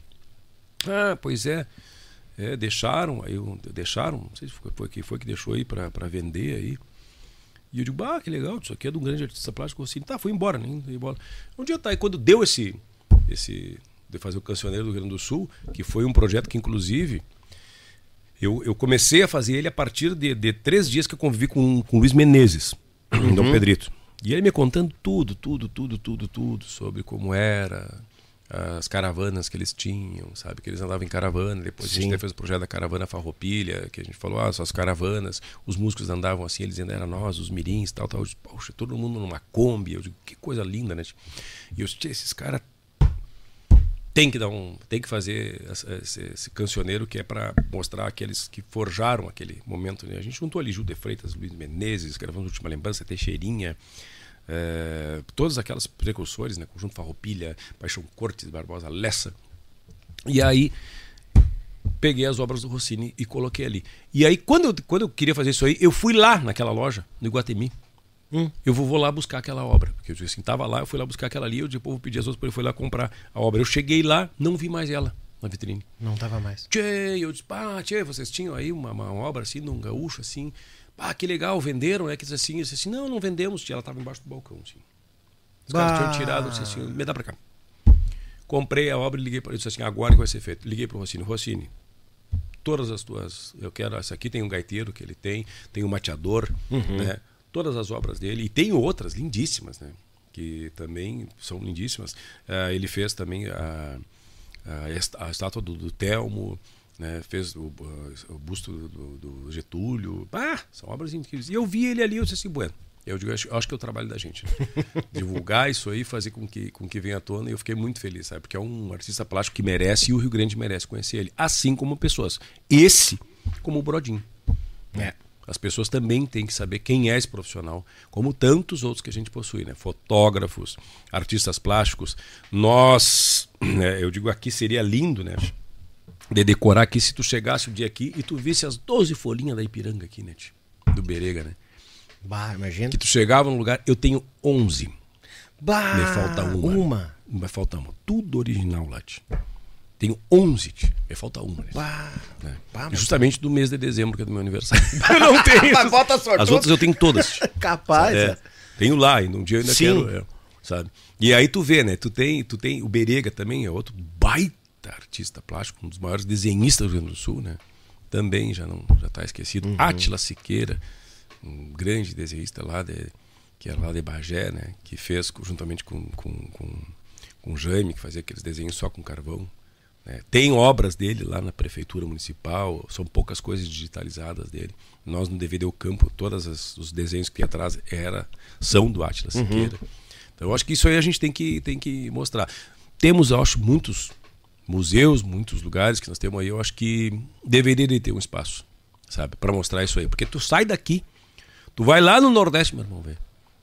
Ah, pois é. é deixaram, aí deixaram, não sei se foi, foi, foi que deixou aí para vender aí. E eu digo, ah, que legal, isso aqui é de um grande artista plástico assim. Tá, foi embora, né? embora. Um dia tá, e quando deu esse, esse de fazer o Cancioneiro do Rio Grande do Sul, que foi um projeto que inclusive eu, eu comecei a fazer ele a partir de, de três dias que eu convivi com, com o Luiz Menezes, uhum. Dom Pedrito. E ele me contando tudo, tudo, tudo, tudo, tudo sobre como era, as caravanas que eles tinham, sabe? Que eles andavam em caravana. Depois Sim. a gente fez o projeto da caravana Farroupilha, que a gente falou, ah, são as caravanas. Os músicos andavam assim, eles ainda eram nós, os mirins, tal, tal. Poxa, todo mundo numa Kombi. Eu digo, que coisa linda, né? E eu disse, esses caras tem que dar um, tem que fazer esse, esse cancioneiro que é para mostrar aqueles que forjaram aquele momento. Né? A gente juntou ali Gil de Freitas, Luiz Menezes, gravamos Última Lembrança, Teixeirinha, é, todas aquelas precursores, né? Conjunto Farroupilha, Paixão Cortes, Barbosa, Lessa. E aí peguei as obras do Rossini e coloquei ali. E aí, quando eu, quando eu queria fazer isso aí, eu fui lá naquela loja, no Iguatemi. Hum. Eu vou, vou, lá buscar aquela obra. Porque eu assim, tava lá, eu fui lá buscar aquela ali, eu depois vou pedir as outras para ele foi lá comprar a obra. Eu cheguei lá, não vi mais ela na vitrine. Não tava mais. Tchê, eu disse, pá, tchê, vocês tinham aí uma, uma obra assim, num gaúcho assim, ah, que legal, venderam, né? Que assim, eu disse assim, não, não vendemos, ela estava embaixo do balcão, assim. Os bah. caras tinham tirado, disse assim, me dá para cá. Comprei a obra e liguei para ele, disse assim, agora que vai ser feito. Liguei para o Rossini, Rossini, todas as tuas, eu quero, essa aqui tem um gaiteiro que ele tem, tem um mateador, uhum. né? Todas as obras dele, e tem outras lindíssimas, né? Que também são lindíssimas. Uh, ele fez também a, a, a estátua do, do Telmo, né, fez o, o busto do, do, Getúlio. Ah, são obras incríveis. E eu vi ele ali, eu disse assim, bueno, eu digo, acho, acho que é o trabalho da gente. Né? Divulgar isso aí, fazer com que, com que venha à tona. E eu fiquei muito feliz, sabe? Porque é um artista plástico que merece e o Rio Grande merece conhecer ele. Assim como pessoas. Esse, como o Brodinho. É. As pessoas também têm que saber quem é esse profissional, como tantos outros que a gente possui, né? Fotógrafos, artistas plásticos. Nós, né, eu digo aqui, seria lindo, né? de decorar aqui se tu chegasse um dia aqui e tu visse as 12 folhinhas da Ipiranga aqui, né? Do Berega, né? Bah, imagina. Que tu chegava no lugar, eu tenho 11. Bah, me falta uma. Uma. Me falta uma. Tudo original lá, tch. Tenho 11, tch. me falta uma. Né? Bah, né? bah, Justamente do mês de dezembro, que é do meu aniversário. eu não tenho. mas bota sorte. As outras eu tenho todas. Capaz. É. Tenho lá, e num dia eu ainda Sim. quero. É, sabe? E aí tu vê, né? Tu tem, tu tem o Berega também, é outro baita artista plástico, um dos maiores desenhistas do Rio Grande do Sul, né? Também já não já está esquecido. Uhum. Átila Siqueira, um grande desenhista lá de, que era lá de Bagé, né? Que fez juntamente com com, com, com Jaime, que fazia aqueles desenhos só com carvão. Né? Tem obras dele lá na prefeitura municipal, são poucas coisas digitalizadas dele. Nós no DVD O Campo, todos os desenhos que atrás era, são do Atlas uhum. Siqueira. Então eu acho que isso aí a gente tem que, tem que mostrar. Temos, eu acho, muitos museus, muitos lugares que nós temos aí, eu acho que deveria ter um espaço, sabe, para mostrar isso aí. Porque tu sai daqui, tu vai lá no Nordeste, meu irmão, ver.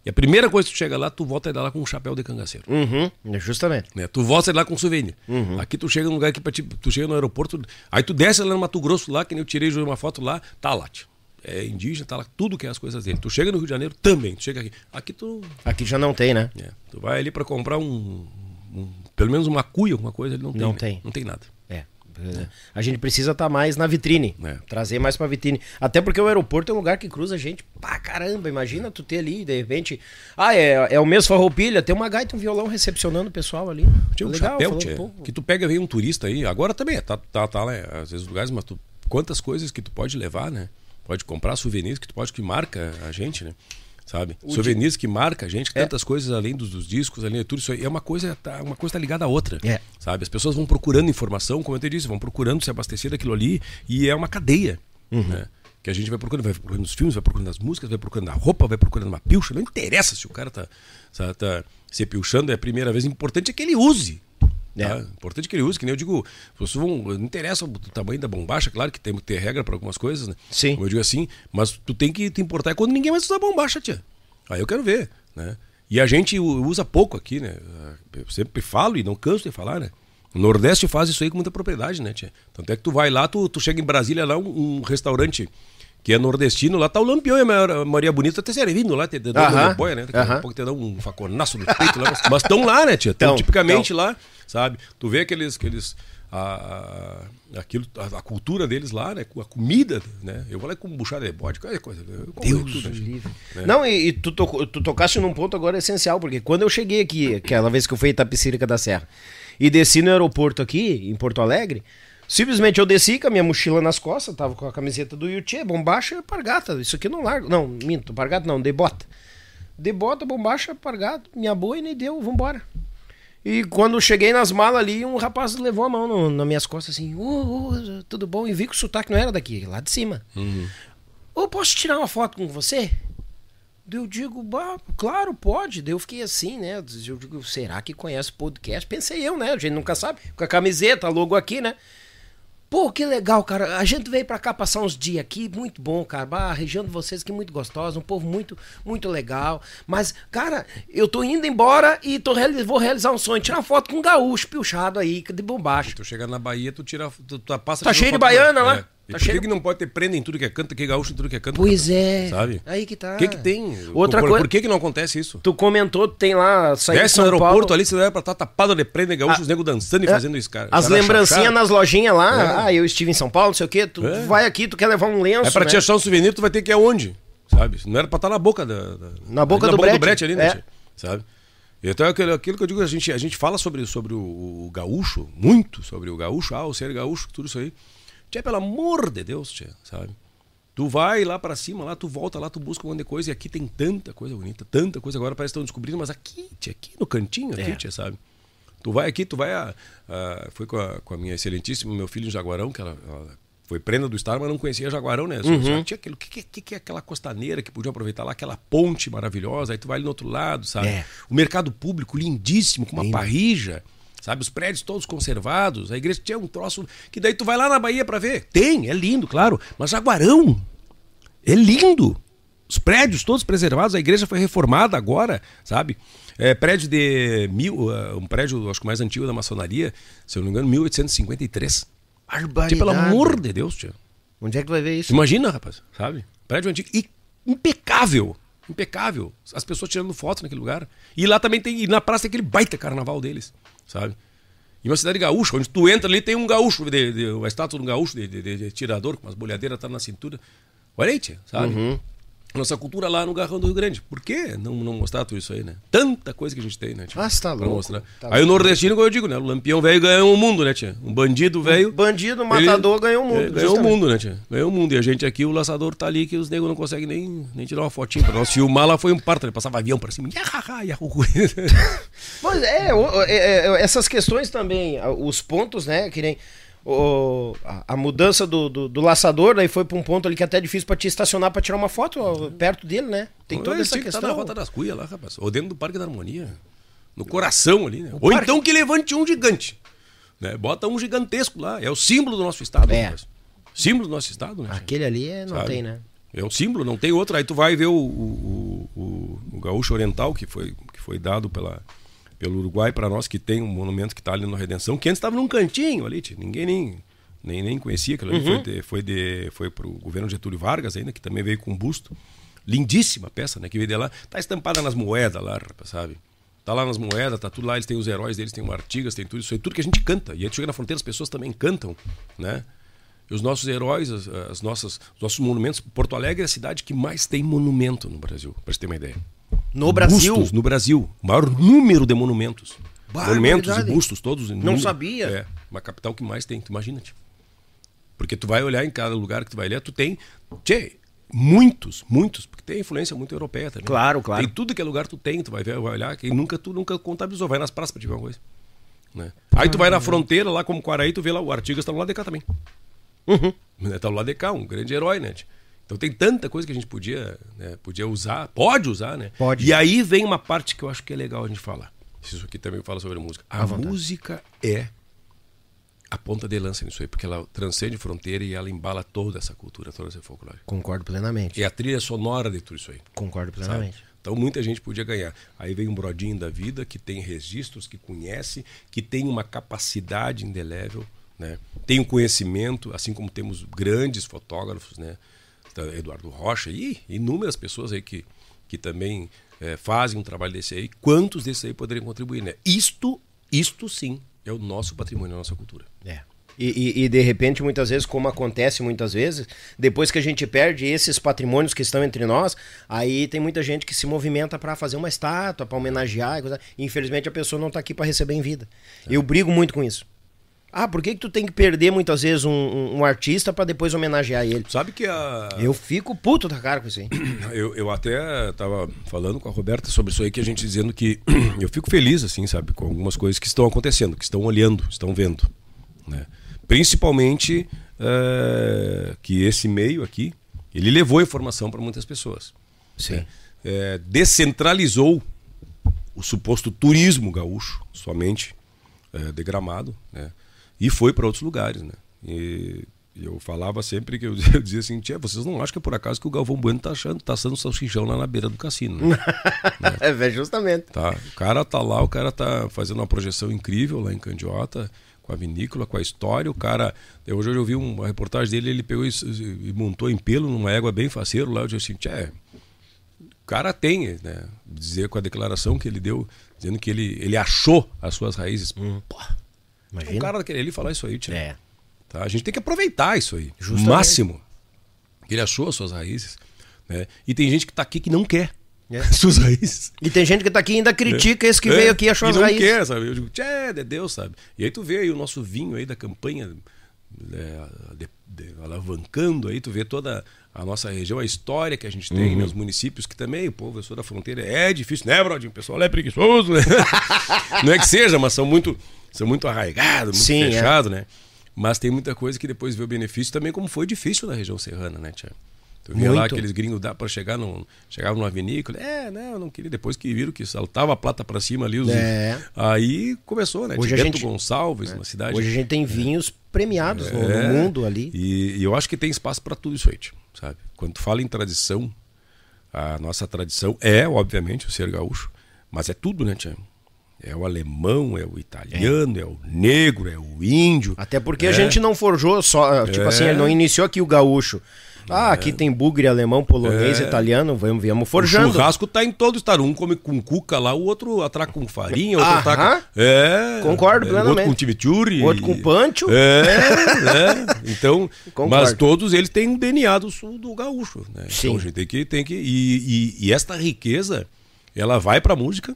E a primeira coisa que tu chega lá, tu volta lá com um chapéu de cangaceiro. Uhum, justamente. Né? Tu volta lá com um souvenir. Uhum. Aqui tu chega num lugar que pra ti, tu chega no aeroporto, aí tu desce lá no Mato Grosso lá, que nem eu tirei uma foto lá, tá lá, tio. É indígena, tá lá tudo que é as coisas dele. Tu chega no Rio de Janeiro também, tu chega aqui. Aqui tu. Aqui já não tem, né? É, tu vai ali para comprar um, um, Pelo menos uma cuia, alguma coisa, ele não tem. Não né? tem. Não tem nada. A gente precisa estar tá mais na vitrine. É. Trazer mais pra vitrine. Até porque o aeroporto é um lugar que cruza gente pra caramba. Imagina tu ter ali, de repente. Ah, é, é o mesmo farroupilha, tem uma gaita e um violão recepcionando o pessoal ali. Tinha um Legal, chapéu, tia, que tu pega vem um turista aí. Agora também, tá, tá, tá lá, às vezes lugares, mas tu, quantas coisas que tu pode levar, né? Pode comprar souvenirs que tu pode que marca a gente, né? Sabe? O Souvenirs que marca a gente, é. tantas coisas além dos, dos, discos, além de tudo isso aí, é uma coisa, tá, uma coisa tá ligada à outra, é. sabe? As pessoas vão procurando informação, como eu te disse, vão procurando se abastecer daquilo ali e é uma cadeia, uhum. né? Que a gente vai procurando, vai procurando os filmes, vai procurando as músicas, vai procurando a roupa, vai procurando uma pilcha, não interessa se o cara tá, tá, tá se pilchando, é a primeira vez, o importante é que ele use, é. Tá? Importante que ele use, que nem eu digo, vão, não interessa o tamanho da bombacha, claro que tem que ter regra para algumas coisas, né? Sim. Como eu digo assim, mas tu tem que te importar quando ninguém mais usa bombacha, tia. Aí eu quero ver, né? E a gente usa pouco aqui, né? Eu sempre falo e não canso de falar, né? O Nordeste faz isso aí com muita propriedade, né, tia? Tanto é que tu vai lá, tu, tu chega em Brasília lá, um, um restaurante que é nordestino, lá tá o Lampião e a Maria Bonita até servindo lá, te dando uh boia, né? Daqui a pouco te dá um faconaço no peito lá, mas estão lá, né, tia? Estão tipicamente lá, sabe? Tu vê aqueles, aqueles a, a, aquilo, a, a, cultura deles lá, né? A comida, né? Eu vou lá com buchada de bode, qualquer coisa. Deus tudo, né? livre. Né? Não, e, e tu, to, tu tocaste num ponto agora essencial, porque quando eu cheguei aqui, aquela vez que eu fui em Itapecirica da Serra, e desci no aeroporto aqui, em Porto Alegre, simplesmente eu desci com a minha mochila nas costas, tava com a camiseta do Yuchê, bombacha e pargata. Isso aqui não largo. Não, minto, pargata não, de bota. De bota, bombacha, pargata, minha boina e deu, vambora. E quando cheguei nas malas ali, um rapaz levou a mão no, nas minhas costas assim, oh, oh, tudo bom? E vi que o sotaque não era daqui, lá de cima. Uhum. Oh, posso tirar uma foto com você? Eu digo, bah, claro, pode. Daí eu fiquei assim, né? Eu digo, será que conhece podcast? Pensei eu, né? A gente nunca sabe. Com a camiseta, logo aqui, né? Pô, que legal, cara. A gente veio para cá passar uns dias aqui, muito bom, cara. Bah, a região de vocês aqui muito gostosa, um povo muito, muito legal. Mas, cara, eu tô indo embora e tô, vou realizar um sonho, tirar foto com um gaúcho pilchado aí, de bombacho. Tu chega na Bahia, tu tira, tu, tu passa... Tá cheio de baiana lá. É. Tá por que não pode ter prenda em tudo que é canto, que é gaúcho em tudo que é canto? Pois é. Sabe? Aí que tá. O que que tem? Outra por, coisa. Por que que não acontece isso? Tu comentou, tem lá. Desce no aeroporto Paulo. ali, você deve pra estar tá tapado de prenda e gaúcho, ah, os negros dançando e é, fazendo isso, cara. As lembrancinhas nas lojinhas lá. É. Ah, eu estive em São Paulo, não sei o quê. Tu é. vai aqui, tu quer levar um lenço. É pra né? te achar um souvenir, tu vai ter que ir aonde? Sabe? Não era pra estar tá na boca da. da na boca, do, boca brete. do brete ali, né? É. Sabe? Então aquilo, aquilo que eu digo, a gente, a gente fala sobre, sobre o, o gaúcho, muito sobre o gaúcho, ah, o ser gaúcho, tudo isso aí. Tia, pelo amor de Deus, tia, sabe? Tu vai lá para cima, lá tu volta, lá tu busca um monte de coisa e aqui tem tanta coisa bonita, tanta coisa agora parece que estão descobrindo, mas aqui, tia, aqui no cantinho, aqui, é. tia, sabe? Tu vai aqui, tu vai a, a foi com a, com a, minha excelentíssima, meu filho em Jaguarão, que ela, ela foi prenda do Estado, mas não conhecia Jaguarão, né? Uhum. Tinha aquilo, o que, que, que, é aquela costaneira que podia aproveitar lá, aquela ponte maravilhosa, aí tu vai ali no outro lado, sabe? É. O mercado público lindíssimo, com uma Lindo. parrija sabe? Os prédios todos conservados, a igreja tinha um troço que daí tu vai lá na Bahia para ver. Tem, é lindo, claro, mas Jaguarão é lindo. Os prédios todos preservados, a igreja foi reformada agora, sabe? É, prédio de mil, uh, um prédio, acho que mais antigo da maçonaria, se eu não me engano, 1853. Barbaridade. Tipo, pelo amor de Deus, tio. Onde é que vai ver isso? Imagina, rapaz, sabe? Prédio antigo e impecável. Impecável. As pessoas tirando fotos naquele lugar. E lá também tem, e na praça tem aquele baita carnaval deles sabe? E uma cidade gaúcha, onde tu entra ali tem um gaúcho, de, de, uma estátua de um gaúcho de, de, de tirador, com umas bolhadeiras tá na cintura. Olha aí, tia, sabe? Uhum. Nossa cultura lá no Garrão do Rio Grande. Por que não, não mostrar tudo isso aí, né? Tanta coisa que a gente tem, né? Tia? Ah, tá louco. mostrar. Tá aí o nordestino, como eu digo, né? O lampião velho ganhou o mundo, né, tia? Um bandido velho. Bandido, matador, ganhou o mundo. É, ganhou o mundo, né, tia? Ganhou o mundo. E a gente aqui, o laçador tá ali que os negros não conseguem nem, nem tirar uma fotinha pra nós. filmar lá foi um parto, ele passava avião pra cima. Mas é, é, é, essas questões também, os pontos, né? Que nem o, a, a mudança do, do, do laçador, daí foi pra um ponto ali que é até difícil pra te estacionar pra tirar uma foto ó, perto dele, né? Tem toda essa tinham que estar na questão. Rota das Cuias lá, rapaz. Ou dentro do Parque da Harmonia. No coração ali, né? Ou parque- então que levante um gigante. Né? Bota um gigantesco lá. É o símbolo do nosso estado. É. Símbolo do nosso estado, né? Aquele ali é, não Sabe? tem, né? É um símbolo, não tem outro. Aí tu vai ver o, o, o, o- o Gaúcho Oriental, que foi, que foi dado pela, pelo Uruguai para nós, que tem um monumento que está ali na Redenção, que antes estava num cantinho ali, tia. ninguém nem, nem, nem conhecia aquilo ali. Uhum. Foi, de, foi, de, foi pro governo Getúlio Vargas ainda, que também veio com um busto. Lindíssima peça, né? Que veio de lá. Tá estampada nas moedas lá, rapaz, sabe? Tá lá nas moedas, tá tudo lá, eles têm os heróis deles, tem o Artigas, tem tudo isso aí, tudo que a gente canta. E aí chega na fronteira, as pessoas também cantam, né? E os nossos heróis, as, as nossas, os nossos monumentos. Porto Alegre é a cidade que mais tem monumento no Brasil, pra você ter uma ideia. No Brasil. Bustos no Brasil. O maior número de monumentos. monumentos e Barbaridade. bustos, todos. Não número. sabia. É, uma capital que mais tem, tu imagina, tio. Porque tu vai olhar em cada lugar que tu vai ler, tu tem. Tchê, muitos, muitos, porque tem influência muito europeia também. Claro, claro. Tem tudo que é lugar tu tem, tu vai ver, vai olhar, que nunca tu nunca contabilizou, vai nas praças pra te ver uma coisa. Né? Aí tu vai na fronteira, lá como Quaraí, tu vê lá, o Artigas tá no lado de cá também. Né? Tá no lado de cá, um grande herói, né? Então tem tanta coisa que a gente podia, né, podia usar, pode usar, né? Pode. E aí vem uma parte que eu acho que é legal a gente falar. Isso aqui também fala sobre música. A música é a ponta de lança nisso aí, porque ela transcende fronteira e ela embala toda essa cultura, toda essa folclore. Concordo plenamente. E a trilha sonora de tudo isso aí. Concordo sabe? plenamente. Então muita gente podia ganhar. Aí vem um brodinho da vida que tem registros, que conhece, que tem uma capacidade indelével, né? Tem um conhecimento, assim como temos grandes fotógrafos, né? Tá, Eduardo Rocha e inúmeras pessoas aí que, que também eh, fazem um trabalho desse aí. Quantos desses aí poderiam contribuir, né? Isto, isto sim é o nosso patrimônio, a nossa cultura. É. E, e- e, de repente, muitas vezes, como acontece muitas vezes, depois que a gente perde esses patrimônios que estão entre nós, aí tem muita gente que se movimenta para fazer uma estátua, para homenagear. infelizmente, a pessoa não tá aqui para receber em vida. Eu brigo muito com isso. Ah, por que, que tu tem que perder muitas vezes um, um- um artista para depois homenagear ele? Sabe que a, Eu fico puto da cara com isso aí. Eu, eu até estava falando com a Roberta sobre isso aí, que a gente dizendo que eu fico feliz, assim, sabe, com algumas coisas que estão acontecendo, que estão olhando, estão vendo. Né? Principalmente eh, que esse meio aqui, ele levou informação para muitas pessoas. Sim. Eh, descentralizou o suposto turismo gaúcho, somente eh, de Gramado, né? E foi para outros lugares. Né? E, eu falava sempre que eu, eu dizia assim, tia, vocês não acham que é por acaso que o Galvão Bueno tá achando, tá assando salsichão lá na beira do cassino, né? É, justamente. Tá, o cara tá lá, o cara tá fazendo uma projeção incrível lá em Candiota, com a vinícola, com a história. O cara, eu, hoje eu vi uma reportagem dele, ele pegou e, e montou em pelo numa égua bem faceiro lá. Eu disse assim, tchê, o cara tem, né? Dizer com a declaração que ele deu, dizendo que ele, ele achou as suas raízes. Pô, o Imagina. cara daquele ali falar isso aí, tchê. É. Tá? A gente tem que aproveitar isso aí. Justamente. O máximo. Ele achou as suas raízes. Né? E tem gente que tá aqui que não quer É. as suas raízes. E tem gente que tá aqui e ainda critica esse que É, veio aqui e achou e as não raízes. quer, sabe? Eu digo, tchê, de Deus, sabe? E aí tu vê aí o nosso vinho aí da campanha é, de- de- alavancando aí, tu vê toda a nossa região, a história que a gente Uhum. tem, né? os municípios que também, o povo, eu sou da fronteira, é difícil, né, Brodinho? O pessoal é preguiçoso, né? não é que seja, mas são muito, são muito arraigados, muito Sim, é. fechados, né? Mas tem muita coisa que depois vê o benefício também, como foi difícil na região serrana, né, Tia? Tu via lá aqueles gringos dá para chegar num, chegava numa vinícola, é, não, eu não queria, depois que viram que saltava a plata para cima ali, os, É. aí começou, né? Hoje a gente- Gonçalves, uma cidade. Hoje a gente tem vinhos premiados no- É, no mundo ali. E, e eu acho que tem espaço para tudo isso aí, sabe? Quando tu fala em tradição, a nossa tradição é, obviamente, o ser gaúcho, mas é tudo, né, tia? É o alemão, é o italiano, é, é o negro, é o índio. Até porque é. a gente não forjou só, tipo assim, ele não iniciou aqui o gaúcho. Ah, aqui tem bugre alemão, polonês, é. italiano, vamos, vamos forjando. O churrasco tá em todo o estado. Um come com cuca lá, o outro atraca com farinha, o outro atraca... É. Concordo plenamente. O outro com chimichurri. O outro com pancho. É, é. Então, Concordo. mas todos eles têm um DNA do sul do gaúcho, né? Sim. Então a gente tem que... Tem que e, e, e esta riqueza, ela vai pra música.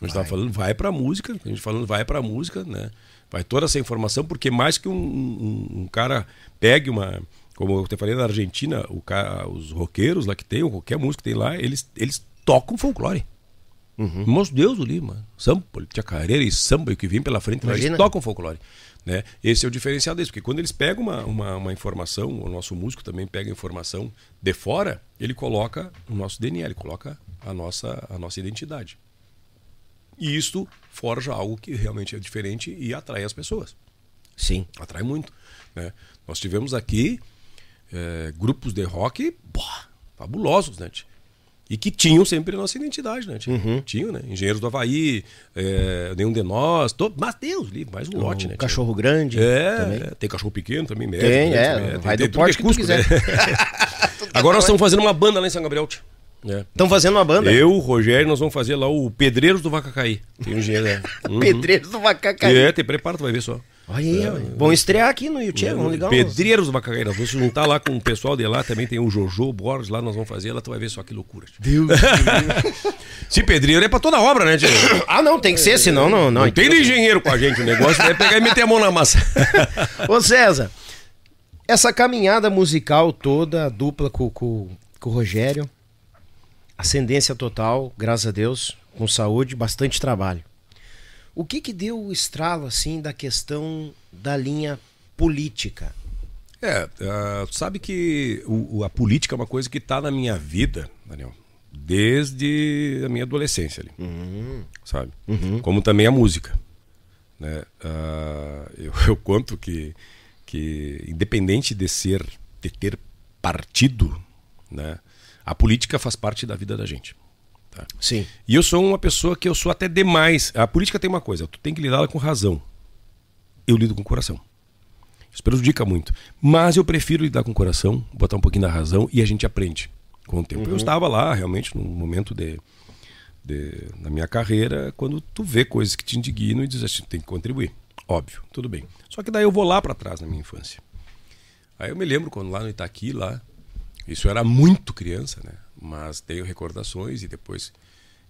A gente estava falando, vai pra música. A gente falando, vai pra música, né? Vai toda essa informação, porque mais que um, um, um cara pegue uma como eu te falei na Argentina, o cara, os roqueiros lá que tem, qualquer músico que tem lá, eles, eles tocam folclore. Uhum. Deus, ali, mano. Samba, chacareira e samba, e o que vem pela frente, eles tocam folclore. Né? Esse é o diferencial deles, porque quando eles pegam uma, uma, uma, informação, o nosso músico também pega informação de fora, ele coloca o nosso DNA, ele coloca a nossa, a nossa identidade. E isto forja algo que realmente é diferente e atrai as pessoas. Sim. Atrai muito. Né? Nós tivemos aqui é, grupos de rock fabulosos, né? E que tinham sempre a nossa identidade, né? Uhum. Tinham, né? Engenheiros do Havaí, é, Nenhum de Nós, todo, mas Deus, mais um lote, né? Cachorro grande. É, também. tem cachorro pequeno também, médio. Tem, é, também, vai tem, do porte que, que tu quiser. Né? Agora nós estamos fazendo uma banda lá em São Gabriel. Estão é. fazendo uma banda? Eu, o Rogério, nós vamos fazer lá o Pedreiros do Vacacaí. Tem um engenheiro, né? Uhum. Pedreiros do Vacacaí. É, tem preparo, tu vai ver só. Olha aí, é, vão estrear aqui no YouTube, vamos ligar Pedreiros do Macacaí, nós vamos juntar lá com o pessoal de lá, também tem o Jojo Borges lá, nós vamos fazer, lá tu vai ver só que loucura. Deus Se pedreiro é pra toda obra, né, tio? Ah, não, tem que ser, senão não... Não, não tem engenheiro com a gente, o negócio vai pegar e meter a mão na massa. Ô César, essa caminhada musical toda, dupla com, com, com o Rogério, ascendência total, graças a Deus, com saúde, bastante trabalho. O que que deu o estralo assim da questão da linha política? É, uh, sabe que o, a política é uma coisa que está na minha vida, Daniel, desde a minha adolescência ali, uhum. sabe? Uhum. Como também a música, né? Uh, eu, eu conto que que independente de ser de ter partido, né? A política faz parte da vida da gente. Tá? Sim. E eu sou uma pessoa que eu sou até demais. A política tem uma coisa, tu tem que lidar com razão. Eu lido com o coração. Isso prejudica muito. Mas eu prefiro lidar com o coração, botar um pouquinho da razão e a gente aprende com o tempo. Uhum. Eu estava lá realmente num momento de, de, na minha carreira, quando tu vê coisas que te indignam e diz assim, tem que contribuir. Óbvio, tudo bem. Só que daí eu vou lá para trás na minha infância. Aí eu me lembro quando lá no Itaqui, lá, isso era muito criança, né? mas tenho recordações e depois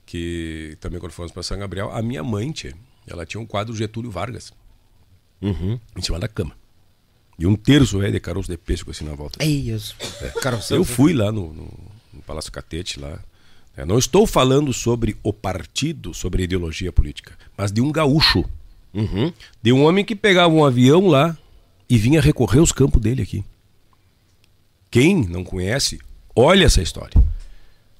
que também quando fomos para São Gabriel, a minha mãe, tia, ela tinha um quadro Getúlio Vargas uhum. em cima da cama. E um terço é de caroço de pêssego assim na volta. Ei, isso. É. Eu fui lá no, no, no Palácio Catete lá. É, não estou falando sobre o partido, sobre a ideologia política, mas de um gaúcho. Uhum. De um homem que pegava um avião lá e vinha recorrer os campos dele aqui. Quem não conhece, olha essa história.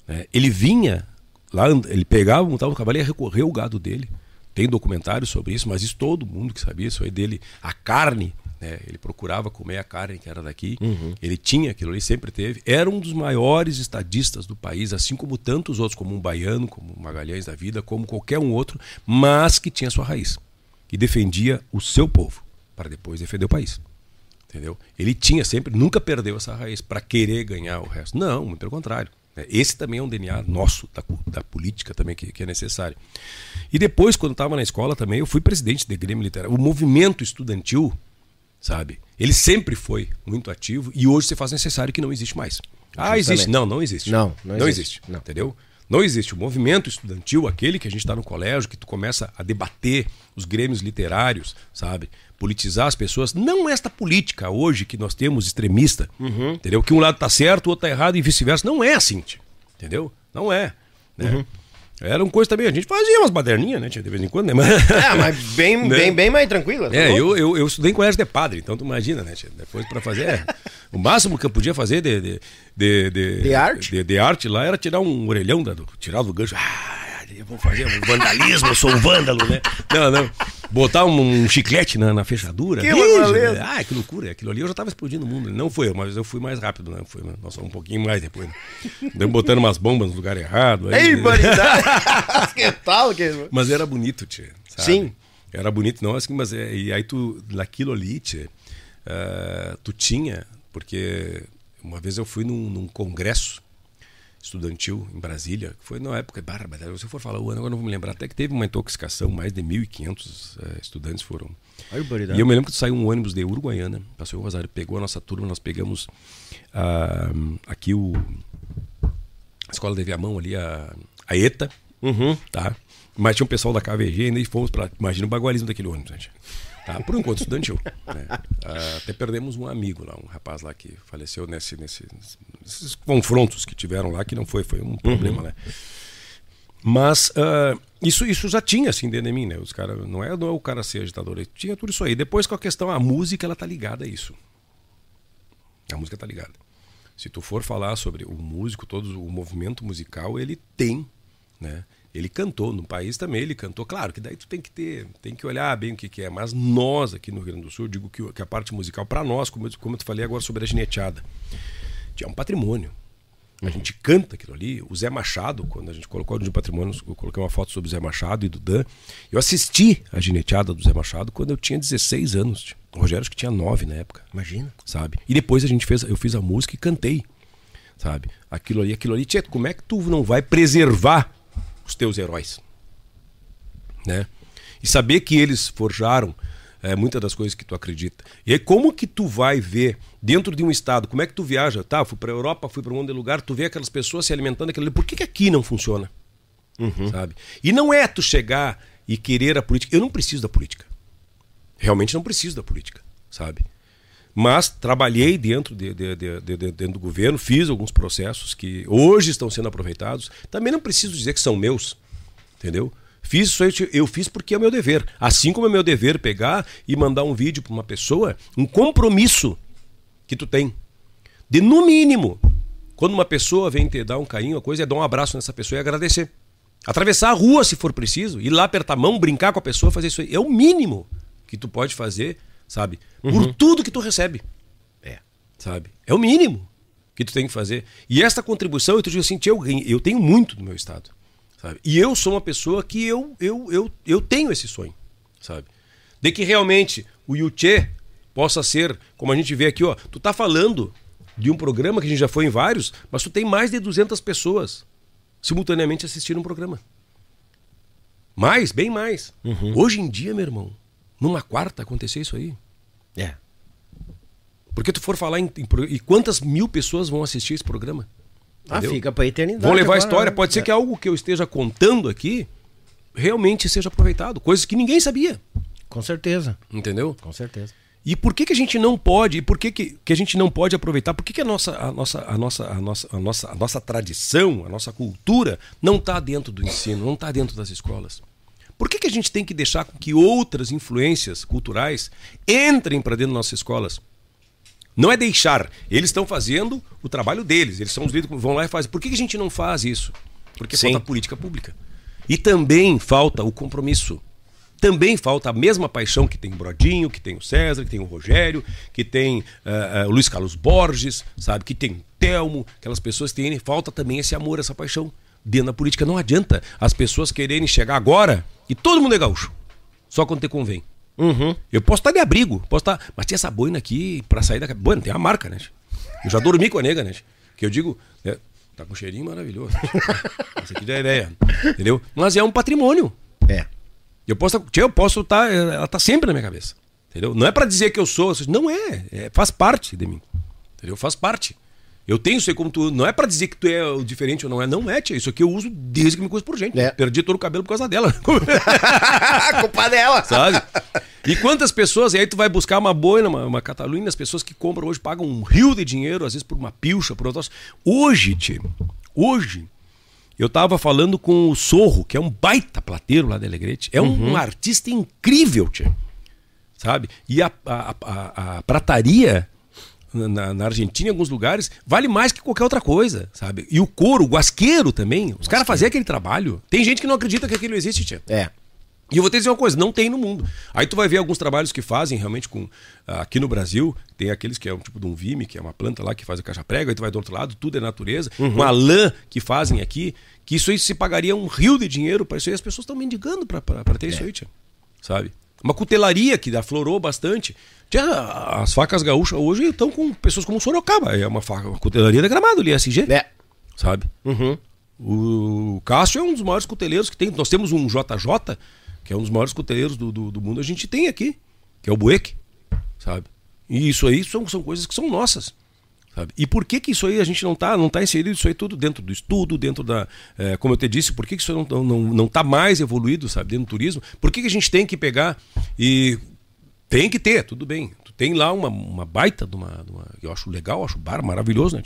É, ele vinha lá, ele pegava, montava um cavalo e ia recorrer o gado dele. Tem documentário sobre isso, mas isso todo mundo que sabia, isso aí dele. A carne, né? ele procurava comer a carne que era daqui. Uhum. Ele tinha aquilo ali, sempre teve. Era um dos maiores estadistas do país, assim como tantos outros, como um baiano, como um Magalhães da vida, como qualquer um outro, mas que tinha sua raiz. E defendia o seu povo, para depois defender o país. Entendeu? Ele tinha sempre, nunca perdeu essa raiz para querer ganhar o resto. Não, muito pelo contrário. É, esse também é um DNA nosso, da, da política também, que, que, é necessário. E depois, quando estava na escola também, eu fui presidente do Grêmio Literário. O movimento estudantil, sabe? Ele sempre foi muito ativo e hoje se faz necessário que não existe mais. Ah, existe. Não, não existe. Não, não, não existe. existe. Não. Entendeu? Não existe. O movimento estudantil, aquele que a gente está no colégio, que tu começa a debater os grêmios literários, sabe? Politizar as pessoas, não esta política hoje que nós temos extremista, uhum. entendeu? Que um lado tá certo, o outro tá errado e vice-versa. Não é assim, entendeu? Não é. Né? Uhum. Era uma coisa também, a gente fazia umas baderninhas, né? De vez em quando, né? Mas, é, mas bem, né? bem, bem mais tranquila. Tá é, eu, eu, eu estudei em colégio de padre, então tu imagina, né? Depois para fazer. É, o máximo que eu podia fazer de, de, de, de, de arte? De, de, arte lá era tirar um orelhão, da, tirar do gancho. Ah, eu vou fazer um vandalismo, eu sou um vândalo, né? Não, não. Botar um, um chiclete na, na fechadura. Que beleza. Ah, que loucura. Aquilo ali eu já tava explodindo o mundo. Não foi eu, mas eu fui mais rápido, né? Foi, nossa, um pouquinho mais depois. Né? Deu botando umas bombas no lugar errado. aí- Ei, banidade! que tal? Que... Mas era bonito, tia. sabe? Sim. Era bonito, não assim, mas é, e aí tu, naquilo ali, tia, ah, tu tinha, porque uma vez eu fui num, num congresso estudantil em Brasília, que foi na época, barba, se eu for falar o ano, agora não vou me lembrar, até que teve uma intoxicação, mais de 1.500 eh, estudantes foram. E eu me lembro que saiu um ônibus de Uruguaiana, passou o Rosário, pegou a nossa turma, nós pegamos ah, aqui o a escola de Viamão ali, a, a ETA, tá? Mas tinha um pessoal da KVG ainda e fomos para Imagina o bagualismo daquele ônibus, gente. Tá? Por enquanto, estudantil. né? Ah, até perdemos um amigo lá, um rapaz lá que faleceu nesse, nesse, nesses confrontos que tiveram lá, que não foi, foi um problema, né? Mas ah, isso, isso já tinha assim dentro de mim, né? Os cara, não, é, não é o cara ser agitador, tinha tudo isso aí. Depois com a questão, a música, ela tá ligada a isso. A música tá ligada. Se tu for falar sobre o músico, todo o movimento musical, ele tem, né? Ele cantou no país também, ele cantou. Claro que daí tu tem que ter, tem que olhar bem o que, que é. Mas nós aqui no Rio Grande do Sul, digo que, que a parte musical para nós, como eu, como eu te falei agora sobre a gineteada, é um patrimônio. A gente canta aquilo ali. O Zé Machado, quando a gente colocou no patrimônio, eu coloquei uma foto sobre o Zé Machado e do Dan. Eu assisti a gineteada do Zé Machado quando eu tinha 16 anos. O Rogério acho que tinha 9 na época Imagina. sabe? E depois a gente fez, eu fiz a música e cantei, sabe? Aquilo ali, aquilo ali, tchê, como é que tu não vai preservar os teus heróis, né? E saber que eles forjaram é, muitas das coisas que tu acredita. E aí, como que tu vai ver dentro de um estado, como é que tu viaja? Tá, fui para Europa, fui para um monte de lugar, tu vê aquelas pessoas se alimentando ali. Por que, que aqui não funciona? Sabe? E não é tu chegar e querer a política. Eu não preciso da política. Realmente não preciso da política, sabe? Mas trabalhei dentro, de, de- de- de- de- dentro do governo, fiz alguns processos que hoje estão sendo aproveitados. Também não preciso dizer que são meus, entendeu? Fiz isso eu fiz porque é o meu dever. Assim como é meu dever pegar e mandar um vídeo para uma pessoa, um compromisso que tu tem. De no mínimo, quando uma pessoa vem te dar um carinho, a coisa é dar um abraço nessa pessoa e agradecer. Atravessar a rua se for preciso, ir lá apertar a mão, brincar com a pessoa, fazer isso aí. É o mínimo que tu pode fazer, sabe? Por tudo que tu recebe. É. Sabe? É o mínimo que tu tem que fazer. E esta contribuição, eu te digo assim, eu, eu tenho muito no meu estado. Sabe? E eu sou uma pessoa que eu, eu, eu, eu tenho esse sonho, sabe? De que realmente o Yuchê possa ser, como a gente vê aqui, ó, tu tá falando de um programa que a gente já foi em vários, mas tu tem mais de 200 pessoas simultaneamente assistindo um programa. Mais, bem mais. Hoje em dia, meu irmão, numa quarta acontecer isso aí. É. Porque tu for falar em, em e quantas mil pessoas vão assistir esse programa? Ah, Entendeu? fica pra eternidade. Vão levar a agora, história. né? Pode ser que algo que eu esteja contando aqui realmente seja aproveitado. Coisas que ninguém sabia. Com certeza. Entendeu? Com certeza. E por que, que a gente não pode? E por que, que, que a gente não pode aproveitar? Por que, que a, nossa, a, nossa, a, nossa, a, nossa, a, nossa, a nossa tradição, a nossa cultura não está dentro do ensino, não está dentro das escolas? Por que, que a gente tem que deixar com que outras influências culturais entrem para dentro das nossas escolas? Não é deixar. Eles estão fazendo o trabalho deles. Eles são os líderes que vão lá e fazem. Por que, que a gente não faz isso? Porque Sim. falta política pública. E também falta o compromisso. Também falta a mesma paixão que tem o Brodinho, que tem o César, que tem o Rogério, que tem ah, ah, o Luiz Carlos Borges, sabe? Que tem o Telmo, aquelas pessoas que têm. Falta também esse amor, essa paixão. Dentro da política não adianta as pessoas quererem chegar agora e todo mundo é gaúcho. Só quando te convém. Eu posso estar de abrigo, posso estar. Mas tinha essa boina aqui pra sair da. Boina, tem uma marca, né? Eu já dormi com a nega, né? Que eu digo. né, Tá com um cheirinho maravilhoso. Essa aqui já é ideia. Entendeu? Mas é um patrimônio. É. Eu posso, eu posso estar, ela tá sempre na minha cabeça. Entendeu? Não é pra dizer que eu sou, não é, é, faz parte de mim. Entendeu? Faz parte. Eu tenho isso aí como tu, não é pra dizer que tu é diferente ou não é, não é, tia. Isso aqui eu uso desde que me conheço por gente. É. Perdi todo o cabelo por causa dela. Culpa dela. Sabe? E quantas pessoas, e aí tu vai buscar uma boina, uma, uma Catalunha, as pessoas que compram hoje pagam um rio de dinheiro, às vezes por uma pilcha, por outras. Hoje, tio, hoje, eu tava falando com o Sorro, que é um baita plateiro lá de Alegrete. É um, um artista incrível, tio. Sabe? E a, a, a, a prataria na, na, Argentina, em alguns lugares, vale mais que qualquer outra coisa, sabe? E o couro, o guasqueiro também. Os caras faziam aquele trabalho. Tem gente que não acredita que aquilo existe, tia. É. E eu vou te dizer uma coisa, não tem no mundo. Aí tu vai ver alguns trabalhos que fazem realmente com. Ah, aqui no Brasil, tem aqueles que é um tipo de um vime, que é uma planta lá que faz a caixa prega, aí tu vai do outro lado, tudo é natureza. Uhum. Uma lã que fazem aqui, que isso aí se pagaria um rio de dinheiro para isso aí. As pessoas estão mendigando para ter é. isso aí, tia. Sabe? Uma cutelaria que aflorou bastante. Tia, as facas gaúchas hoje estão com pessoas como Sorocaba. É uma, faca, uma cutelaria de gramado ali, SG. É. Sabe? Uhum. O Cássio é um dos maiores cuteleiros que tem. Nós temos um JJ que é um dos maiores coteleiros do, do, do, mundo, a gente tem aqui, que é o Bueque, sabe? E isso aí são, são coisas que são nossas. Sabe? E por que que isso aí a gente não está não tá inserido isso aí tudo dentro do estudo, dentro da. É, como eu te disse, por que, que isso não, não, não tá mais evoluído, sabe, dentro do turismo? Por que, que a gente tem que pegar e. Tem que ter, tudo bem. Tu tem lá uma, uma baita de uma, de uma. Eu acho legal, acho bar maravilhoso, né?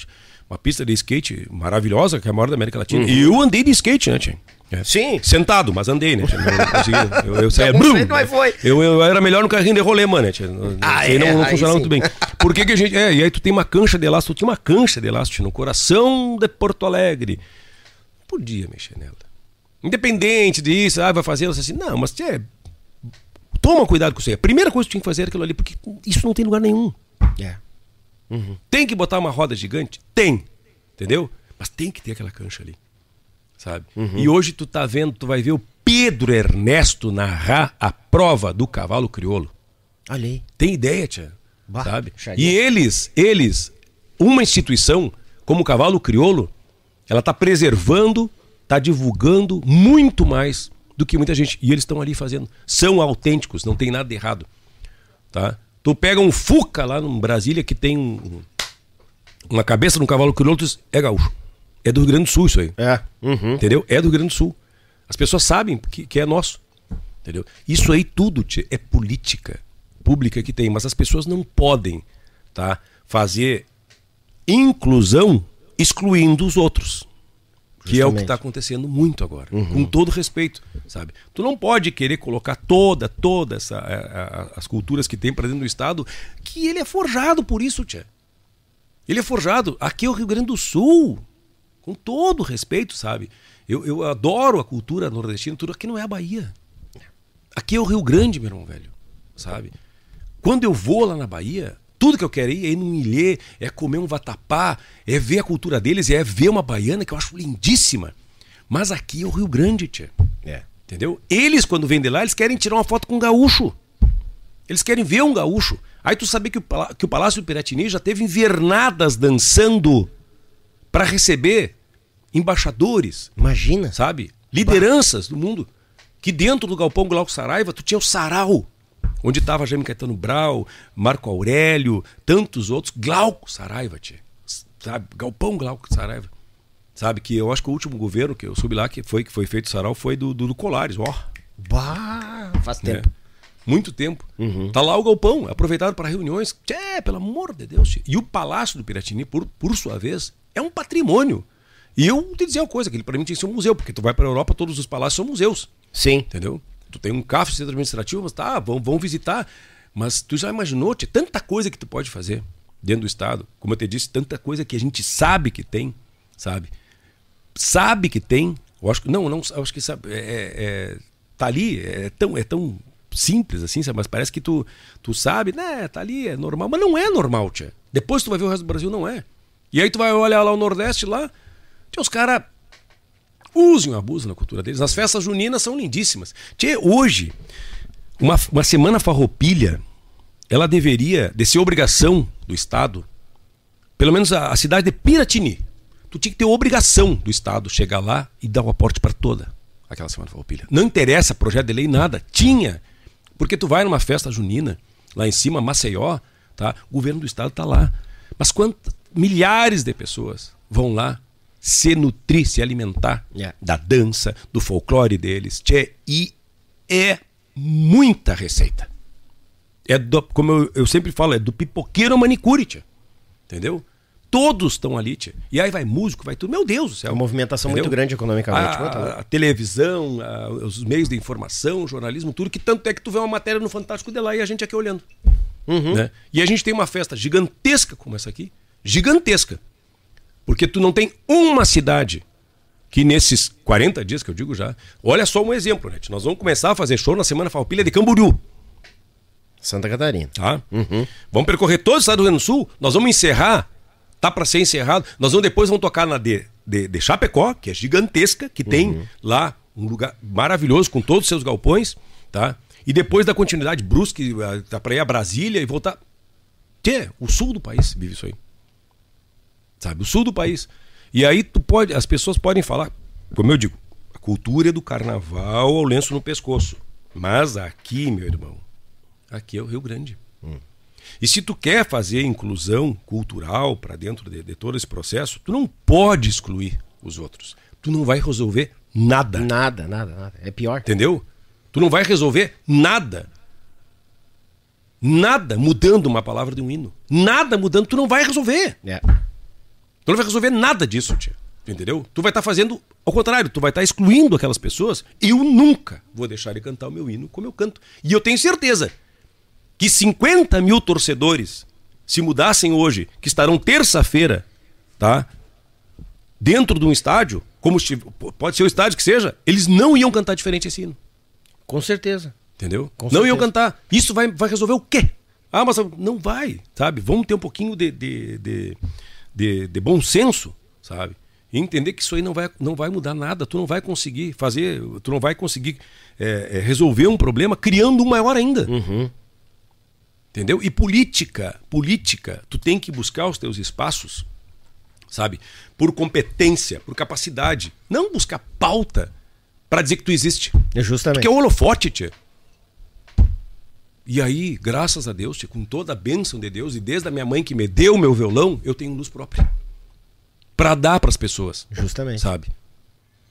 Uma pista de skate maravilhosa, que é a maior da América Latina. Uhum. E eu andei de skate, né, tia? É. Sim. Sentado, mas andei, né? Não Eu, eu saía. Brum, mas foi. Eu, eu era melhor no carrinho de rolê, mano. Né? Ah, é, não, não funcionava muito bem. Por que, que a gente. É, e aí tu tem uma cancha de elástico. Tu tinha uma cancha de elástico no coração de Porto Alegre. Podia mexer nela. Independente disso, ah, vai fazer, assim, não, mas é, toma cuidado com isso aí. A primeira coisa que tu tinha que fazer era aquilo ali, porque isso não tem lugar nenhum. É. Uhum. Tem que botar uma roda gigante? Tem. Entendeu? Mas tem que ter aquela cancha ali sabe? Uhum. E hoje tu tá vendo, tu vai ver o Pedro Ernesto narrar a prova do cavalo crioulo. Olha aí. Tem ideia, tia? Bah, sabe? E eles, eles, uma instituição como o cavalo crioulo, ela tá preservando, tá divulgando muito mais do que muita gente. E eles estão ali fazendo. São autênticos, não tem nada de errado. Tá? Tu pega um Fuca lá no Brasília que tem um, uma cabeça de um cavalo crioulo, tu diz, é gaúcho. É do Rio Grande do Sul isso aí. É. Uhum. Entendeu? É do Rio Grande do Sul. As pessoas sabem que, que é nosso. Entendeu? Isso aí tudo tchê, é política pública que tem, mas as pessoas não podem tá, fazer inclusão excluindo os outros. Que Justamente. é o que está acontecendo muito agora, uhum. com todo respeito, sabe? Tu não pode querer colocar toda, toda essa a, a, as culturas que tem para dentro do estado, que ele é forjado por isso, tia. Ele é forjado. Aqui é o Rio Grande do Sul. Com todo respeito, sabe? Eu, eu adoro a cultura nordestina, tudo aqui não é a Bahia. Aqui é o Rio Grande, meu irmão velho, sabe? Quando eu vou lá na Bahia, tudo que eu quero ir é ir num ilê, é comer um vatapá, é ver a cultura deles, é ver uma baiana que eu acho lindíssima. Mas aqui é o Rio Grande, tia. É. Entendeu? Eles, quando vêm de lá, eles querem tirar uma foto com um gaúcho. Eles querem ver um gaúcho. Aí tu sabia que o, que o Palácio do Piratini já teve invernadas dançando para receber embaixadores. Imagina. Sabe? Lideranças bah. do mundo. Que dentro do Galpão Glauco Saraiva, tu tinha o Sarau. Onde estava Jaime Caetano Brau, Marco Aurélio, tantos outros. Glauco Saraiva, tia. Sabe? Galpão Glauco Saraiva. Sabe? Que eu acho que o último governo que eu soube lá que foi, que foi feito o Sarau foi do, do, do Colares. Ó. Bah, faz é. tempo. É. Muito tempo. Uhum. Tá lá o galpão, aproveitado para reuniões. É, pelo amor de Deus. E o Palácio do Piratini, por, por sua vez, é um patrimônio. E eu te dizer uma coisa, que ele para mim tinha que ser um museu, porque tu vai para a Europa, todos os palácios são museus. Sim. Entendeu? Tu tem um CAF, centro administrativo, mas tá, vão, vão visitar. Mas tu já imaginou, tinha tanta coisa que tu pode fazer dentro do Estado. Como eu te disse, tanta coisa que a gente sabe que tem, sabe? Sabe que tem. Eu acho que, não, não, eu acho que sabe, é, é, é tá ali, é tão, é tão simples assim, sabe? mas parece que tu, tu sabe, né, tá ali, é normal, mas não é normal, tia. Depois tu vai ver o resto do Brasil, não é. E aí tu vai olhar lá o Nordeste, lá, tia, os caras usam e abusam na cultura deles. As festas juninas são lindíssimas. Tia, hoje, uma, uma semana farroupilha, ela deveria, de ser obrigação do Estado, pelo menos a, a cidade de Piratini, tu tinha que ter obrigação do Estado chegar lá e dar o aporte para toda aquela semana farroupilha. Não interessa projeto de lei, nada. Tinha porque tu vai numa festa junina, lá em cima, Maceió, tá? o governo do estado está lá. Mas quantas milhares de pessoas vão lá se nutrir, se alimentar yeah. da dança, do folclore deles. Tchê, e é muita receita. É do, como eu, eu, sempre falo, é do pipoqueiro ao manicure, tchê. entendeu? Todos estão ali, tia. E aí vai músico, vai tudo. Meu Deus do céu. É uma movimentação Entendeu? muito grande economicamente. A, a, televisão, a, os meios de informação, o jornalismo, tudo, que tanto é que tu vê uma matéria no Fantástico de lá e a gente aqui olhando. Né? E a gente tem uma festa gigantesca como essa aqui, gigantesca. Porque tu não tem uma cidade que nesses 40 dias que eu digo já, olha só um exemplo, né? Nós vamos começar a fazer show na Semana Falpilha de Camboriú. Santa Catarina. Tá? Vamos percorrer todo o estado do Rio Grande do Sul, nós vamos encerrar, tá para ser encerrado, nós vamos depois vamos tocar na de, de, de Chapecó, que é gigantesca, que tem lá um lugar maravilhoso com todos os seus galpões, tá? E depois da continuidade Brusque, tá para ir a Brasília e voltar. Tchê, o sul do país vive isso aí. Sabe, o sul do país. E aí tu pode, as pessoas podem falar, como eu digo, a cultura é do carnaval ao lenço no pescoço. Mas aqui, meu irmão, aqui é o Rio Grande. E se tu quer fazer inclusão cultural para dentro de, de todo esse processo, tu não pode excluir os outros. Tu não vai resolver nada. Nada, nada, nada. É pior. Entendeu? Tu não vai resolver nada. Nada mudando uma palavra de um hino. Nada mudando, tu não vai resolver. É. Tu não vai resolver nada disso, tia. Entendeu? Tu vai estar fazendo ao contrário, tu vai estar excluindo aquelas pessoas. Eu nunca vou deixar de cantar o meu hino como eu canto. E eu tenho certeza que 50 mil torcedores se mudassem hoje, que estarão terça-feira, tá? Dentro de um estádio, como pode ser o estádio que seja, eles não iam cantar diferente esse hino. Com certeza. Entendeu? Com não iam certeza. cantar. Isso vai, vai resolver o quê? Ah, mas não vai, sabe? Vamos ter um pouquinho de, de, de, de- de bom senso, sabe? E entender que isso aí não vai, não vai mudar nada. Tu não vai conseguir fazer, tu não vai conseguir é, é, resolver um problema criando um maior ainda. Entendeu? E política, política, tu tem que buscar os teus espaços, sabe? Por competência, por capacidade. Não buscar pauta para dizer que tu existe. É justamente. Porque é o holofote, tia. E aí, graças a Deus, com toda a bênção de Deus, e desde a minha mãe que me deu o meu violão, eu tenho luz própria. Pra dar pras pessoas. Justamente. Sabe?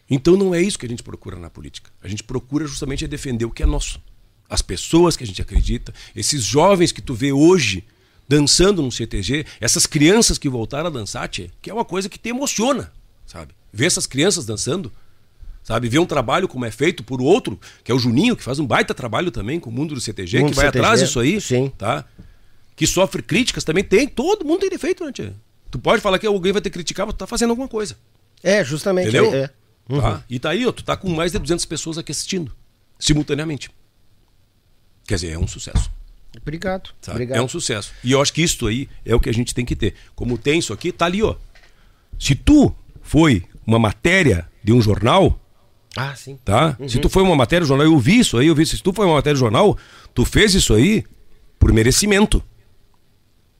Então não é isso que a gente procura na política. A gente procura justamente é defender o que é nosso. As pessoas que a gente acredita, esses jovens que tu vê hoje dançando no CTG, essas crianças que voltaram a dançar, tia, que é uma coisa que te emociona, sabe? Ver essas crianças dançando, sabe? Ver um trabalho como é feito por outro, que é o Juninho, que faz um baita trabalho também com o mundo do CTG, Mundo que vai CTG, atrás disso aí, sim. tá? Que sofre críticas também tem, todo mundo tem defeito, né, tia? Tu pode falar que alguém vai te criticar, mas tu tá fazendo alguma coisa. É, justamente. Entendeu? É. Tá? E tá aí, ó, tu tá com mais de 200 pessoas aqui assistindo, simultaneamente. Quer dizer, é um sucesso. Obrigado. sabe? Obrigado. É um sucesso. E eu acho que isso aí é o que a gente tem que ter. Como tem isso aqui, tá ali, ó. Se tu foi uma matéria de um jornal, Ah, sim. tá? Se tu foi uma matéria de jornal, eu vi isso aí, eu vi isso. Se tu foi uma matéria de jornal, tu fez isso aí por merecimento.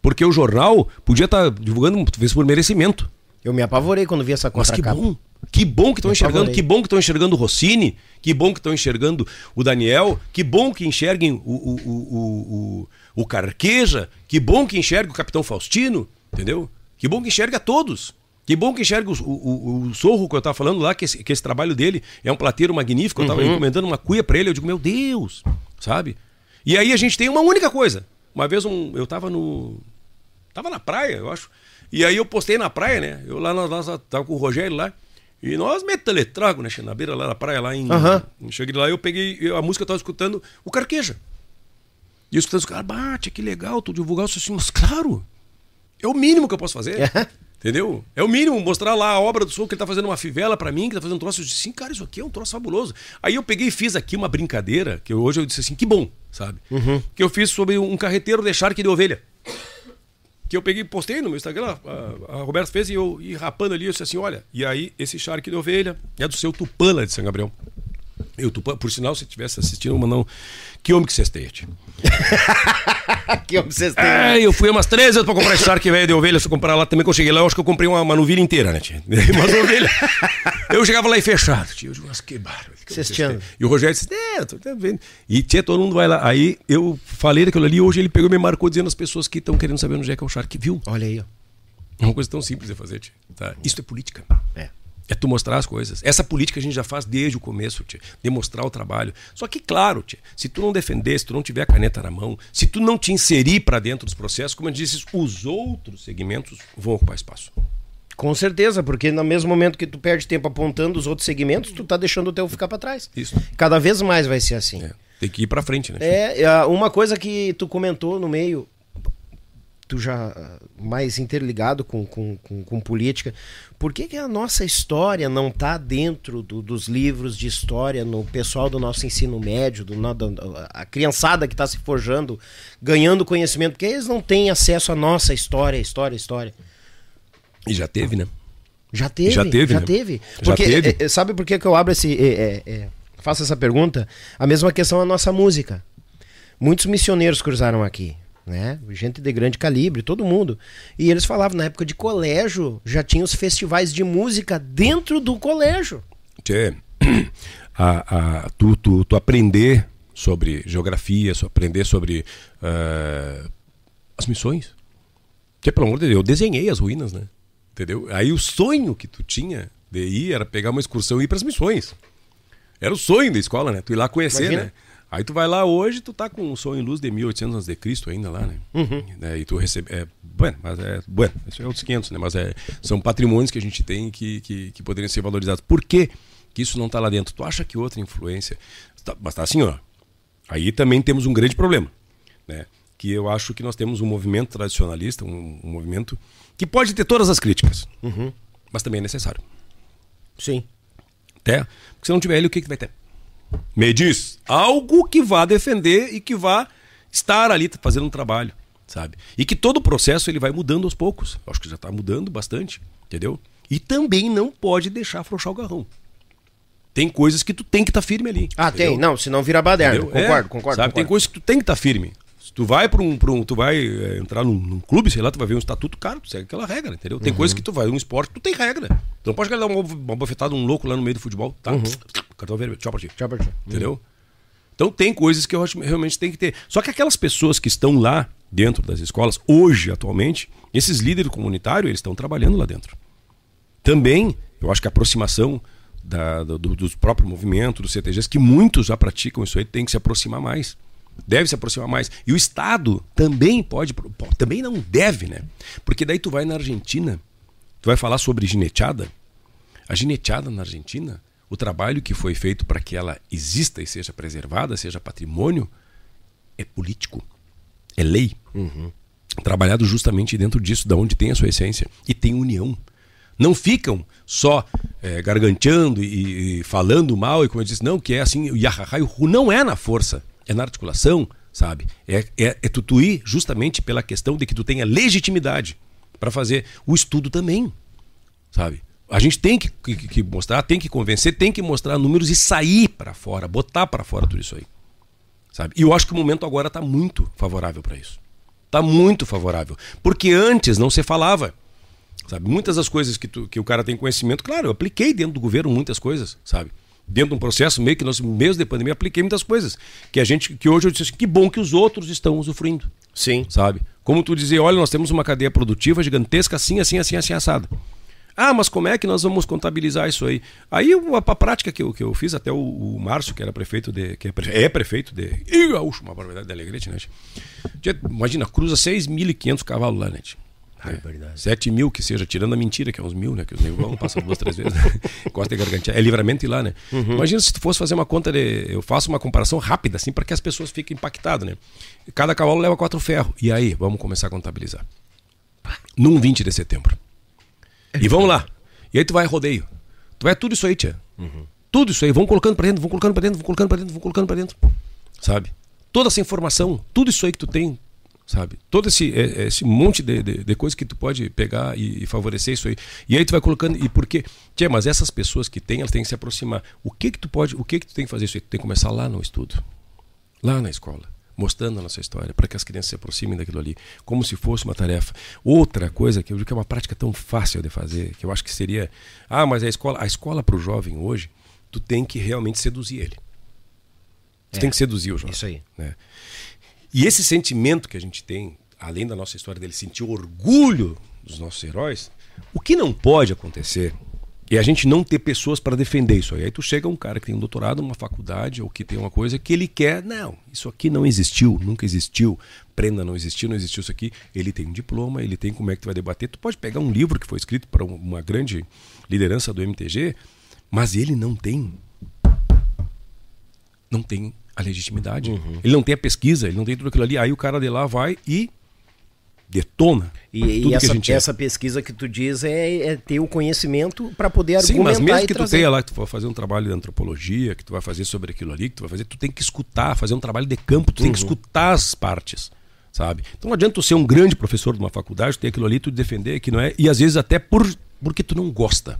Porque o jornal podia estar divulgando, tu fez por merecimento. Eu me apavorei quando vi essa Mas que bom. Que bom que estão enxergando, que bom que estão enxergando o Rossini, que bom que estão enxergando o Daniel, que bom que enxerguem o, o, o, o, o, Carqueja, que bom que enxergue o Capitão Faustino, entendeu? Que bom que enxerga todos. Que bom que enxerga o, o, o, Sorro que eu estava falando lá, que esse, que esse trabalho dele é um plateiro magnífico. Eu estava encomendando uma cuia para ele, eu digo, meu Deus, sabe? E aí a gente tem uma única coisa. Uma vez um, eu estava no, Tava na praia, eu acho. E aí eu postei na praia, né? Eu lá, nós, nós tava com o Rogério lá. E nós metaletrago, né? Na beira lá da praia, lá em. Aham. Cheguei lá eu peguei. eu- a música eu tava escutando o Carqueja. E eu escutando os caras, bate, que legal, tu divulgar o seu assim, mas claro, é o mínimo que eu posso fazer. É. Entendeu? É o mínimo, mostrar lá a obra do som que ele tá fazendo uma fivela pra mim, que tá fazendo um troço. Eu disse assim, cara, isso aqui é um troço fabuloso. Aí eu peguei e fiz aqui uma brincadeira, que hoje eu disse assim, que bom, sabe? Que eu fiz sobre um carreteiro de charque de ovelha que eu peguei postei no meu Instagram, a, a Roberta fez e eu e rapando ali, eu disse assim, olha, e aí esse charque de ovelha é do seu Tupã lá de São Gabriel. Eu, Tupã, por sinal, se tivesse assistindo, mas não. Que homem que tio. Aqui, ó, vocês têm. É, eu fui umas três vezes pra comprar esse charque velho de ovelha. Se eu comprar lá também, que eu cheguei lá, eu acho que eu comprei uma, uma novilha inteira, né, tia? Umas ovelhas. Eu chegava lá e fechado, tio. Eu digo, mas que barba. que. E o Rogério disse, é, tô vendo. E tia, todo mundo vai lá. Aí eu falei daquilo ali, hoje ele pegou e me marcou dizendo as pessoas que estão querendo saber onde é que é o charque, viu? Olha aí, ó. É uma coisa tão simples de fazer, tia. Tá? Isso é política. É. É tu mostrar as coisas. Essa política a gente já faz desde o começo, tia. Demonstrar o trabalho. Só que, claro, tia, se tu não defender, se tu não tiver a caneta na mão, se tu não te inserir para dentro dos processos, como eu disse, os outros segmentos vão ocupar espaço. Com certeza, porque no mesmo momento que tu perde tempo apontando os outros segmentos, tu tá deixando o teu ficar pra trás. Isso. Cada vez mais vai ser assim. É. Tem que ir pra frente, né? É, é, uma coisa que tu comentou no meio, tu já ah, mais interligado com, com, com, com política, por que, que a nossa história não está dentro do, dos livros de história no pessoal do nosso ensino médio, do, do a criançada que está se forjando, ganhando conhecimento, porque eles não têm acesso à nossa história, história, história. E já teve, né? Já teve, já teve, já né? teve. Já Porque, teve. é, sabe por que, que eu abro esse. é, é, é, faço essa pergunta? A mesma questão a nossa música. Muitos missioneiros cruzaram aqui, né? Gente de grande calibre, todo mundo. E eles falavam, na época de colégio, já tinha os festivais de música dentro do colégio. Tchê, a, a, tu, tu, tu aprender sobre geografia, aprender sobre ah, as missões. Que, pelo amor de Deus, eu desenhei as ruínas, né? Entendeu? Aí o sonho que tu tinha de ir era pegar uma excursão e ir para as missões. Era o sonho da escola, né? Tu ir lá conhecer, Imagina. né? Aí tu vai lá hoje, tu tá com um sonho em luz de 1800 antes de Cristo ainda lá, né? Né? E tu recebe... É, bueno, mas é... Bueno, isso é outros 500, né? Mas é, são patrimônios que a gente tem que, que, que poderiam ser valorizados. Por quê que isso não tá lá dentro? Tu acha que outra influência... Tá- mas tá assim, ó. Aí também temos um grande problema, né? Que eu acho que nós temos um movimento tradicionalista, um, um movimento que pode ter todas as críticas, mas também é necessário. Sim. Até, porque se não tiver ele, o que, que vai ter? Me diz algo que vá defender e que vá estar ali fazendo um trabalho, sabe? E que todo o processo ele vai mudando aos poucos. Eu acho que já está mudando bastante, entendeu? E também não pode deixar afrouxar o garrão. Tem coisas que tu tem que estar firme ali. Ah, entendeu? tem. Não, senão vira baderna. Concordo, É, concordo. Sabe, tem concordo. coisas que tu tem que estar firme. Se tu vai para um, pra um. Tu vai é, entrar num, num clube, sei lá, tu vai ver um estatuto, cara, tu segue aquela regra, entendeu? Uhum. Tem coisas que tu vai, um esporte, tu tem regra. Tu não pode dar uma, uma bofetada num louco lá no meio do futebol, tá? Cartão vermelho, tchau pra ti. Uhum. Tchau pra ti. Entendeu? Então tem coisas que eu acho realmente tem que ter. Só que aquelas pessoas que estão lá dentro das escolas, hoje, atualmente, esses líderes comunitários, eles estão trabalhando lá dentro. Também, eu acho que a aproximação da, do, do próprio movimento, dos CTGs, que muitos já praticam isso aí, tem que se aproximar mais. Deve se aproximar mais. E o Estado também pode, também não deve, né? Porque daí tu vai na Argentina, tu vai falar sobre gineteada. A gineteada na Argentina, o trabalho que foi feito para que ela exista e seja preservada, seja patrimônio, é político, é lei. Trabalhado justamente dentro disso, da onde tem a sua essência. E tem união. Não ficam só eh, garganteando e, e falando mal, e como eu disse, não, que é assim, o Hu não é na força, é na articulação, sabe? É, é, é tu, ir justamente pela questão de que tu tenha legitimidade para fazer o estudo também, sabe? A gente tem que, que- que mostrar, tem que convencer, tem que mostrar números e sair para fora, botar para fora tudo isso aí, sabe? E eu acho que o momento agora está muito favorável para isso. Está muito favorável, porque antes não se falava. Sabe? Muitas das coisas que, tu- que o cara tem conhecimento, claro, eu apliquei dentro do governo muitas coisas, sabe? Dentro de um processo meio que nós, mesmo de pandemia, apliquei muitas coisas. Que a gente, que hoje eu disse assim, que bom que os outros estão usufruindo, Sim. sabe? Como tu dizer, olha, nós temos uma cadeia produtiva gigantesca, assim, assim, assim, assim, assado. Ah, mas como é que nós vamos contabilizar isso aí? Aí a, a prática que eu, que eu fiz, até o, o Márcio, que era prefeito de. que é, pre- é prefeito de. Ih, uma barbaridade de Alegrete, né? Imagina, cruza 6.500 cavalos lá, né? Barbaridade. 7 mil que seja, tirando a mentira, que é uns mil, né? Que os negros passam duas, três vezes, né? Costa e Gargantia. É livramento ir lá, né? Imagina se tu fosse fazer uma conta de. Eu faço uma comparação rápida, assim, para que as pessoas fiquem impactadas, né? Cada cavalo leva quatro ferros. E aí, vamos começar a contabilizar. Num 20 de setembro. E vamos lá. E aí tu vai rodeio. Tu vai tudo isso aí, tia. Tudo isso aí. Vão colocando pra dentro, vão colocando pra dentro, vão colocando pra dentro, vão colocando pra dentro. Sabe? Toda essa informação, tudo isso aí que tu tem, sabe? Todo esse, é- esse monte de, de, de coisa que tu pode pegar e, e favorecer isso aí. E aí tu vai colocando. E por quê? Tia, mas essas pessoas que têm, elas têm que se aproximar. O que que tu pode, o que que tu tem que fazer isso aí? Tu tem que começar lá no estudo. Lá na escola. Mostrando a nossa história, para que as crianças se aproximem daquilo ali, como se fosse uma tarefa. Outra coisa que eu digo que é uma prática tão fácil de fazer, que eu acho que seria. Ah, mas a escola, a escola para o jovem hoje, tu tem que realmente seduzir ele. Tu É, tem que seduzir o jovem. isso aí. né? E esse sentimento que a gente tem, além da nossa história dele sentir orgulho dos nossos heróis, o que não pode acontecer é a gente não ter pessoas para defender isso aí. Aí tu chega um cara que tem um doutorado numa faculdade ou que tem uma coisa que ele quer, não, isso aqui não existiu, nunca existiu, prenda não existiu, não existiu isso aqui. Ele tem um diploma, ele tem como é que tu vai debater. Tu pode pegar um livro que foi escrito para um- uma grande liderança do MTG, mas ele não tem não tem a legitimidade. Ele não tem a pesquisa, ele não tem tudo aquilo ali. Aí o cara de lá vai e detona. E, e essa, é. essa pesquisa que tu diz é, é ter o conhecimento para poder Sim, argumentar mas mesmo que tu trazer. tenha lá, que tu for fazer um trabalho de antropologia, que tu vai fazer sobre aquilo ali, que tu vai fazer, tu tem que escutar, fazer um trabalho de campo, tu tem que escutar as partes, sabe? Então não adianta tu ser um grande professor de uma faculdade, tu tem aquilo ali, tu defender que não é, e às vezes até por, porque tu não gosta.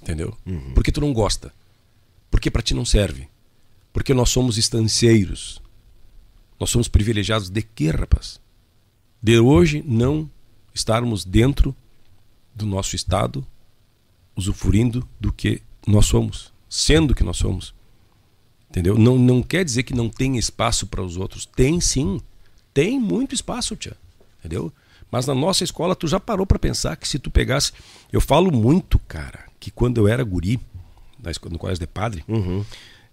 Entendeu? Porque tu não gosta. Porque para ti não serve. Porque nós somos estancieiros. Nós somos privilegiados de quê, rapaz? De hoje não estarmos dentro do nosso estado, usufruindo do que nós somos, sendo que nós somos. Entendeu? Não, não quer dizer que não tem espaço para os outros. Tem sim. Tem muito espaço, tia. Entendeu? Mas na nossa escola, tu já parou para pensar que se tu pegasse. Eu falo muito, cara, que quando eu era guri, no colégio de padre,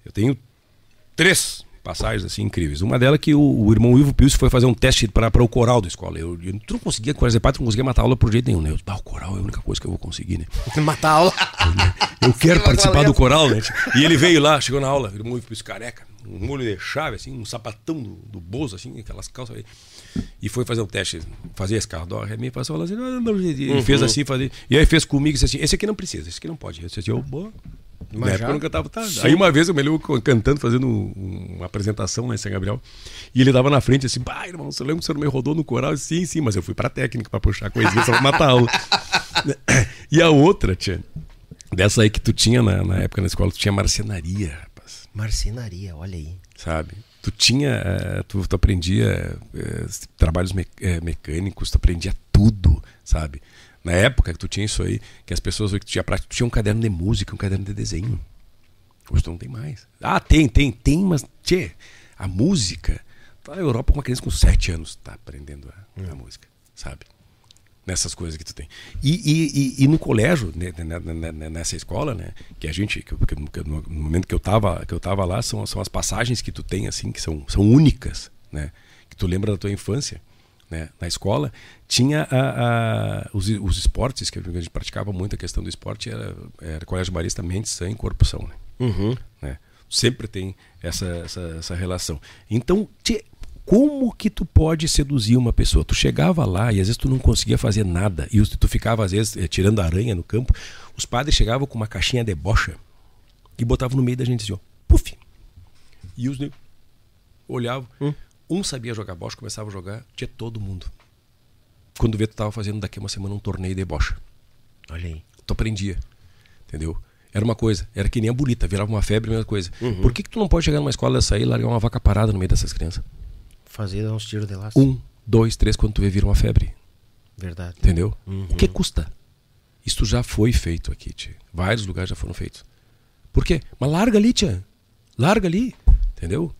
eu tenho três passagens assim incríveis. Uma delas é que o, o irmão Ivo Pius foi fazer um teste para o coral da escola. Eu, eu não conseguia, padre, não conseguia matar aula por jeito nenhum. Né? Eu, ah, o coral é a única coisa que eu vou conseguir, né? Matar a aula. Eu quero participar do coral, né? E ele veio lá, chegou na aula, irmão Ivo Pius careca, um molho de chave, assim, um sapatão do, do Bozo, assim, aquelas calças aí. E foi fazer um teste, fazer esse carro, dó, mi, passou lá assim, não, não, não, e Uhum. fez assim, fazia, e aí fez comigo, disse assim, esse aqui não precisa, esse aqui não pode. Eu disse assim, eu, boa. Mas Na já? época eu nunca tava, tá. Aí uma vez eu me lembro cantando, fazendo um- uma apresentação lá em São Gabriel, e ele tava na frente assim, pá, irmão, você lembra que o senhor me rodou no coral? Disse, sim, sim, mas eu fui pra técnica pra puxar a coisinha, só pra matar a aula. E a outra, tia, dessa aí que tu tinha na, na época na escola, tu tinha marcenaria, rapaz Marcenaria, olha aí. sabe? Tu tinha, eh, tu, tu aprendia eh, trabalhos me- eh, mecânicos, tu aprendia tudo, sabe? Na época que tu tinha isso aí, que as pessoas que tu tinha prática, tu tinha um caderno de música, um caderno de desenho. Hoje tu não tem mais. Ah, tem, tem, tem, mas tchê, a música, tá na Europa uma criança com 7 anos tá aprendendo a, a música, sabe? Nessas coisas que tu tem. E, e, e, e no colégio, né, né, né, né, nessa escola, né, que a gente, que, que, no momento que eu tava, que eu tava lá, são, são as passagens que tu tem, assim, que são, são únicas, né? Que tu lembra da tua infância, né? Na escola, tinha a, a- os, os esportes, que a gente praticava muito a questão do esporte, era, era Colégio Marista, mente, sangue, corpo, são, né? né? Sempre tem essa, essa, essa relação. Então, tchê, como que tu pode seduzir uma pessoa? Tu chegava lá e às vezes tu não conseguia fazer nada e tu ficava às vezes eh, tirando aranha no campo. Os padres chegavam com uma caixinha de bocha e botavam no meio da gente assim, ó, puf. E os olhavam. Um sabia jogar bocha, começava a jogar, tinha todo mundo. Quando vê, tu tava fazendo daqui a uma semana um torneio de bocha Olha aí. tu aprendia. Entendeu? Era uma coisa, era que nem a bonita, virava uma febre, a mesma coisa. Por que, que tu não pode chegar numa escola dessa aí e largar uma vaca parada no meio dessas crianças? Fazer uns tiros de laço. Um, dois, três, quando tu vê, vira uma febre. Verdade. Entendeu? O que custa? Isso já foi feito aqui, tia. Vários lugares já foram feitos. Por quê? Mas larga ali, tia. Larga ali. Entendeu?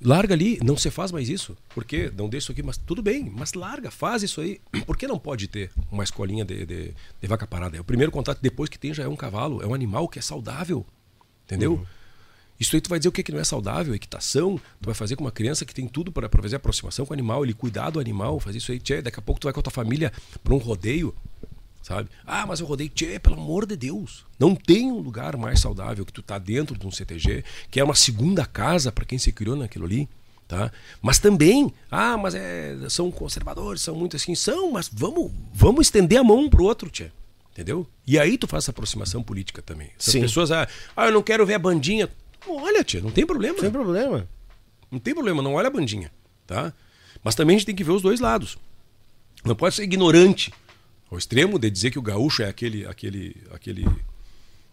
Larga ali, não se faz mais isso. Por quê? Não deixa isso aqui, mas tudo bem, mas larga, faz isso aí. Por que não pode ter uma escolinha de, de, de vaca parada? É o primeiro contato, depois que tem, já é um cavalo, é um animal que é saudável. Entendeu? Isso aí tu vai dizer o que, que não é saudável, equitação, tu vai fazer com uma criança que tem tudo para fazer aproximação com o animal, ele cuidar do animal, fazer isso aí, tchê, daqui a pouco tu vai com a tua família para um rodeio, sabe? Ah, mas eu rodeio, tchê, pelo amor de Deus. Não tem um lugar mais saudável que tu tá dentro de um CTG, que é uma segunda casa para quem se criou naquilo ali, tá? Mas também, ah, mas é, são conservadores, são muito assim, são, mas vamos, vamos estender a mão um pro outro, tchê. Entendeu? E aí tu faz essa aproximação política também. Sim. pessoas, ah, ah, eu não quero ver a bandinha. Olha, tia, não tem problema. Sem problema. Não tem problema, não olha a bandinha, tá? Mas também a gente tem que ver os dois lados. Não pode ser ignorante ao extremo de dizer que o gaúcho é aquele aquele aquele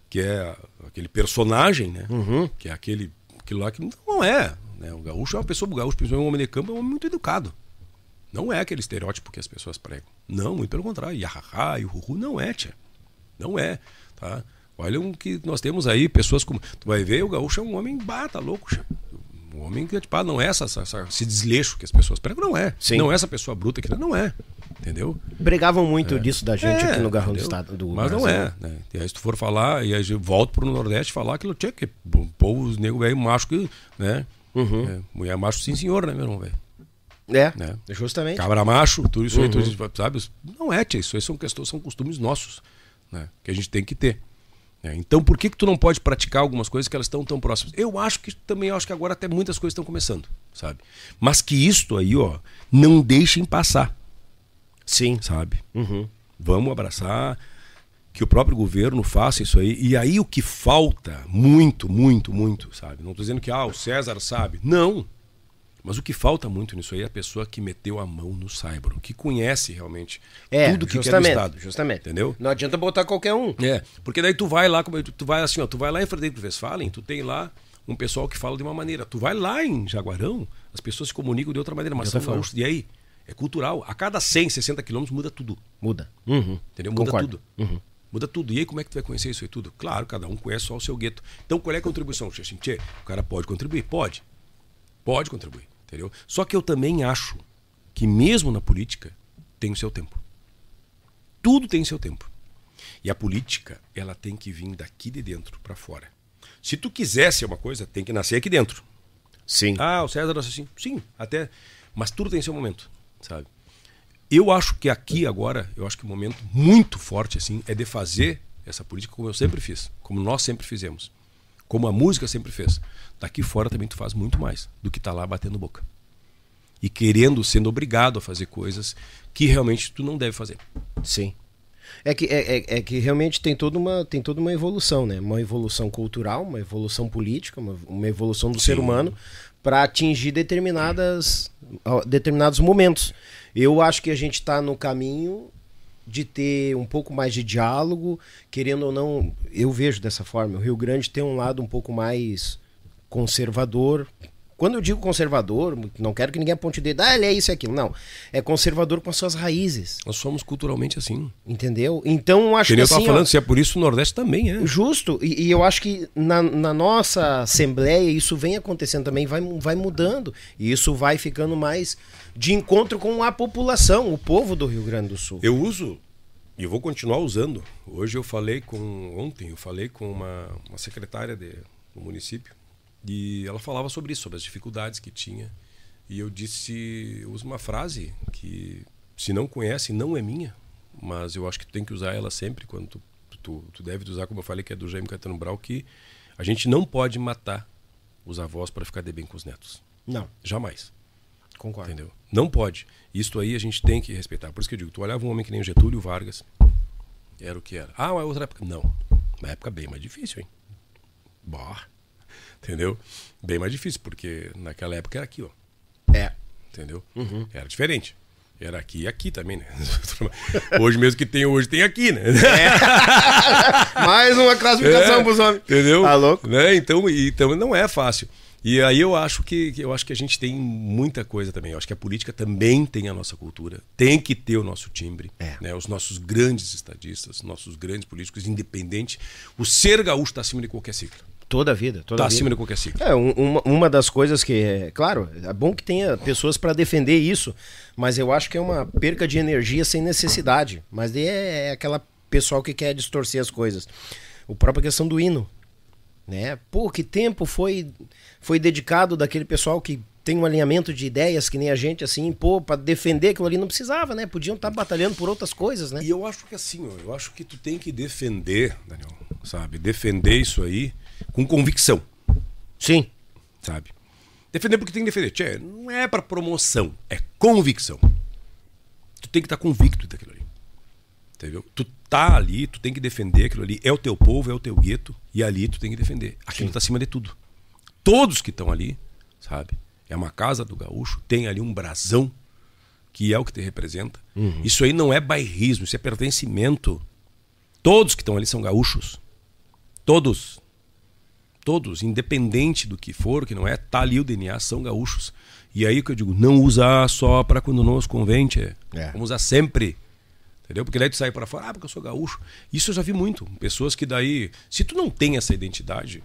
que é aquele personagem, né? Que é aquele aquilo lá que não é, né? O gaúcho é uma pessoa, o gaúcho, principalmente um homem de campo, é um homem muito educado. Não é aquele estereótipo que as pessoas pregam. Não, muito pelo contrário. Yahaha e uhuhu não é, tia. Não é, tá? Olha o que nós temos aí, pessoas como. Tu vai ver, o gaúcho é um homem bata, louco, tia. Um homem que, tipo, ah, não é essa- essa- esse desleixo que as pessoas pregam, não é. Sim. Não é essa pessoa bruta que não é. Entendeu? Pregavam muito disso da gente É, aqui no Garrão do entendeu? Estado. Do Mas não Brasil. é. Né? E aí, se tu for falar, e aí eu volto pro Nordeste falar aquilo, tinha que o povo, os nego velho macho que, né? Uhum. É, mulher macho, sim senhor, né, meu irmão, velho? É, Né? justamente. Cabra macho, tudo isso aí, tudo Uhum. isso, sabe? Não é, tia, isso aí são questões, são costumes nossos, né? Que a gente tem que ter. É, então por que, que tu não pode praticar algumas coisas que elas estão tão próximas? Eu acho que também acho que agora até muitas coisas estão começando, sabe? Mas que isto aí, ó, não deixem passar. Sim. Sabe? Uhum. Vamos abraçar, que o próprio governo faça isso aí. E aí o que falta, muito, muito, muito, sabe? Não estou dizendo que ah, o César sabe. Não. Mas o que falta muito nisso aí é a pessoa que meteu a mão no Saibro, que conhece realmente É, tudo que quer do justamente, Estado. justamente. Entendeu? Não adianta botar qualquer um. É, porque daí tu vai lá, como- tu vai assim, ó, tu vai lá em Frederico Westphalen, tu tem lá um pessoal que fala de uma maneira. Tu vai lá em Jaguarão, as pessoas se comunicam de outra maneira, mas são gaúchos. E aí? É cultural. A cada 100, 60 quilômetros muda tudo. Muda. Uhum. Entendeu? Muda Concordo. tudo. Muda tudo. E aí, como é que tu vai conhecer isso aí tudo? Claro, cada um conhece só o seu gueto. Então, qual é a contribuição? Assim, tchê, o cara pode contribuir? Pode. Pode contribuir. Entendeu? Só que eu também acho que, mesmo na política, tem o seu tempo. Tudo tem seu tempo. E a política, ela tem que vir daqui de dentro para fora. Se tu quiser ser uma coisa, tem que nascer aqui dentro. Sim. Ah, o César nasceu assim. Sim, até. Mas tudo tem seu momento, sabe? Eu acho que aqui agora, eu acho que o momento muito forte assim é de fazer essa política como eu sempre fiz, como nós sempre fizemos, como a música sempre fez. Daqui fora também tu faz muito mais do que tá lá batendo boca. E querendo, sendo obrigado a fazer coisas que realmente tu não deve fazer. Sim. É que, é, é- é que realmente tem toda, uma, tem toda uma evolução, né? Uma evolução cultural, uma evolução política, uma, uma evolução do ser humano para atingir determinadas, determinados momentos. Eu acho que a gente está no caminho de ter um pouco mais de diálogo, querendo ou não, eu vejo dessa forma. O Rio Grande tem um lado um pouco mais conservador. Quando eu digo conservador, não quero que ninguém aponte o dedo, ah, ele é isso e aquilo. Não. É conservador com as suas raízes. Nós somos culturalmente assim. Entendeu? Então eu acho Que que eu assim, tava ó, falando, se é por isso o Nordeste também é. justo, e, e eu acho que na, na nossa assembleia isso vem acontecendo também, vai, vai mudando, e isso vai ficando mais de encontro com a população, o povo do Rio Grande do Sul. Eu uso e eu vou continuar usando. Hoje eu falei com. Ontem eu falei com uma, uma secretária de, do município e ela falava sobre isso, sobre as dificuldades que tinha. E eu disse, eu uso uma frase que se não conhece, não é minha, mas eu acho que tu tem que usar ela sempre quando tu, tu, tu deve usar, como eu falei, que é do Jaime Caetano Brau, que a gente não pode matar os avós para ficar de bem com os netos. Não, Jamais. concordo. Entendeu? Não pode. Isto aí a gente tem que respeitar. Por isso que eu digo, tu olhava um homem que nem o Getúlio Vargas, era o que era. Ah, uma outra época. Não. Uma época bem mais difícil, hein? Bah. Entendeu? Bem mais difícil, porque naquela época era aqui, ó. É. Entendeu? Era diferente. Era aqui e aqui também, né? Hoje mesmo que tem hoje, tem aqui, né? Mais uma classificação É, pros homens. Entendeu? Tá louco? Né? Então, então não é fácil. E aí eu acho que que eu acho que a gente tem muita coisa também. Eu acho que a política também tem a nossa cultura, tem que ter o nosso timbre, É. né? Os nossos grandes estadistas, nossos grandes políticos, independente. O ser gaúcho está acima de qualquer sigla. Toda a vida, toda Está a vida. acima de qualquer sigla. É, um- uma, uma das coisas que, é, claro, é bom que tenha pessoas para defender isso, mas eu acho que é uma perca de energia sem necessidade. Mas é, é aquela pessoal que quer distorcer as coisas. O própria questão do hino, né? Pô, que tempo foi foi dedicado daquele pessoal que tem um alinhamento de ideias que nem a gente assim, pô, para defender aquilo ali não precisava, né? Podiam estar batalhando por outras coisas, né? E eu acho que assim, ó, eu acho que tu tem que defender, Daniel, sabe? Defender isso aí com convicção. Sim. sabe? Defender porque tem que defender. Tchê, não é para promoção, é convicção. Tu tem que estar convicto daquilo ali. Entendeu? Tu tá ali, tu tem que defender aquilo ali. É o teu povo, é o teu gueto, e ali tu tem que defender. Aquilo tá acima de tudo. Todos que estão ali, sabe? É uma casa do gaúcho, tem ali um brasão, que é o que te representa. Isso aí não é bairrismo, isso é pertencimento. Todos que estão ali são gaúchos. Todos. Todos, independente do que for, que não é, tá ali o DNA, são gaúchos. E aí que eu digo, não usar só para quando não os convém, tchê. É. Vamos usar sempre. Entendeu? Porque daí tu sai para fora, ah, porque eu sou gaúcho. Isso eu já vi muito. Pessoas que daí, se tu não tem essa identidade,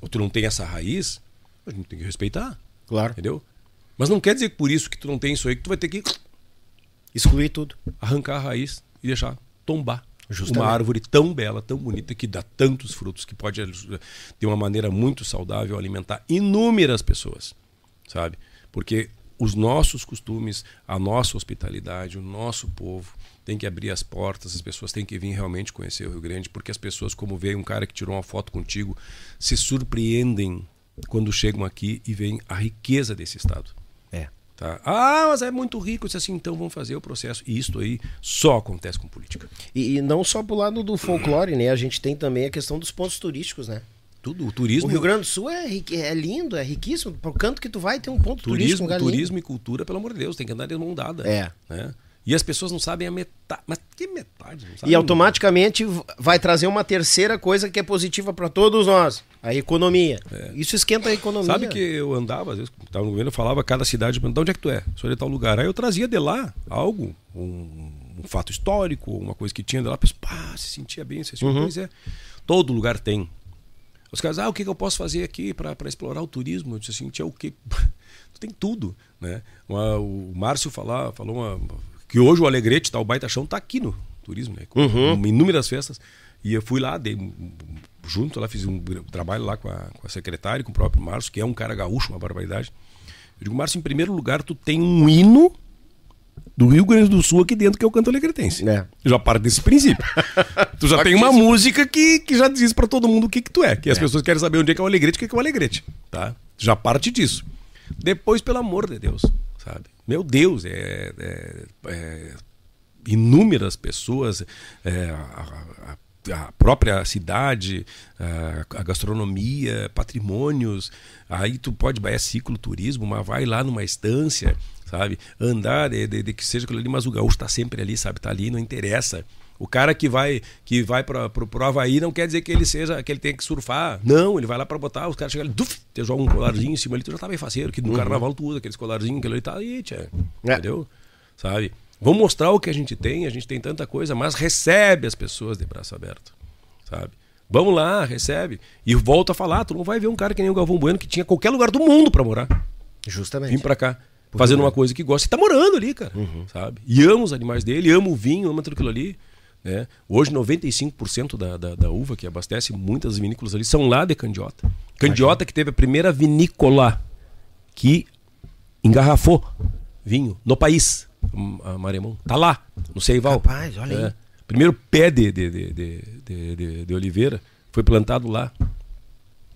ou tu não tem essa raiz, a gente tem que respeitar. Claro. Entendeu? Mas não quer dizer que por isso que tu não tem isso aí, que tu vai ter que Excluir tudo. arrancar a raiz e deixar tombar. Justamente. Uma árvore tão bela, tão bonita, que dá tantos frutos, que pode, de uma maneira muito saudável, alimentar inúmeras pessoas, sabe? Porque os nossos costumes, a nossa hospitalidade, o nosso povo tem que abrir as portas, as pessoas têm que vir realmente conhecer o Rio Grande, porque as pessoas, como veio um cara que tirou uma foto contigo, se surpreendem quando chegam aqui e veem a riqueza desse estado. Tá? Ah, mas é muito rico. Isso assim, então vamos fazer o processo. E isso aí só acontece com política. E, e não só pro lado do folclore, né? A gente tem também a questão dos pontos turísticos, né? Tudo, o turismo. O Rio Grande do Sul é, é lindo, é riquíssimo. Pro canto que tu vai tem um ponto turístico. turismo, um lugar lindo. turismo e cultura, pelo amor de Deus, tem que andar de mão dada. É. Né? E as pessoas não sabem a metade. Mas que metade? E automaticamente v- vai trazer uma terceira coisa que é positiva para todos nós, a economia. Isso esquenta a economia. Sabe que eu andava, às vezes, estava no governo, eu falava cada cidade, de onde é que tu é? Sou de tal lugar. Aí eu trazia de lá algo, um, um fato histórico, uma coisa que tinha de lá, a pessoa, pá, se sentia bem, se sentia, Uhum. pois é. Todo lugar tem. Os caras, ah, o que, que eu posso fazer aqui para explorar o turismo? Eu disse assim, tinha o quê? tem tudo, né? Uma- o Márcio falar, falou uma, que hoje o Alegrete, tá, o Baita Chão, tá aqui no turismo, né? Com Uhum. inúmeras festas. E eu fui lá, dei junto lá, fiz um trabalho lá com a, com a secretária, com o próprio Márcio, que é um cara gaúcho, uma barbaridade. Eu digo, Márcio, em primeiro lugar, tu tem um hino do Rio Grande do Sul aqui dentro, que é o canto alegretense. É. Já parte desse princípio. tu já tem uma música que, que já diz pra todo mundo o que, que tu é. Que as pessoas querem saber onde é que é o alegrete, o que, que é o alegrete. Tá? Já parte disso. Depois, pelo amor de Deus, sabe? Meu Deus, é, é- é inúmeras pessoas, é, a, a- a própria cidade, a, a gastronomia, patrimônios. Aí tu pode vai é cicloturismo, mas vai lá numa estância, sabe? Andar de, de- de que seja aquilo ali, mas o gaúcho tá sempre ali, sabe? Tá ali, não interessa. O cara que vai que vai para pro, pro Havaí não quer dizer que ele seja que ele tem que surfar. Não, ele vai lá para botar, os caras chegam ali, duf, te joga um colarzinho em cima ali, tu já tá bem faceiro, que no carnaval tu usa aqueles colarzinhos, aquele ali tá aí, tia. É. Entendeu? Sabe? Vamos mostrar o que a gente tem, a gente tem tanta coisa, mas recebe as pessoas de braço aberto, sabe? Vamos lá, recebe. E volta a falar, tu não vai ver um cara que nem o Galvão Bueno que tinha qualquer lugar do mundo para morar. Justamente. Vim pra cá, fazendo uma coisa que gosta. E tá morando ali, cara. Uhum. Sabe? E ama os animais dele, ama o vinho, ama tudo aquilo ali. Né? Hoje, 95% da, da, da uva que abastece muitas vinícolas ali são lá de Candiota. Candiota que teve a primeira vinícola que engarrafou vinho no país, a Maremão. Tá lá, no Seival. Rapaz, olha aí. É. Primeiro pé de, de, de, de, de, de- de oliveira foi plantado lá.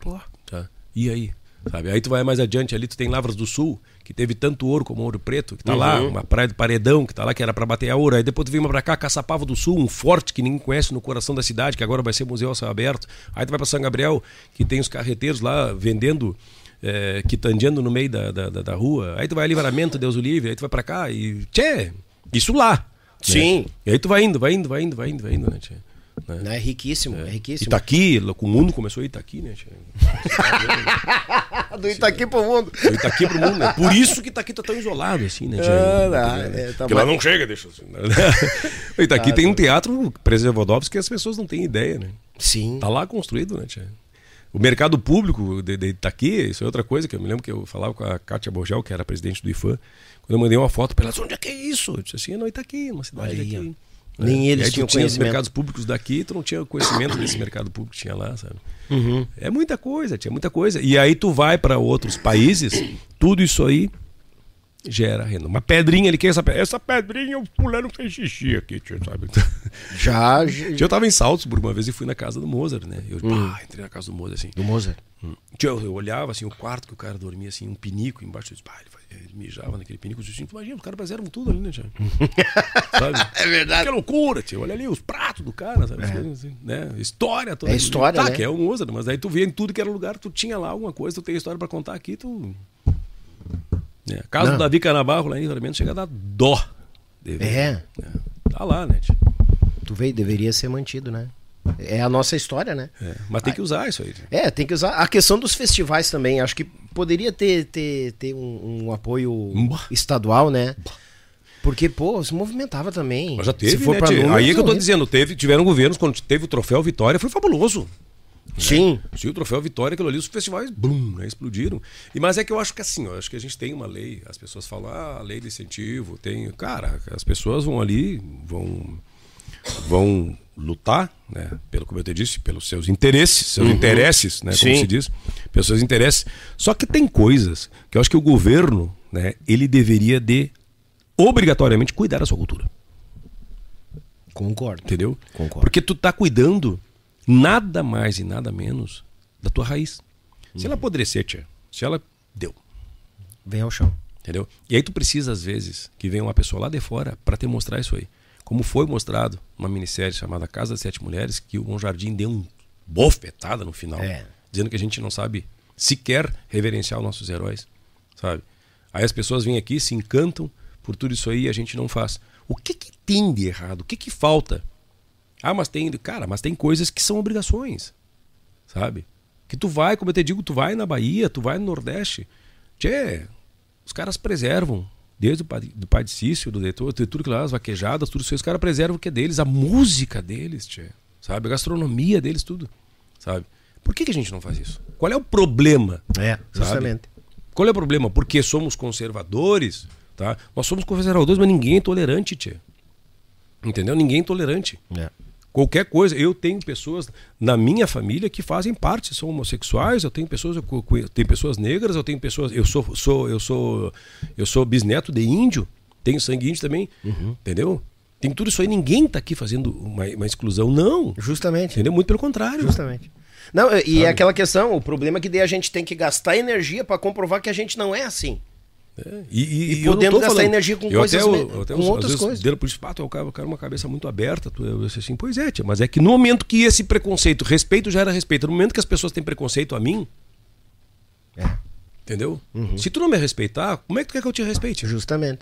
Pô. Tá? E aí? Sabe? Aí tu vai mais adiante ali, tu tem Lavras do Sul, que teve tanto ouro como ouro preto, que tá lá, uma praia do Paredão, que tá lá, que era pra bater a ouro. Aí depois tu vem pra cá, Caçapava do Sul, um forte que ninguém conhece no coração da cidade, que agora vai ser museu a céu aberto. Aí tu vai pra São Gabriel, que tem os carreteiros lá vendendo, é, quitandeando no meio da, da, da- rua. Aí tu vai a Livramento, Deus o livre, aí tu vai pra cá e. Tchê! Isso lá! né? Sim. E aí tu vai indo, vai indo, vai indo, vai indo, vai indo, né, tchê? Né? É riquíssimo, é, riquíssimo. Itaqui, o mundo começou a Itaqui, né? Do Itaqui pro mundo. O Itaqui pro mundo, né? Por isso que Itaqui tá tão isolado, assim, né? Ah, tá, é, tá Porque lá não chega, deixa assim. né? o Itaqui tem um teatro Preservodovski que as pessoas não têm ideia, né? Sim. Tá lá construído, né, tia? O mercado público de, de Itaqui, isso é outra coisa que eu me lembro que eu falava com a Kátia Borgel, que era presidente do IFAM, quando eu mandei uma foto pra ela, onde é que é isso? Eu disse assim, não, Itaqui, uma cidade Aí, daqui. Nem É. eles E aí tu tinham tinha os conhecimento. mercados públicos daqui, tu não tinha conhecimento desse mercado público que tinha lá, sabe? Uhum. É muita coisa, tinha muita coisa. E aí tu vai para outros países, tudo isso aí gera renda. Uma pedrinha, ele quer essa pedra. Essa pedrinha o fulano fez xixi aqui, tio, sabe? Já, já- Eu tava em Salzburg uma vez e fui na casa do Mozart, né? Eu pá, entrei na casa do Mozart assim. do Mozart. Eu olhava assim, o quarto que o cara dormia, assim, um pinico embaixo. Eu disse, ele, fazia- ele mijava naquele pinico. Eu disse, imagina, os caras fizeram tudo ali, né, tio? sabe? É verdade. Que loucura, tio. Olha ali os pratos do cara, sabe? Coisas assim, né? História toda. É história, tá, né? que é o Mozart, mas aí tu via em tudo que era lugar, tu tinha lá alguma coisa, tu tem história pra contar aqui, tu. É, caso Não. do Davi Canabarro lá em Livramento chega a dar dó. ver. É. Tá lá, né, tio? Tu veio, deveria ser mantido, né? É a nossa história, né? É, Mas tem que usar isso aí. É, tem que usar. A questão dos festivais também, acho que poderia ter, ter, ter um, um apoio estadual, né? Porque, pô, se movimentava também. Mas já teve, né, Aí é que eu tô dizendo, teve, tiveram governos, quando teve o troféu Vitória, foi fabuloso. Sim. Se o troféu Vitória, aquilo ali, os festivais, bum, né, explodiram. E, mas é que eu acho que assim, ó, acho que a gente tem uma lei, as pessoas falam, ah, lei de incentivo, tem. Cara, as pessoas vão ali, vão, vão lutar, né? Pelo, como eu te disse, pelos seus interesses, seus interesses, né? Como Sim. se diz, pelos seus interesses. Só que tem coisas que eu acho que o governo, né, ele deveria de obrigatoriamente cuidar da sua cultura. Concordo. Entendeu? Concordo. Porque tu tá cuidando nada mais e nada menos da tua raiz. Se ela apodrecer, tia, se ela deu, Vem ao chão. entendeu? E aí tu precisa às vezes que venha uma pessoa lá de fora para te mostrar isso aí. Como foi mostrado numa minissérie chamada Casa das Sete Mulheres, que o Bom Jardim deu um bofetada no final, É. dizendo que a gente não sabe sequer reverenciar os nossos heróis, sabe? Aí as pessoas vêm aqui, se encantam por tudo isso aí e a gente não faz. O que que tem de errado? O que que falta? Ah, mas tem, cara, mas tem coisas que são obrigações, sabe? Que tu vai, como eu te digo, tu vai na Bahia, tu vai no Nordeste, tchê, os caras preservam, desde o Padre- do Pai de Cício, do Detor, de tudo que lá, as vaquejadas, tudo isso, os caras preservam o que é deles, a música deles, tchê, sabe? A gastronomia deles, tudo, sabe? Por que, que a gente não faz isso? Qual é o problema? É, Sabe? justamente. Qual é o problema? Porque somos conservadores, tá? Nós somos conservadores, mas ninguém é tolerante, tchê. Entendeu? Ninguém é tolerante. É. Qualquer coisa. Eu tenho pessoas na minha família que fazem parte, são homossexuais, eu tenho pessoas, eu tenho pessoas negras, eu tenho pessoas. Eu sou, sou, eu sou, eu sou bisneto de índio, tenho sangue índio também. Entendeu? Tem tudo isso aí, ninguém tá aqui fazendo uma, uma exclusão, não. Justamente. Entendeu? Muito pelo contrário. Justamente. Não, e é aquela questão, o problema é que daí a gente tem que gastar energia para comprovar que a gente não é assim. É, E, e, E eu podendo gastar falando- energia com eu coisas até, me- eu, até com às outras coisas. deram por isso, "Pá, tu é um cara, cara uma cabeça muito aberta. Tu, eu disse assim, pois é, tia, mas é que no momento que esse preconceito, respeito já era respeito, no momento que as pessoas têm preconceito a mim, É. entendeu? Se tu não me respeitar, como é que tu quer que eu te respeite? Justamente.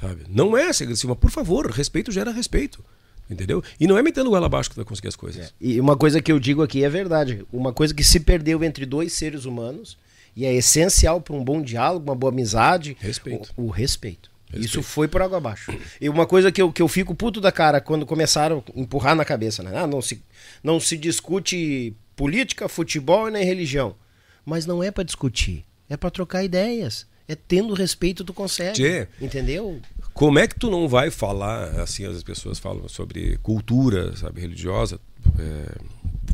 Sabe? Não é ser agressivo, mas por favor, respeito gera respeito. Entendeu? E não é metendo goela abaixo que tu vai conseguir as coisas. E uma coisa que eu digo aqui é verdade. Uma coisa que se perdeu entre dois seres humanos e é essencial para um bom diálogo, uma boa amizade. Respeito. O, o respeito. Respeito. Isso foi por água abaixo. E uma coisa que eu, que eu fico puto da cara quando começaram a empurrar na cabeça, né? Ah, não se, não se discute política, futebol e nem religião. Mas não é para discutir, é para trocar ideias. É tendo respeito tu consegue. Tchê. Entendeu? Como é que tu não vai falar, assim, as pessoas falam sobre cultura, sabe, religiosa, é,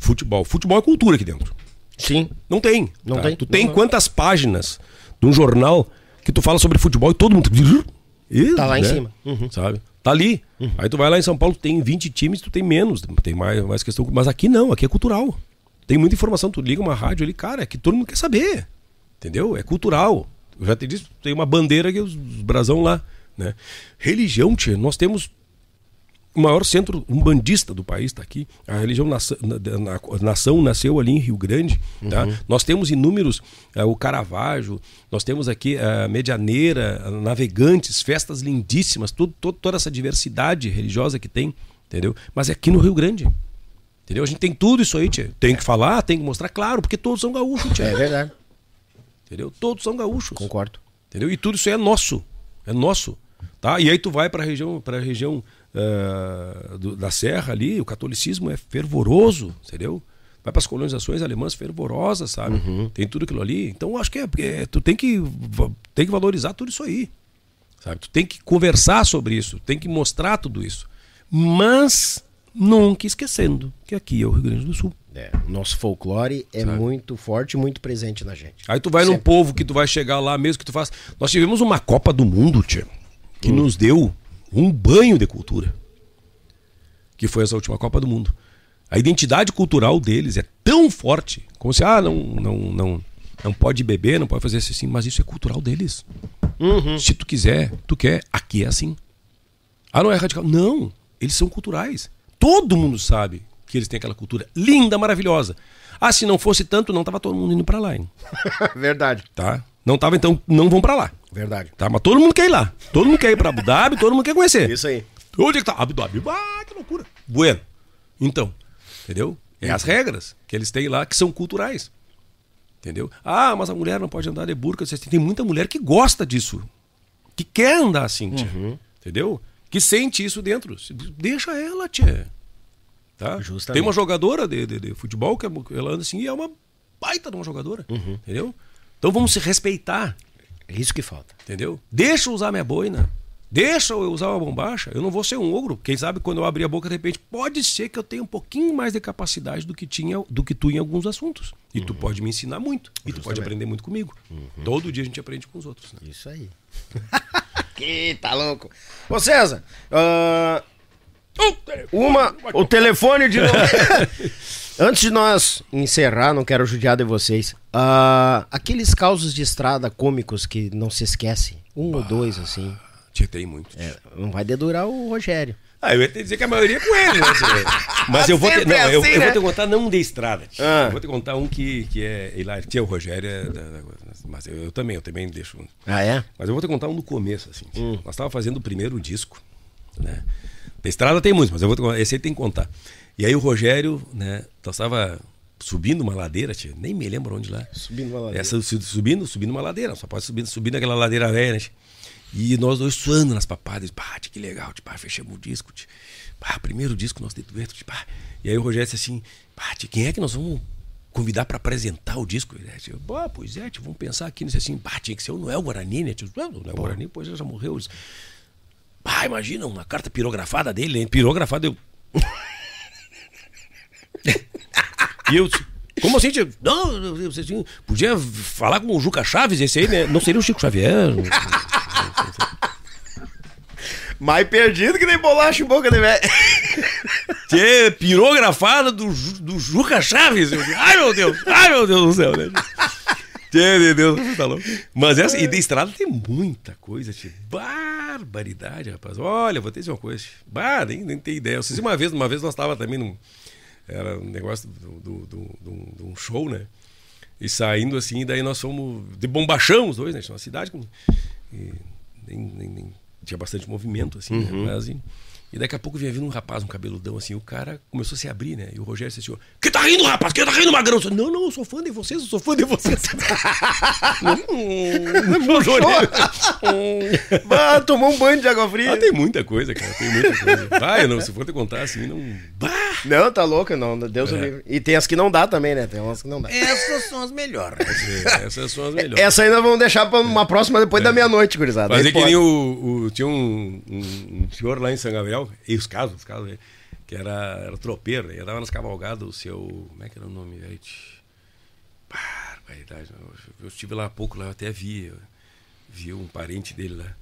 futebol. Futebol é cultura aqui dentro. Sim. Não tem. Não tá? tem? Tu tem Não. quantas páginas de um jornal que tu fala sobre futebol e todo mundo. Ih, Tá lá em né? cima. Uhum. Sabe? Tá ali. Aí tu vai lá em São Paulo, tem 20 times, tu tem menos. Tem mais, mais questão. Mas aqui não, aqui é cultural. Tem muita informação. Tu liga uma rádio ali, cara, é que todo mundo quer saber. Entendeu? É cultural. Eu já te disse, tem uma bandeira que os, os brasão lá. Né? Religião, tia, nós temos o maior centro umbandista do país está aqui. A religião nação, na, na- nação nasceu ali em Rio Grande. Tá? Nós temos inúmeros, eh, o Caravaggio, nós temos aqui a Medianeira, Navegantes, festas lindíssimas, tudo, to- toda essa diversidade religiosa que tem, entendeu? Mas é aqui no Rio Grande. Entendeu? A gente tem tudo isso aí, tia. Tem que falar, tem que mostrar, claro, porque todos são gaúchos, tia. É verdade. Entendeu? Todos são gaúchos. Concordo. Entendeu? E tudo isso aí é nosso. É nosso. Tá? E aí tu vai para a região, pra região ah, do- da Serra ali, o catolicismo é fervoroso, entendeu? Vai para as colonizações alemãs fervorosas, sabe? Tem tudo aquilo ali. Então acho que é, é- tu tem que, tem que valorizar tudo isso aí. Sabe? Tu tem que conversar sobre isso, tem que mostrar tudo isso. Mas nunca esquecendo que aqui é o Rio Grande do Sul. É, nosso folclore é Sabe? muito forte e muito presente na gente. Aí tu vai num Sempre. povo que tu vai chegar lá mesmo que tu faz. Nós tivemos uma Copa do Mundo, tia, que nos deu um banho de cultura. Que foi essa última Copa do Mundo. A identidade cultural deles é tão forte, como se ah, não não não não pode beber, não pode fazer isso assim, mas isso é cultural deles. Se tu quiser, tu quer, aqui é assim. Ah, não é radical. Não, eles são culturais. Todo mundo sabe que eles têm aquela cultura linda, maravilhosa. Ah, se não fosse tanto, não tava todo mundo indo pra lá, hein? verdade. tá? Não tava, então não vão pra lá. Verdade. Tá? Mas todo mundo quer ir lá. Todo mundo quer ir pra Abu Dhabi, todo mundo quer conhecer. Isso aí. Onde é que tá? Abu Dhabi. Ah, que loucura. Bueno. Então, entendeu? É as regras que eles têm lá que são culturais. Entendeu? Ah, mas a mulher não pode andar de burca. Tem muita mulher que gosta disso. Que quer andar assim, tia. Entendeu? Que sente isso dentro. Deixa ela, tia. Tá? Justamente. Tem uma jogadora de, de, de futebol que é- ela anda assim e é uma baita de uma jogadora. Entendeu? Então vamos se respeitar. É isso que falta. Entendeu? Deixa eu usar minha boina. Deixa eu usar uma bombacha, eu não vou ser um ogro. Quem sabe quando eu abrir a boca, de repente, pode ser que eu tenha um pouquinho mais de capacidade do que, tinha, do que tu em alguns assuntos. E tu pode me ensinar muito. E tu pode aprender muito comigo. Todo dia a gente aprende com os outros. Né? Isso aí. que tá louco. Ô César, ah, uma, o telefone de novo. Antes de nós encerrar, não quero judiar de vocês. ah, aqueles causos de estrada cômicos que não se esquecem. Um ou dois, assim. Tia, tem muito. É, não vai dedurar o Rogério. Ah, eu ia te dizer que a maioria é com ele, né? Mas eu vou te, Sempre não, é eu, assim, eu né? vou te contar não um de estrada. Ah. Eu vou te contar um que, que é hilário. Tia, o Rogério é da- da- mas eu, eu também, eu também deixo. Ah, é? Mas eu vou te contar um do começo, assim. tia. Nós estávamos fazendo o primeiro disco, né? Da estrada tem muitos, mas eu vou te contar, esse aí tem que contar. E aí o Rogério, né? Nós estava subindo uma ladeira, tia, nem me lembro onde lá. Subindo uma ladeira. Essa, su- subindo, subindo uma ladeira, só pode subir, subir naquela ladeira velha, né? tia? E nós dois suando nas papadas, pá, tia, que legal, tipo, fechamos o disco, tia. Primeiro disco nosso de dueto, tia. E aí o Rogério disse assim, pá, tia, quem é que nós vamos convidar para apresentar o disco? Ele disse, "Bah, pois é, tia, vamos pensar aqui nisso assim, pá, tinha que ser o Noel Guarani, né? Tia, "Não, o Noel Guarani, pois ele já morreu. Disse, imagina uma carta pirografada dele, hein? Pirografada, eu. e eu disse, como assim, tio? Não, você tinha- podia falar com o Juca Chaves, esse aí, né? Não seria o Chico Xavier? Mais perdido que nem bolacha em boca de velho. Tchê, pirografada do, do Juca Chaves. Eu, ai, meu Deus, ai, meu Deus do céu, né? Tchê, meu Deus, tá louco. Mas essa, e de estrada tem muita coisa, tio. Barbaridade, rapaz. Olha, vou te dizer uma coisa. Bah, nem, nem tem ideia. Se uma vez, uma vez nós tava também num. Era um negócio do- do- do- do- de um show, né? E saindo assim, daí nós fomos de bombachão os dois, né? Tinha uma cidade com. E nem, nem- nem- tinha bastante movimento, assim, né? Mas, assim, e daqui a pouco vinha vindo um rapaz, um cabeludão, assim, o cara começou a se abrir, né? E o Rogério disse Que tá rindo, rapaz? Que tá rindo, magrão? Eu disse, não, não, eu sou fã de vocês, eu sou fã de vocês. não, Bah, tomou um banho de água fria. Ah, tem muita coisa, cara, tem muita coisa. Ah, eu não, se for te contar assim, não. Bah! Não, tá louco, não. Deus o É. livre. E tem as que não dá também, né? Tem umas que não dá. Essas são as melhores. É, Essas são as melhores. Essa aí nós vamos deixar pra uma próxima depois da meia-noite, gurizada. Fazer Aí que nem o, o- Tinha um, um- um senhor lá em São Gabriel, e os casos, os casos, que era, era tropeiro, né, andava nas cavalgadas, o seu. Como é que era o nome, velho? Barbaridade. Eu, eu estive lá há pouco, lá eu até vi. eu vi um parente dele lá.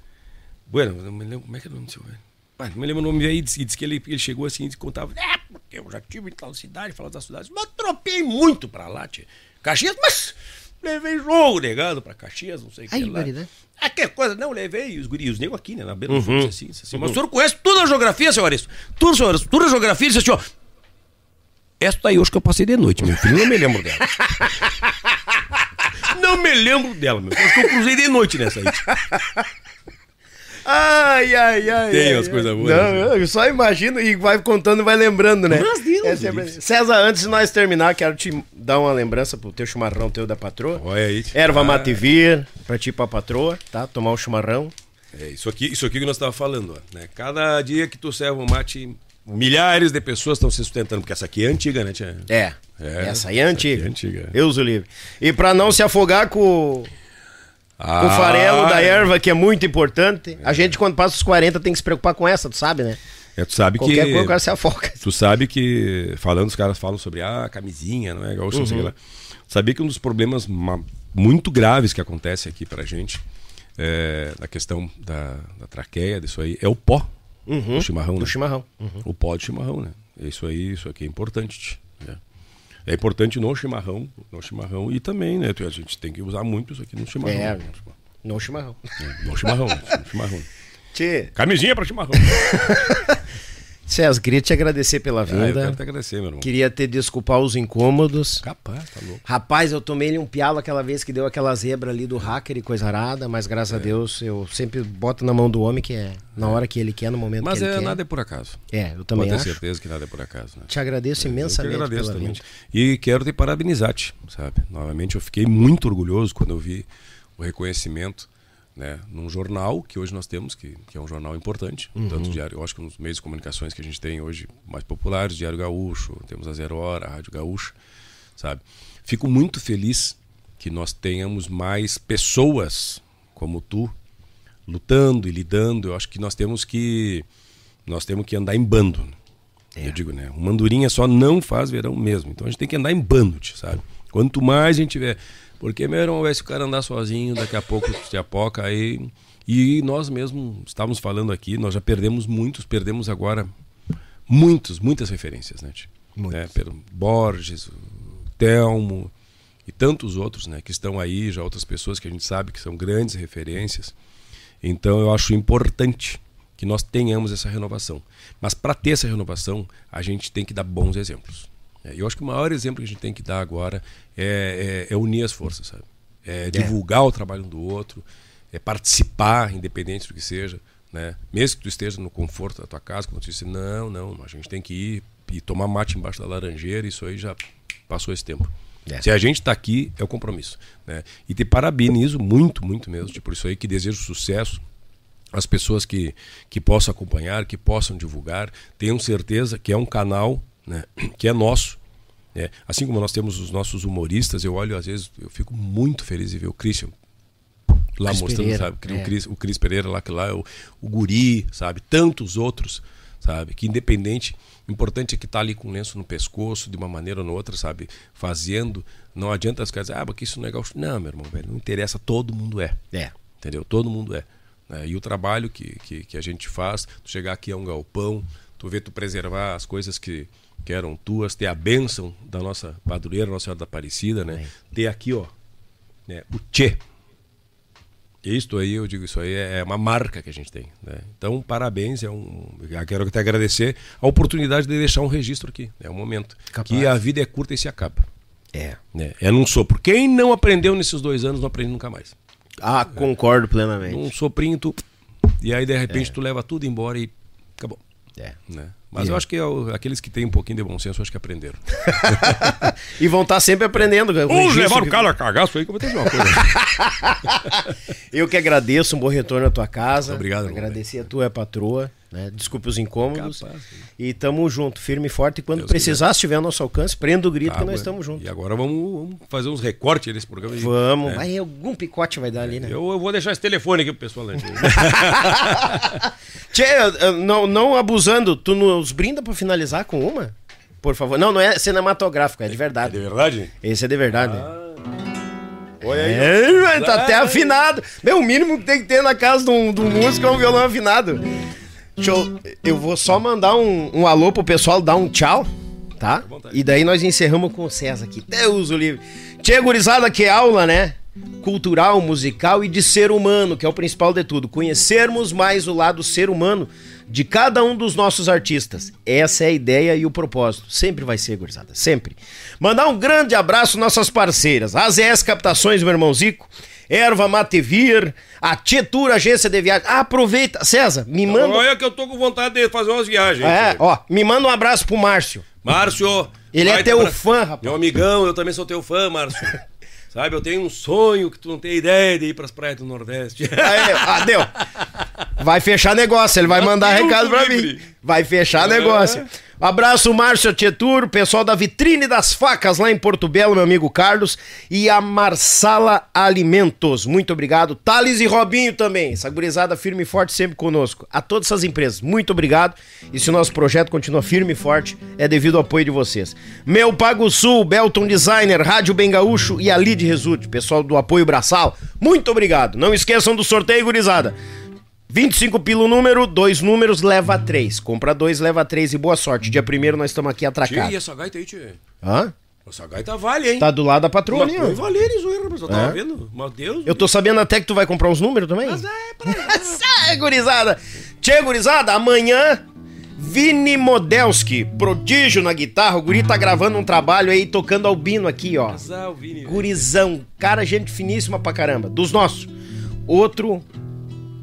Bueno, não me lembro, como é que é o nome do seu velho? Não me lembro o nome aí, disse, disse que ele, ele chegou assim e contava, é, porque eu já tive em tal cidade, falando das cidades, mas tropei muito pra lá, tia. Caxias, mas levei jogo negado pra Caxias, não sei o que Ai, lá. barbaridade. Ah, que coisa, não, levei os guris, os negros aqui, né, na beira do fluxo, assim, disse assim, mas o senhor conhece toda a geografia, seu Aristo? Tudo, senhor Aristo, toda a geografia, ele disse assim, ó, essa aí hoje que eu passei de noite, meu filho, não me lembro dela. não me lembro dela, meu. Acho que eu cruzei de noite nessa aí. Ai, ai, ai. Tem ai, umas ai. coisas boas, Não, né? eu só imagino e vai contando e vai lembrando, né? Mas Deus, É sempre. César, antes de nós terminar, quero te dar uma lembrança pro teu chimarrão teu da patroa. Olha aí. Erva Ah, Mativir, pra ti e pra patroa, tá? Tomar o chimarrão. É, isso aqui, isso aqui que nós estávamos falando, ó, né? Cada dia que tu serve um mate, milhares de pessoas estão se sustentando, porque essa aqui é antiga, né, tia? É. É, essa aí é essa antiga. aqui é antiga. Deus o livre. E pra não se afogar com Ah, o farelo da erva, que é muito importante, a gente, quando passa os 40, tem que se preocupar com essa, tu sabe, né? É, tu sabe Qualquer que coisa o cara se afoga. Tu sabe que, falando, os caras falam sobre ah, a camisinha, não é? Gaúcho, não sei lá. Sabia que um dos problemas ma- muito graves que acontece aqui pra gente, é, na questão da, da traqueia, disso aí, é o pó do chimarrão. Do né? chimarrão. O pó de chimarrão, né? Isso aí, isso aqui é importante. É importante no chimarrão, no chimarrão e também, né? A gente tem que usar muito isso aqui no chimarrão. É. né? No chimarrão. No chimarrão, no chimarrão. Tchê, Camisinha pra chimarrão. César, queria te agradecer pela Ah, eu quero te agradecer, meu irmão. Queria te desculpar os incômodos. Capaz, tá louco. Rapaz, eu tomei ele um pialo aquela vez que deu aquela zebra ali do hacker e coisa arada, mas graças É. a Deus eu sempre boto na mão do homem que é na hora que ele quer, no momento Mas que ele é, quer. nada é por acaso. É, eu também Pode ter acho. certeza que nada é por acaso, né? Te agradeço Eu imensamente que agradeço pela também. vinda. E quero te parabenizar, te, sabe? Novamente, eu fiquei muito orgulhoso quando eu vi o reconhecimento né, num jornal que hoje nós temos, que, que é um jornal importante, Uhum. tanto diário, eu acho que nos meios de comunicações que a gente tem hoje mais populares, Diário Gaúcho, temos a Zero Hora, a Rádio Gaúcha, sabe? Fico muito feliz que nós tenhamos mais pessoas como tu lutando e lidando. Eu acho que nós temos que nós temos que andar em bando. Eu digo, né? Uma andorinha só não faz verão mesmo. Então a gente tem que andar em bando, sabe? Quanto mais a gente tiver. Porque, meu irmão, se o cara andar sozinho, daqui a pouco se apoca aí. E nós mesmo estávamos falando aqui, nós já perdemos muitos, perdemos agora muitos, muitas referências, né? É, pelo Borges, Telmo e tantos outros, né? Que estão aí, já outras pessoas que a gente sabe que são grandes referências. Então eu acho importante que nós tenhamos essa renovação. Mas para ter essa renovação, a gente tem que dar bons exemplos. É, eu acho que o maior exemplo que a gente tem que dar agora é, é, é unir as forças, sabe? É, é divulgar o trabalho um do outro, é participar, independente do que seja. Né? Mesmo que tu esteja no conforto da tua casa, quando tu disse, não, não, a gente tem que ir e tomar mate embaixo da laranjeira, isso aí já passou esse tempo. É. Se a gente está aqui, é o compromisso. Né? E te parabenizo muito, muito mesmo, por isso aí que desejo sucesso as pessoas que, que possam acompanhar, que possam divulgar, tenham certeza que é um canal né, que é nosso. Né? Assim como nós temos os nossos humoristas, eu olho às vezes, eu fico muito feliz de ver o Christian lá Chris mostrando, Pereira, sabe, é. o, Cris, o Cris Pereira lá, que lá é o, o Guri, sabe, tantos outros, sabe, que independente, importante é que tá ali com o lenço no pescoço, de uma maneira ou outra, sabe, fazendo, não adianta as coisas, ah, porque isso não é gaúcho. Não, meu irmão, velho, não interessa, todo mundo é. É. Entendeu? Todo mundo é. Né? E o trabalho que, que, que, a gente faz, tu chegar aqui a um galpão, tu vê tu preservar as coisas que eram tuas, ter a bênção da nossa padroeira, Nossa Senhora da Aparecida, né? É. Ter aqui, ó, né? o Tchê. Isto aí, eu digo, isso aí é uma marca que a gente tem. Né? Então, parabéns, é um, eu quero te agradecer a oportunidade de deixar um registro aqui. É um momento Capaz. que a vida é curta e se acaba. É. Né? É num sopro. Quem não aprendeu nesses dois anos, não aprende nunca mais. Ah, concordo plenamente. Um soprinho, tu. E aí, de repente, é. tu leva tudo embora e acabou. É. Né? Mas eu acho que é aqueles que têm um pouquinho de bom senso, acho que aprenderam. e vão estar sempre aprendendo. Vamos levar o cara a cagaço aí que eu vou ter uma coisa. eu que agradeço, um bom retorno à tua casa. Obrigado. Agradecer a tua patroa. Né? Desculpe os incômodos. Capaz, e tamo junto, firme e forte. E quando Deus precisar, se tiver ao nosso alcance, prenda o grito tá, que nós estamos juntos. E agora vamos, vamos, fazer uns recortes nesse programa. Vamos. Né? Aí algum picote vai dar ali, né? Eu, eu, vou deixar esse telefone aqui pro pessoal lá. Tchê, não, não abusando, tu nos brinda para finalizar com uma? Por favor. Não, não é cinematográfico, é de verdade. É de verdade? Esse é de verdade. Ah. Olha aí. É, tá até afinado. Meu, o mínimo que tem que ter na casa de um, de um músico é um violão afinado. Deixa eu, eu vou só mandar um, um alô pro pessoal, dar um tchau, tá? E daí nós encerramos com o César aqui. Deus o livre. Tia gurizada, que aula, né? Cultural, musical e de ser humano, que é o principal de tudo. Conhecermos mais o lado ser humano de cada um dos nossos artistas. Essa é a ideia e o propósito. Sempre vai ser, gurizada, sempre. Mandar um grande abraço nossas parceiras. AZS Captações, meu irmão Zico. Erva Matevir, a Tietur Agência de Viagem. Ah, aproveita, César, me manda. Olha que eu tô com vontade de fazer umas viagens. É, ó, me manda um abraço pro Márcio. Márcio. Ele é teu pra... fã, rapaz. Meu amigão, eu também sou teu fã, Márcio. Sabe, eu tenho um sonho que tu não tem ideia de ir pras praias do Nordeste. Aí, ah, deu. Vai fechar negócio, ele vai mandar recado pra mim. Vai fechar negócio. Abraço, Márcio Tietur, pessoal da Vitrine das Facas lá em Porto Belo, meu amigo Carlos, e a Marsala Alimentos. Muito obrigado. Thales e Robinho também, essa gurizada firme e forte sempre conosco. A todas essas empresas, muito obrigado. E se o nosso projeto continua firme e forte, é devido ao apoio de vocês. Meu Pago Sul, Belton Designer, Rádio Bem Gaúcho e a Lid Result, pessoal do apoio Braçal, muito obrigado. Não esqueçam do sorteio, gurizada. 25 pelo número, dois números, leva três. Compra dois, leva três e boa sorte. Dia primeiro nós estamos aqui atracados. e essa gaita aí, tchê? Hã? Essa gaita vale, hein? Tá do lado da patroa ali, ó. Vale, isso eu tava é? vendo. Meu Deus. Eu tô sabendo até que tu vai comprar uns números também. Mas é, pra... é, gurizada. Tchê, gurizada, amanhã... Vini Modelski, prodígio na guitarra. O guri tá gravando um trabalho aí, tocando albino aqui, ó. Casal, Vini. Gurizão. Cara, gente finíssima pra caramba. Dos nossos. Outro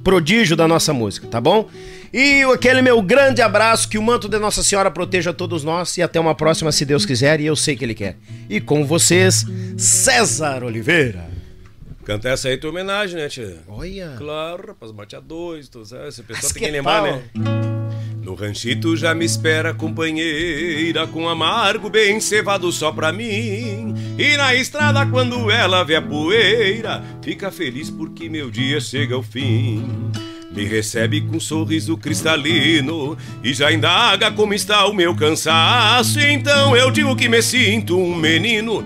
prodígio da nossa música, tá bom? E aquele meu grande abraço, que o manto de Nossa Senhora proteja todos nós e até uma próxima, se Deus quiser, e eu sei que Ele quer. E com vocês, César Oliveira. Canta essa aí tua homenagem, né, tia? Olha. Claro, rapaz, bate a dois, tu sabe? Esse pessoal tem que lembrar, né? No ranchito já me espera companheira com amargo bem cevado só pra mim. E na estrada quando ela vê a poeira, fica feliz porque meu dia chega ao fim. Me recebe com um sorriso cristalino e já indaga como está o meu cansaço. Então eu digo que me sinto um menino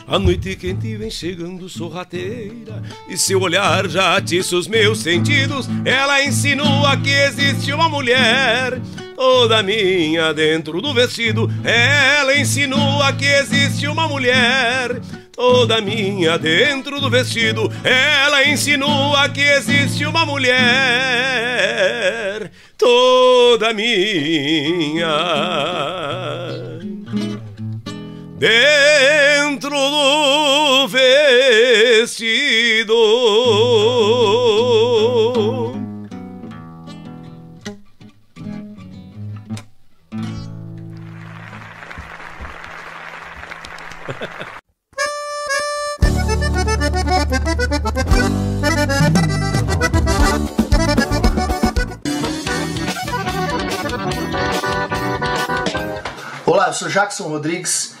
A noite quente vem chegando sorrateira E seu olhar já atiça os meus sentidos. Ela insinua que existe uma mulher Toda minha dentro do vestido. Ela insinua que existe uma mulher Toda minha dentro do vestido. Ela insinua que existe uma mulher Toda minha dentro do vestido. Olá, eu sou Jackson Rodrigues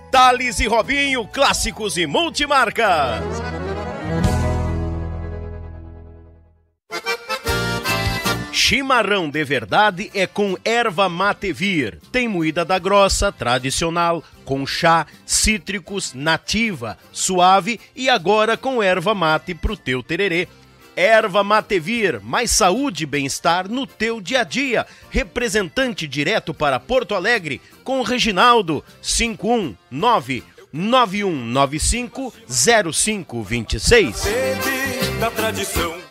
Thales e Robinho, clássicos e multimarcas. Chimarrão de verdade é com erva mate vir. Tem moída da grossa, tradicional, com chá, cítricos, nativa, suave e agora com erva mate pro teu tererê. Erva Matevir, mais saúde e bem-estar no teu dia a dia. Representante direto para Porto Alegre com Reginaldo 519 9195 0526. Sede da tradição.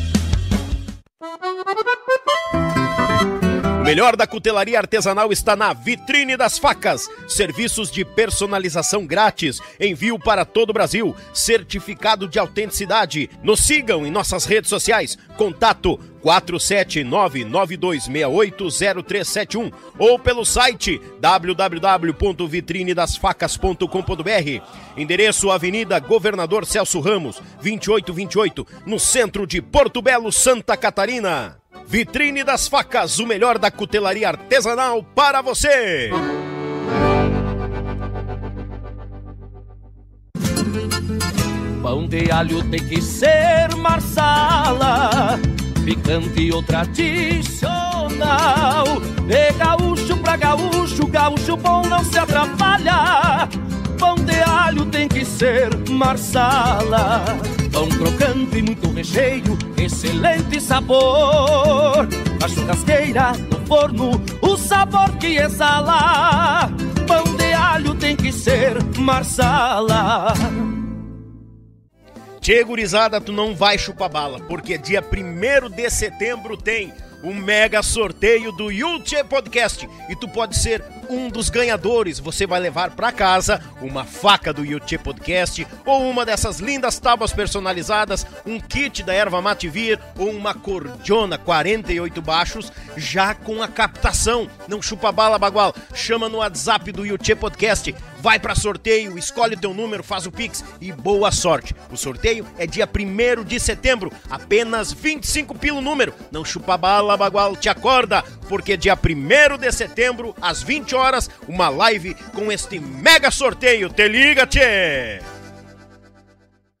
O melhor da cutelaria artesanal está na Vitrine das Facas. Serviços de personalização grátis, envio para todo o Brasil, certificado de autenticidade. Nos sigam em nossas redes sociais. Contato 47992680371 ou pelo site www.vitrinedasfacas.com.br. Endereço Avenida Governador Celso Ramos, 2828, no centro de Porto Belo, Santa Catarina. Vitrine das Facas, o melhor da cutelaria artesanal para você. Pão de alho tem que ser marsala, picante ou tradicional. De gaúcho pra gaúcho, gaúcho bom não se atrapalha. Pão de alho tem que ser marsala. Pão crocante e muito recheio, excelente sabor. A churrasqueira, no forno, o sabor que exala. Pão de alho tem que ser marsala. Tchê, gurizada, tu não vai chupar bala, porque dia 1 de setembro tem o mega sorteio do Yulche Podcast e tu pode ser um dos ganhadores. Você vai levar para casa uma faca do Yulche Podcast ou uma dessas lindas tábuas personalizadas, um kit da erva Mativir ou uma cordiona 48 baixos já com a captação. Não chupa bala, bagual. Chama no WhatsApp do Yulche Podcast. Vai para sorteio, escolhe o teu número, faz o Pix e boa sorte. O sorteio é dia 1 de setembro, apenas 25 pelo número. Não chupa bala, bagual, te acorda, porque dia 1 de setembro, às 20 horas, uma live com este mega sorteio. Te liga, tchê!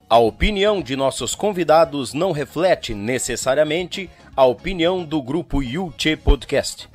A opinião de nossos convidados não reflete necessariamente a opinião do grupo Yulche Podcast.